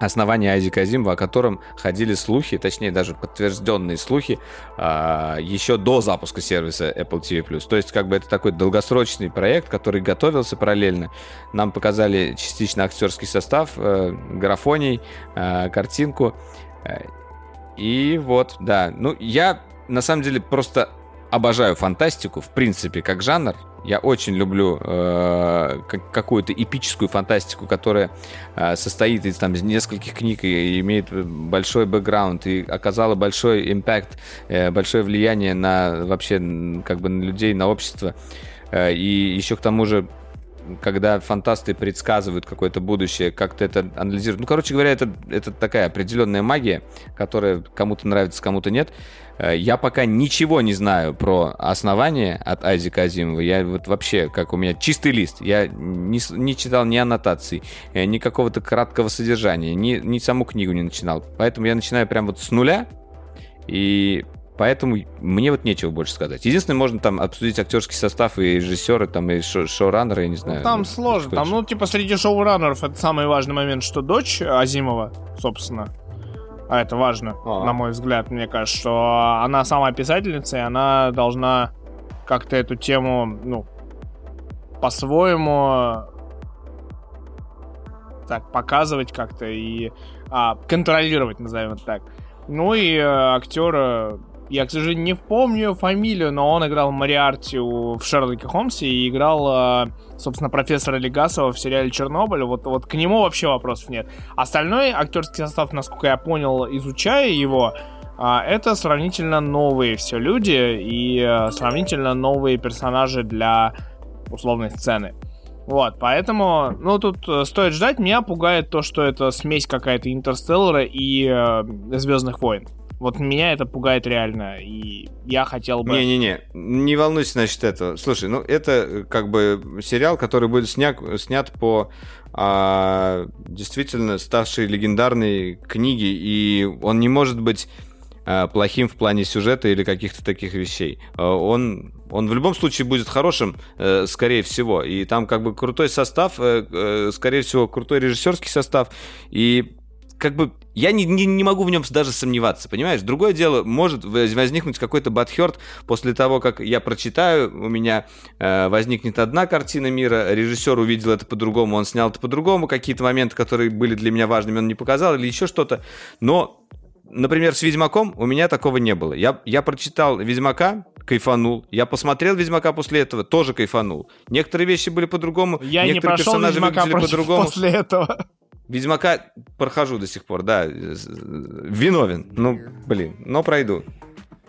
основание Айзека Азимова, о котором ходили слухи, точнее даже подтвержденные слухи, а, еще до запуска сервиса Apple TV+. То есть как бы это такой долгосрочный проект, который готовился параллельно. Нам показали частично актерский состав, э, графоний, э, картинку. Э, И вот, да. Ну, я на самом деле просто обожаю фантастику, в принципе, как жанр. Я очень люблю э, как- какую-то эпическую фантастику, которая э, состоит из там нескольких книг и имеет большой бэкграунд и оказала большой импакт, э, большое влияние на вообще как бы на людей, на общество. Э, и еще к тому же когда фантасты предсказывают какое-то будущее, как-то это анализируют. Ну, короче говоря, это, это такая определенная магия, которая кому-то нравится, кому-то нет. Э, Я пока ничего не знаю про основание от Айзека Азимова. Я вот вообще, как у меня чистый лист. Я не, не читал ни аннотаций, э, ни какого-то краткого содержания, ни, ни саму книгу не начинал. Поэтому я начинаю прям вот с нуля. И поэтому мне вот нечего больше сказать. Единственное, можно там обсудить актерский состав и режиссеры, там и шо- шоураннеры, я не знаю. Ну, там Ну, сложно. Там, ну, типа, среди шоураннеров это самый важный момент, что дочь Азимова, собственно, а это важно, А. на мой взгляд, мне кажется, что она сама писательница, и она должна как-то эту тему, ну, по-своему так показывать как-то и а, контролировать, назовем это так. Ну и э, актера, я, к сожалению, не помню фамилию, но он играл Мариарти в Шерлоке Холмсе и играл, э, собственно, профессора Легасова в сериале Чернобыль. Вот, вот к нему вообще вопросов нет. Остальной актерский состав, насколько я понял, изучая его, а, это сравнительно новые все люди и э, сравнительно новые персонажи для условной сцены. Вот, поэтому, ну, тут э, стоит ждать. Меня пугает то, что это смесь какая-то Интерстеллара и э, Звездных войн. Вот меня это пугает реально, и я хотел бы... Не-не-не, не волнуйся насчет этого. Слушай, ну это э, как бы сериал, который будет сняк, снят по а, действительно ставшей легендарной книге, и он не может быть а, плохим в плане сюжета или каких-то таких вещей. А, Он, он в любом случае будет хорошим, э, скорее всего. И там как бы крутой состав, э, скорее всего, крутой режиссерский состав. И как бы я не, не, не могу в нем даже сомневаться, понимаешь? Другое дело, может воз- возникнуть какой-то батхерт после того, как я прочитаю, у меня э, возникнет одна картина мира, режиссер увидел это по-другому, он снял это по-другому, какие-то моменты, которые были для меня важными, он не показал, или еще что-то. Но, например, с Ведьмаком у меня такого не было. Я, я прочитал Ведьмака, кайфанул. Я посмотрел Ведьмака после этого, тоже кайфанул. Некоторые вещи были по-другому, Я не некоторые прошел персонажи Ведьмака выглядели по-другому. после этого. Ведьмака прохожу до сих пор, да. Виновен. Ну, блин, но пройду.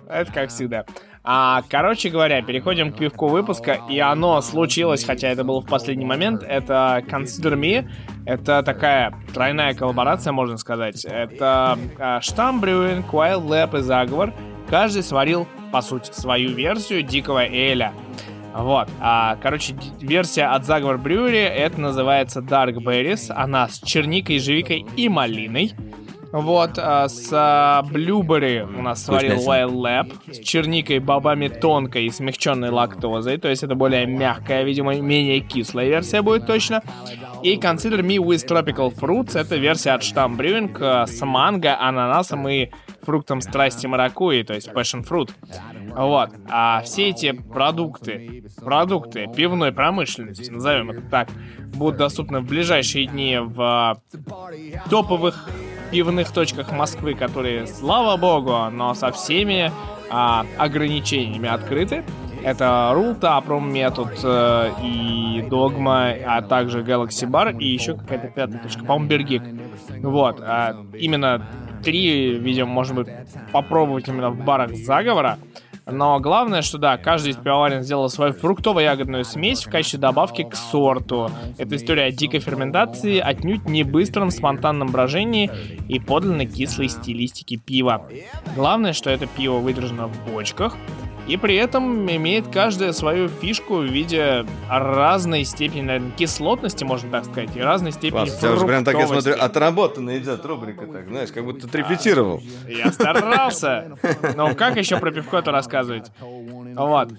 Это как всегда. А, короче говоря, переходим к пивку выпуска, и оно случилось, хотя это было в последний момент. Это Consider Me. Это такая тройная коллаборация, можно сказать. Это а, Штамм Брюинг, Wild Lab и Заговор. Каждый сварил, по сути, свою версию дикого эля. Вот. А, короче, версия от Заговор Брюри, это называется Dark Berries. Она с черникой, ежевикой и малиной. Вот, а, с а, Blueberry у нас сварил. Wild Lab. С черникой, бобами тонкой и смягченной лактозой. То есть это более мягкая, видимо, менее кислая версия будет точно. И Consider Me with Tropical Fruits. Это версия от Штамм Брюинг а, с манго, ананасом и фруктом страсти маракуйи, то есть passion fruit. Вот. А все эти продукты, продукты пивной промышленности, назовем это так, будут доступны в ближайшие дни в топовых пивных точках Москвы, которые, слава богу, но со всеми а, ограничениями открыты. Это Rule Tap Room Method э, и Dogma, а также Galaxy Bar и еще какая-то пятая точка, по-моему, Бергик. Вот. а, именно три, видимо, можно будет попробовать именно в барах заговора. Но главное, что да, каждый из пивоварен сделал свою фруктово-ягодную смесь в качестве добавки к сорту. Это история о дикой ферментации, отнюдь не быстром спонтанном брожении и подлинно кислой стилистике пива. Главное, что это пиво выдержано в бочках, и при этом имеет каждая свою фишку в виде разной степени, наверное, кислотности, можно так сказать, и разной степени Класс, тебя уже прям так, я смотрю, отработанно идет рубрика, так, знаешь, как будто ты репетировал. Я старался. Но как еще про пивко-то рассказывать? Вот.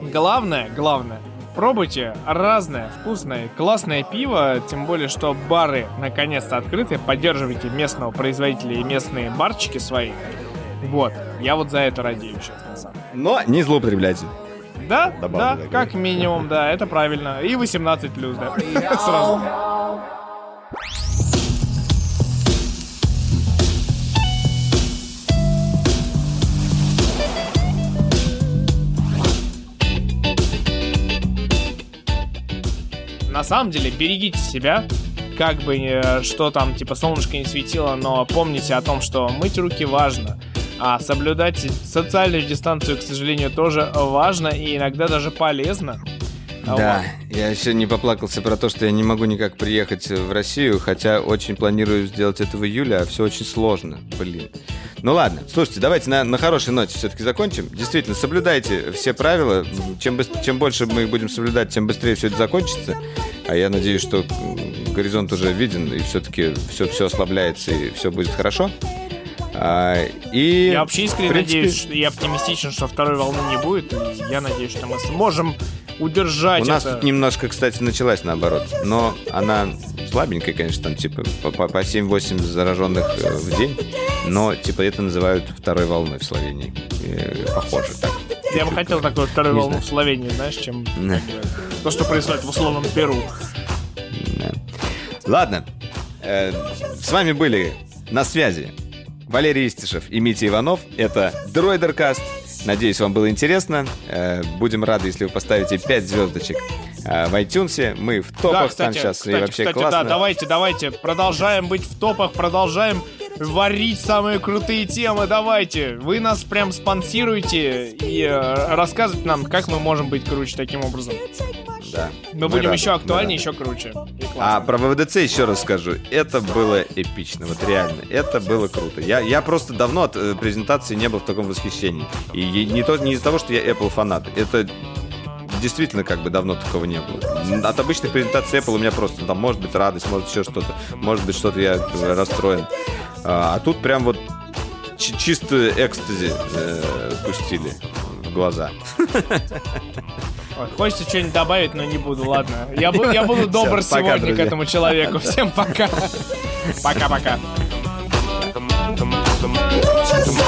Главное, главное, пробуйте разное, вкусное, классное пиво, тем более, что бары наконец-то открыты, поддерживайте местного производителя и местные барчики свои. Вот, я вот за это радею самом деле. Но не злоупотребляйте. Да, Добавлю да, такое. как минимум, да, это правильно. И 18 плюс, да. *laughs* Сразу. На самом деле, берегите себя, как бы э, что там, типа, солнышко не светило, но помните о том, что мыть руки важно. А соблюдать социальную дистанцию, к сожалению, тоже важно и иногда даже полезно. А Да, я еще не поплакался про то, что я не могу никак приехать в Россию, хотя очень планирую сделать это в июле, а все очень сложно, блин. Ну ладно, слушайте, давайте на, на хорошей ноте все-таки закончим. Действительно, соблюдайте все правила. Чем, быс- чем больше мы их будем соблюдать, тем быстрее все это закончится. А я надеюсь, что горизонт уже виден, и все-таки все, все ослабляется, и все будет хорошо. А, и Я вообще искренне принципе, надеюсь что- и оптимистичен, что второй волны не будет. И я надеюсь, что мы сможем удержать У нас это. тут немножко, кстати, началась наоборот. Но она слабенькая, конечно, там типа по, по- по 7-8 зараженных э, в день. Но типа это называют второй волной в Словении. Э, Похоже так. Я бы хотел такую вторую Не волну знаю. в Словении, знаешь, чем Да. то, что происходит в условном Перу. Да. Ладно. Э, С вами были на связи Валерий Истишев и Митя Иванов. Это Дроидеркаст. Надеюсь, вам было интересно. Э, Будем рады, если вы поставите 5 звездочек э, в iTunes. Мы в топах да, там кстати, сейчас кстати, и вообще кстати, классно. да, давайте, давайте, продолжаем быть в топах, продолжаем варить самые крутые темы, давайте. Вы нас прям спонсируете и э, рассказывайте нам, как мы можем быть круче таким образом. Да. Мы, будем рады, еще мы актуальнее, еще круче. А про ВВДЦ еще раз скажу. Это было эпично, вот реально. Это было круто. Я, я просто давно от э, презентации не был в таком восхищении. И не, то, не из-за того, что я Apple фанат. Это действительно как бы давно такого не было. От обычных презентаций Apple у меня просто там может быть радость, может еще что-то. Может быть что-то я э, расстроен. А, а тут прям вот чи- чистую экстази э, пустили в глаза. *laughs* Ой, Хочется что-нибудь добавить, но не буду, ладно. Я, бу- я буду добр Всё, пока, сегодня к друзья. этому человеку. Всем пока. Пока-пока. Just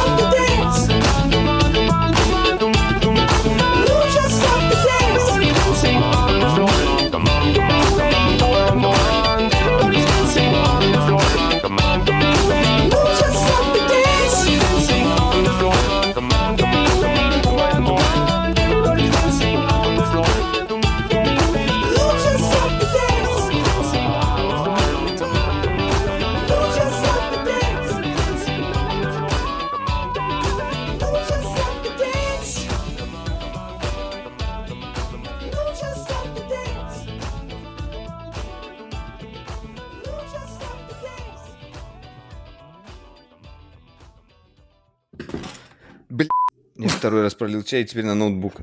второй раз пролил чай, и теперь на ноутбук.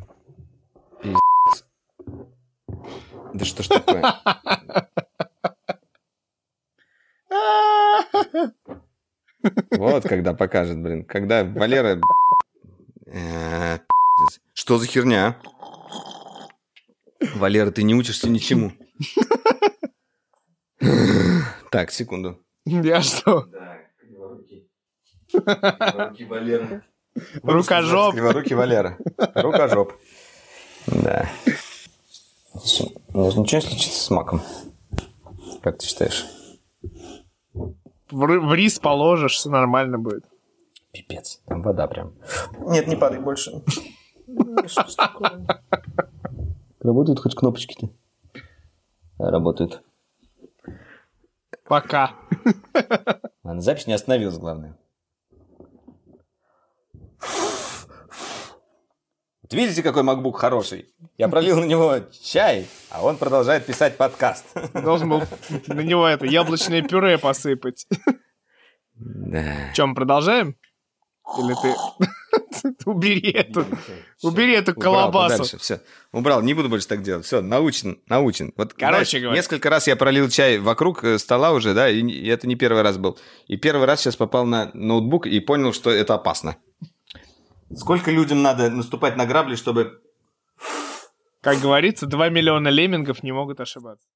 Пиздец. Да что ж такое? Вот когда покажет, блин. Когда Валера... Э. Что за херня? Валера, ты не учишься ничему. Так, секунду. Я что? Так, криворукий. Криворукий Валера. Рукожоп. Криворукий Валера. Рукожоп. Да. Ничего не случится с маком? Как ты считаешь? В, рис положишь, все нормально будет. Пипец. Там вода прям. Нет, не падай больше. Такое? Работают хоть кнопочки-то? Работают. Пока. Ладно, запись не остановилась, главное. Вот видите, какой MacBook хороший? Я пролил на него чай, а он продолжает писать подкаст. Должен был на него это яблочное пюре посыпать. Да. Чем, продолжаем? Или ты... *laughs* Убери эту... Убери эту колобасу. Все. Убрал, не буду больше так делать. Все, научен, научен. Вот, Короче говоря. несколько раз я пролил чай вокруг э, стола уже, да, и это не первый раз был. И первый раз сейчас попал на ноутбук и понял, что это опасно. Сколько людям надо наступать на грабли, чтобы Как говорится, 2 миллиона леммингов не могут ошибаться.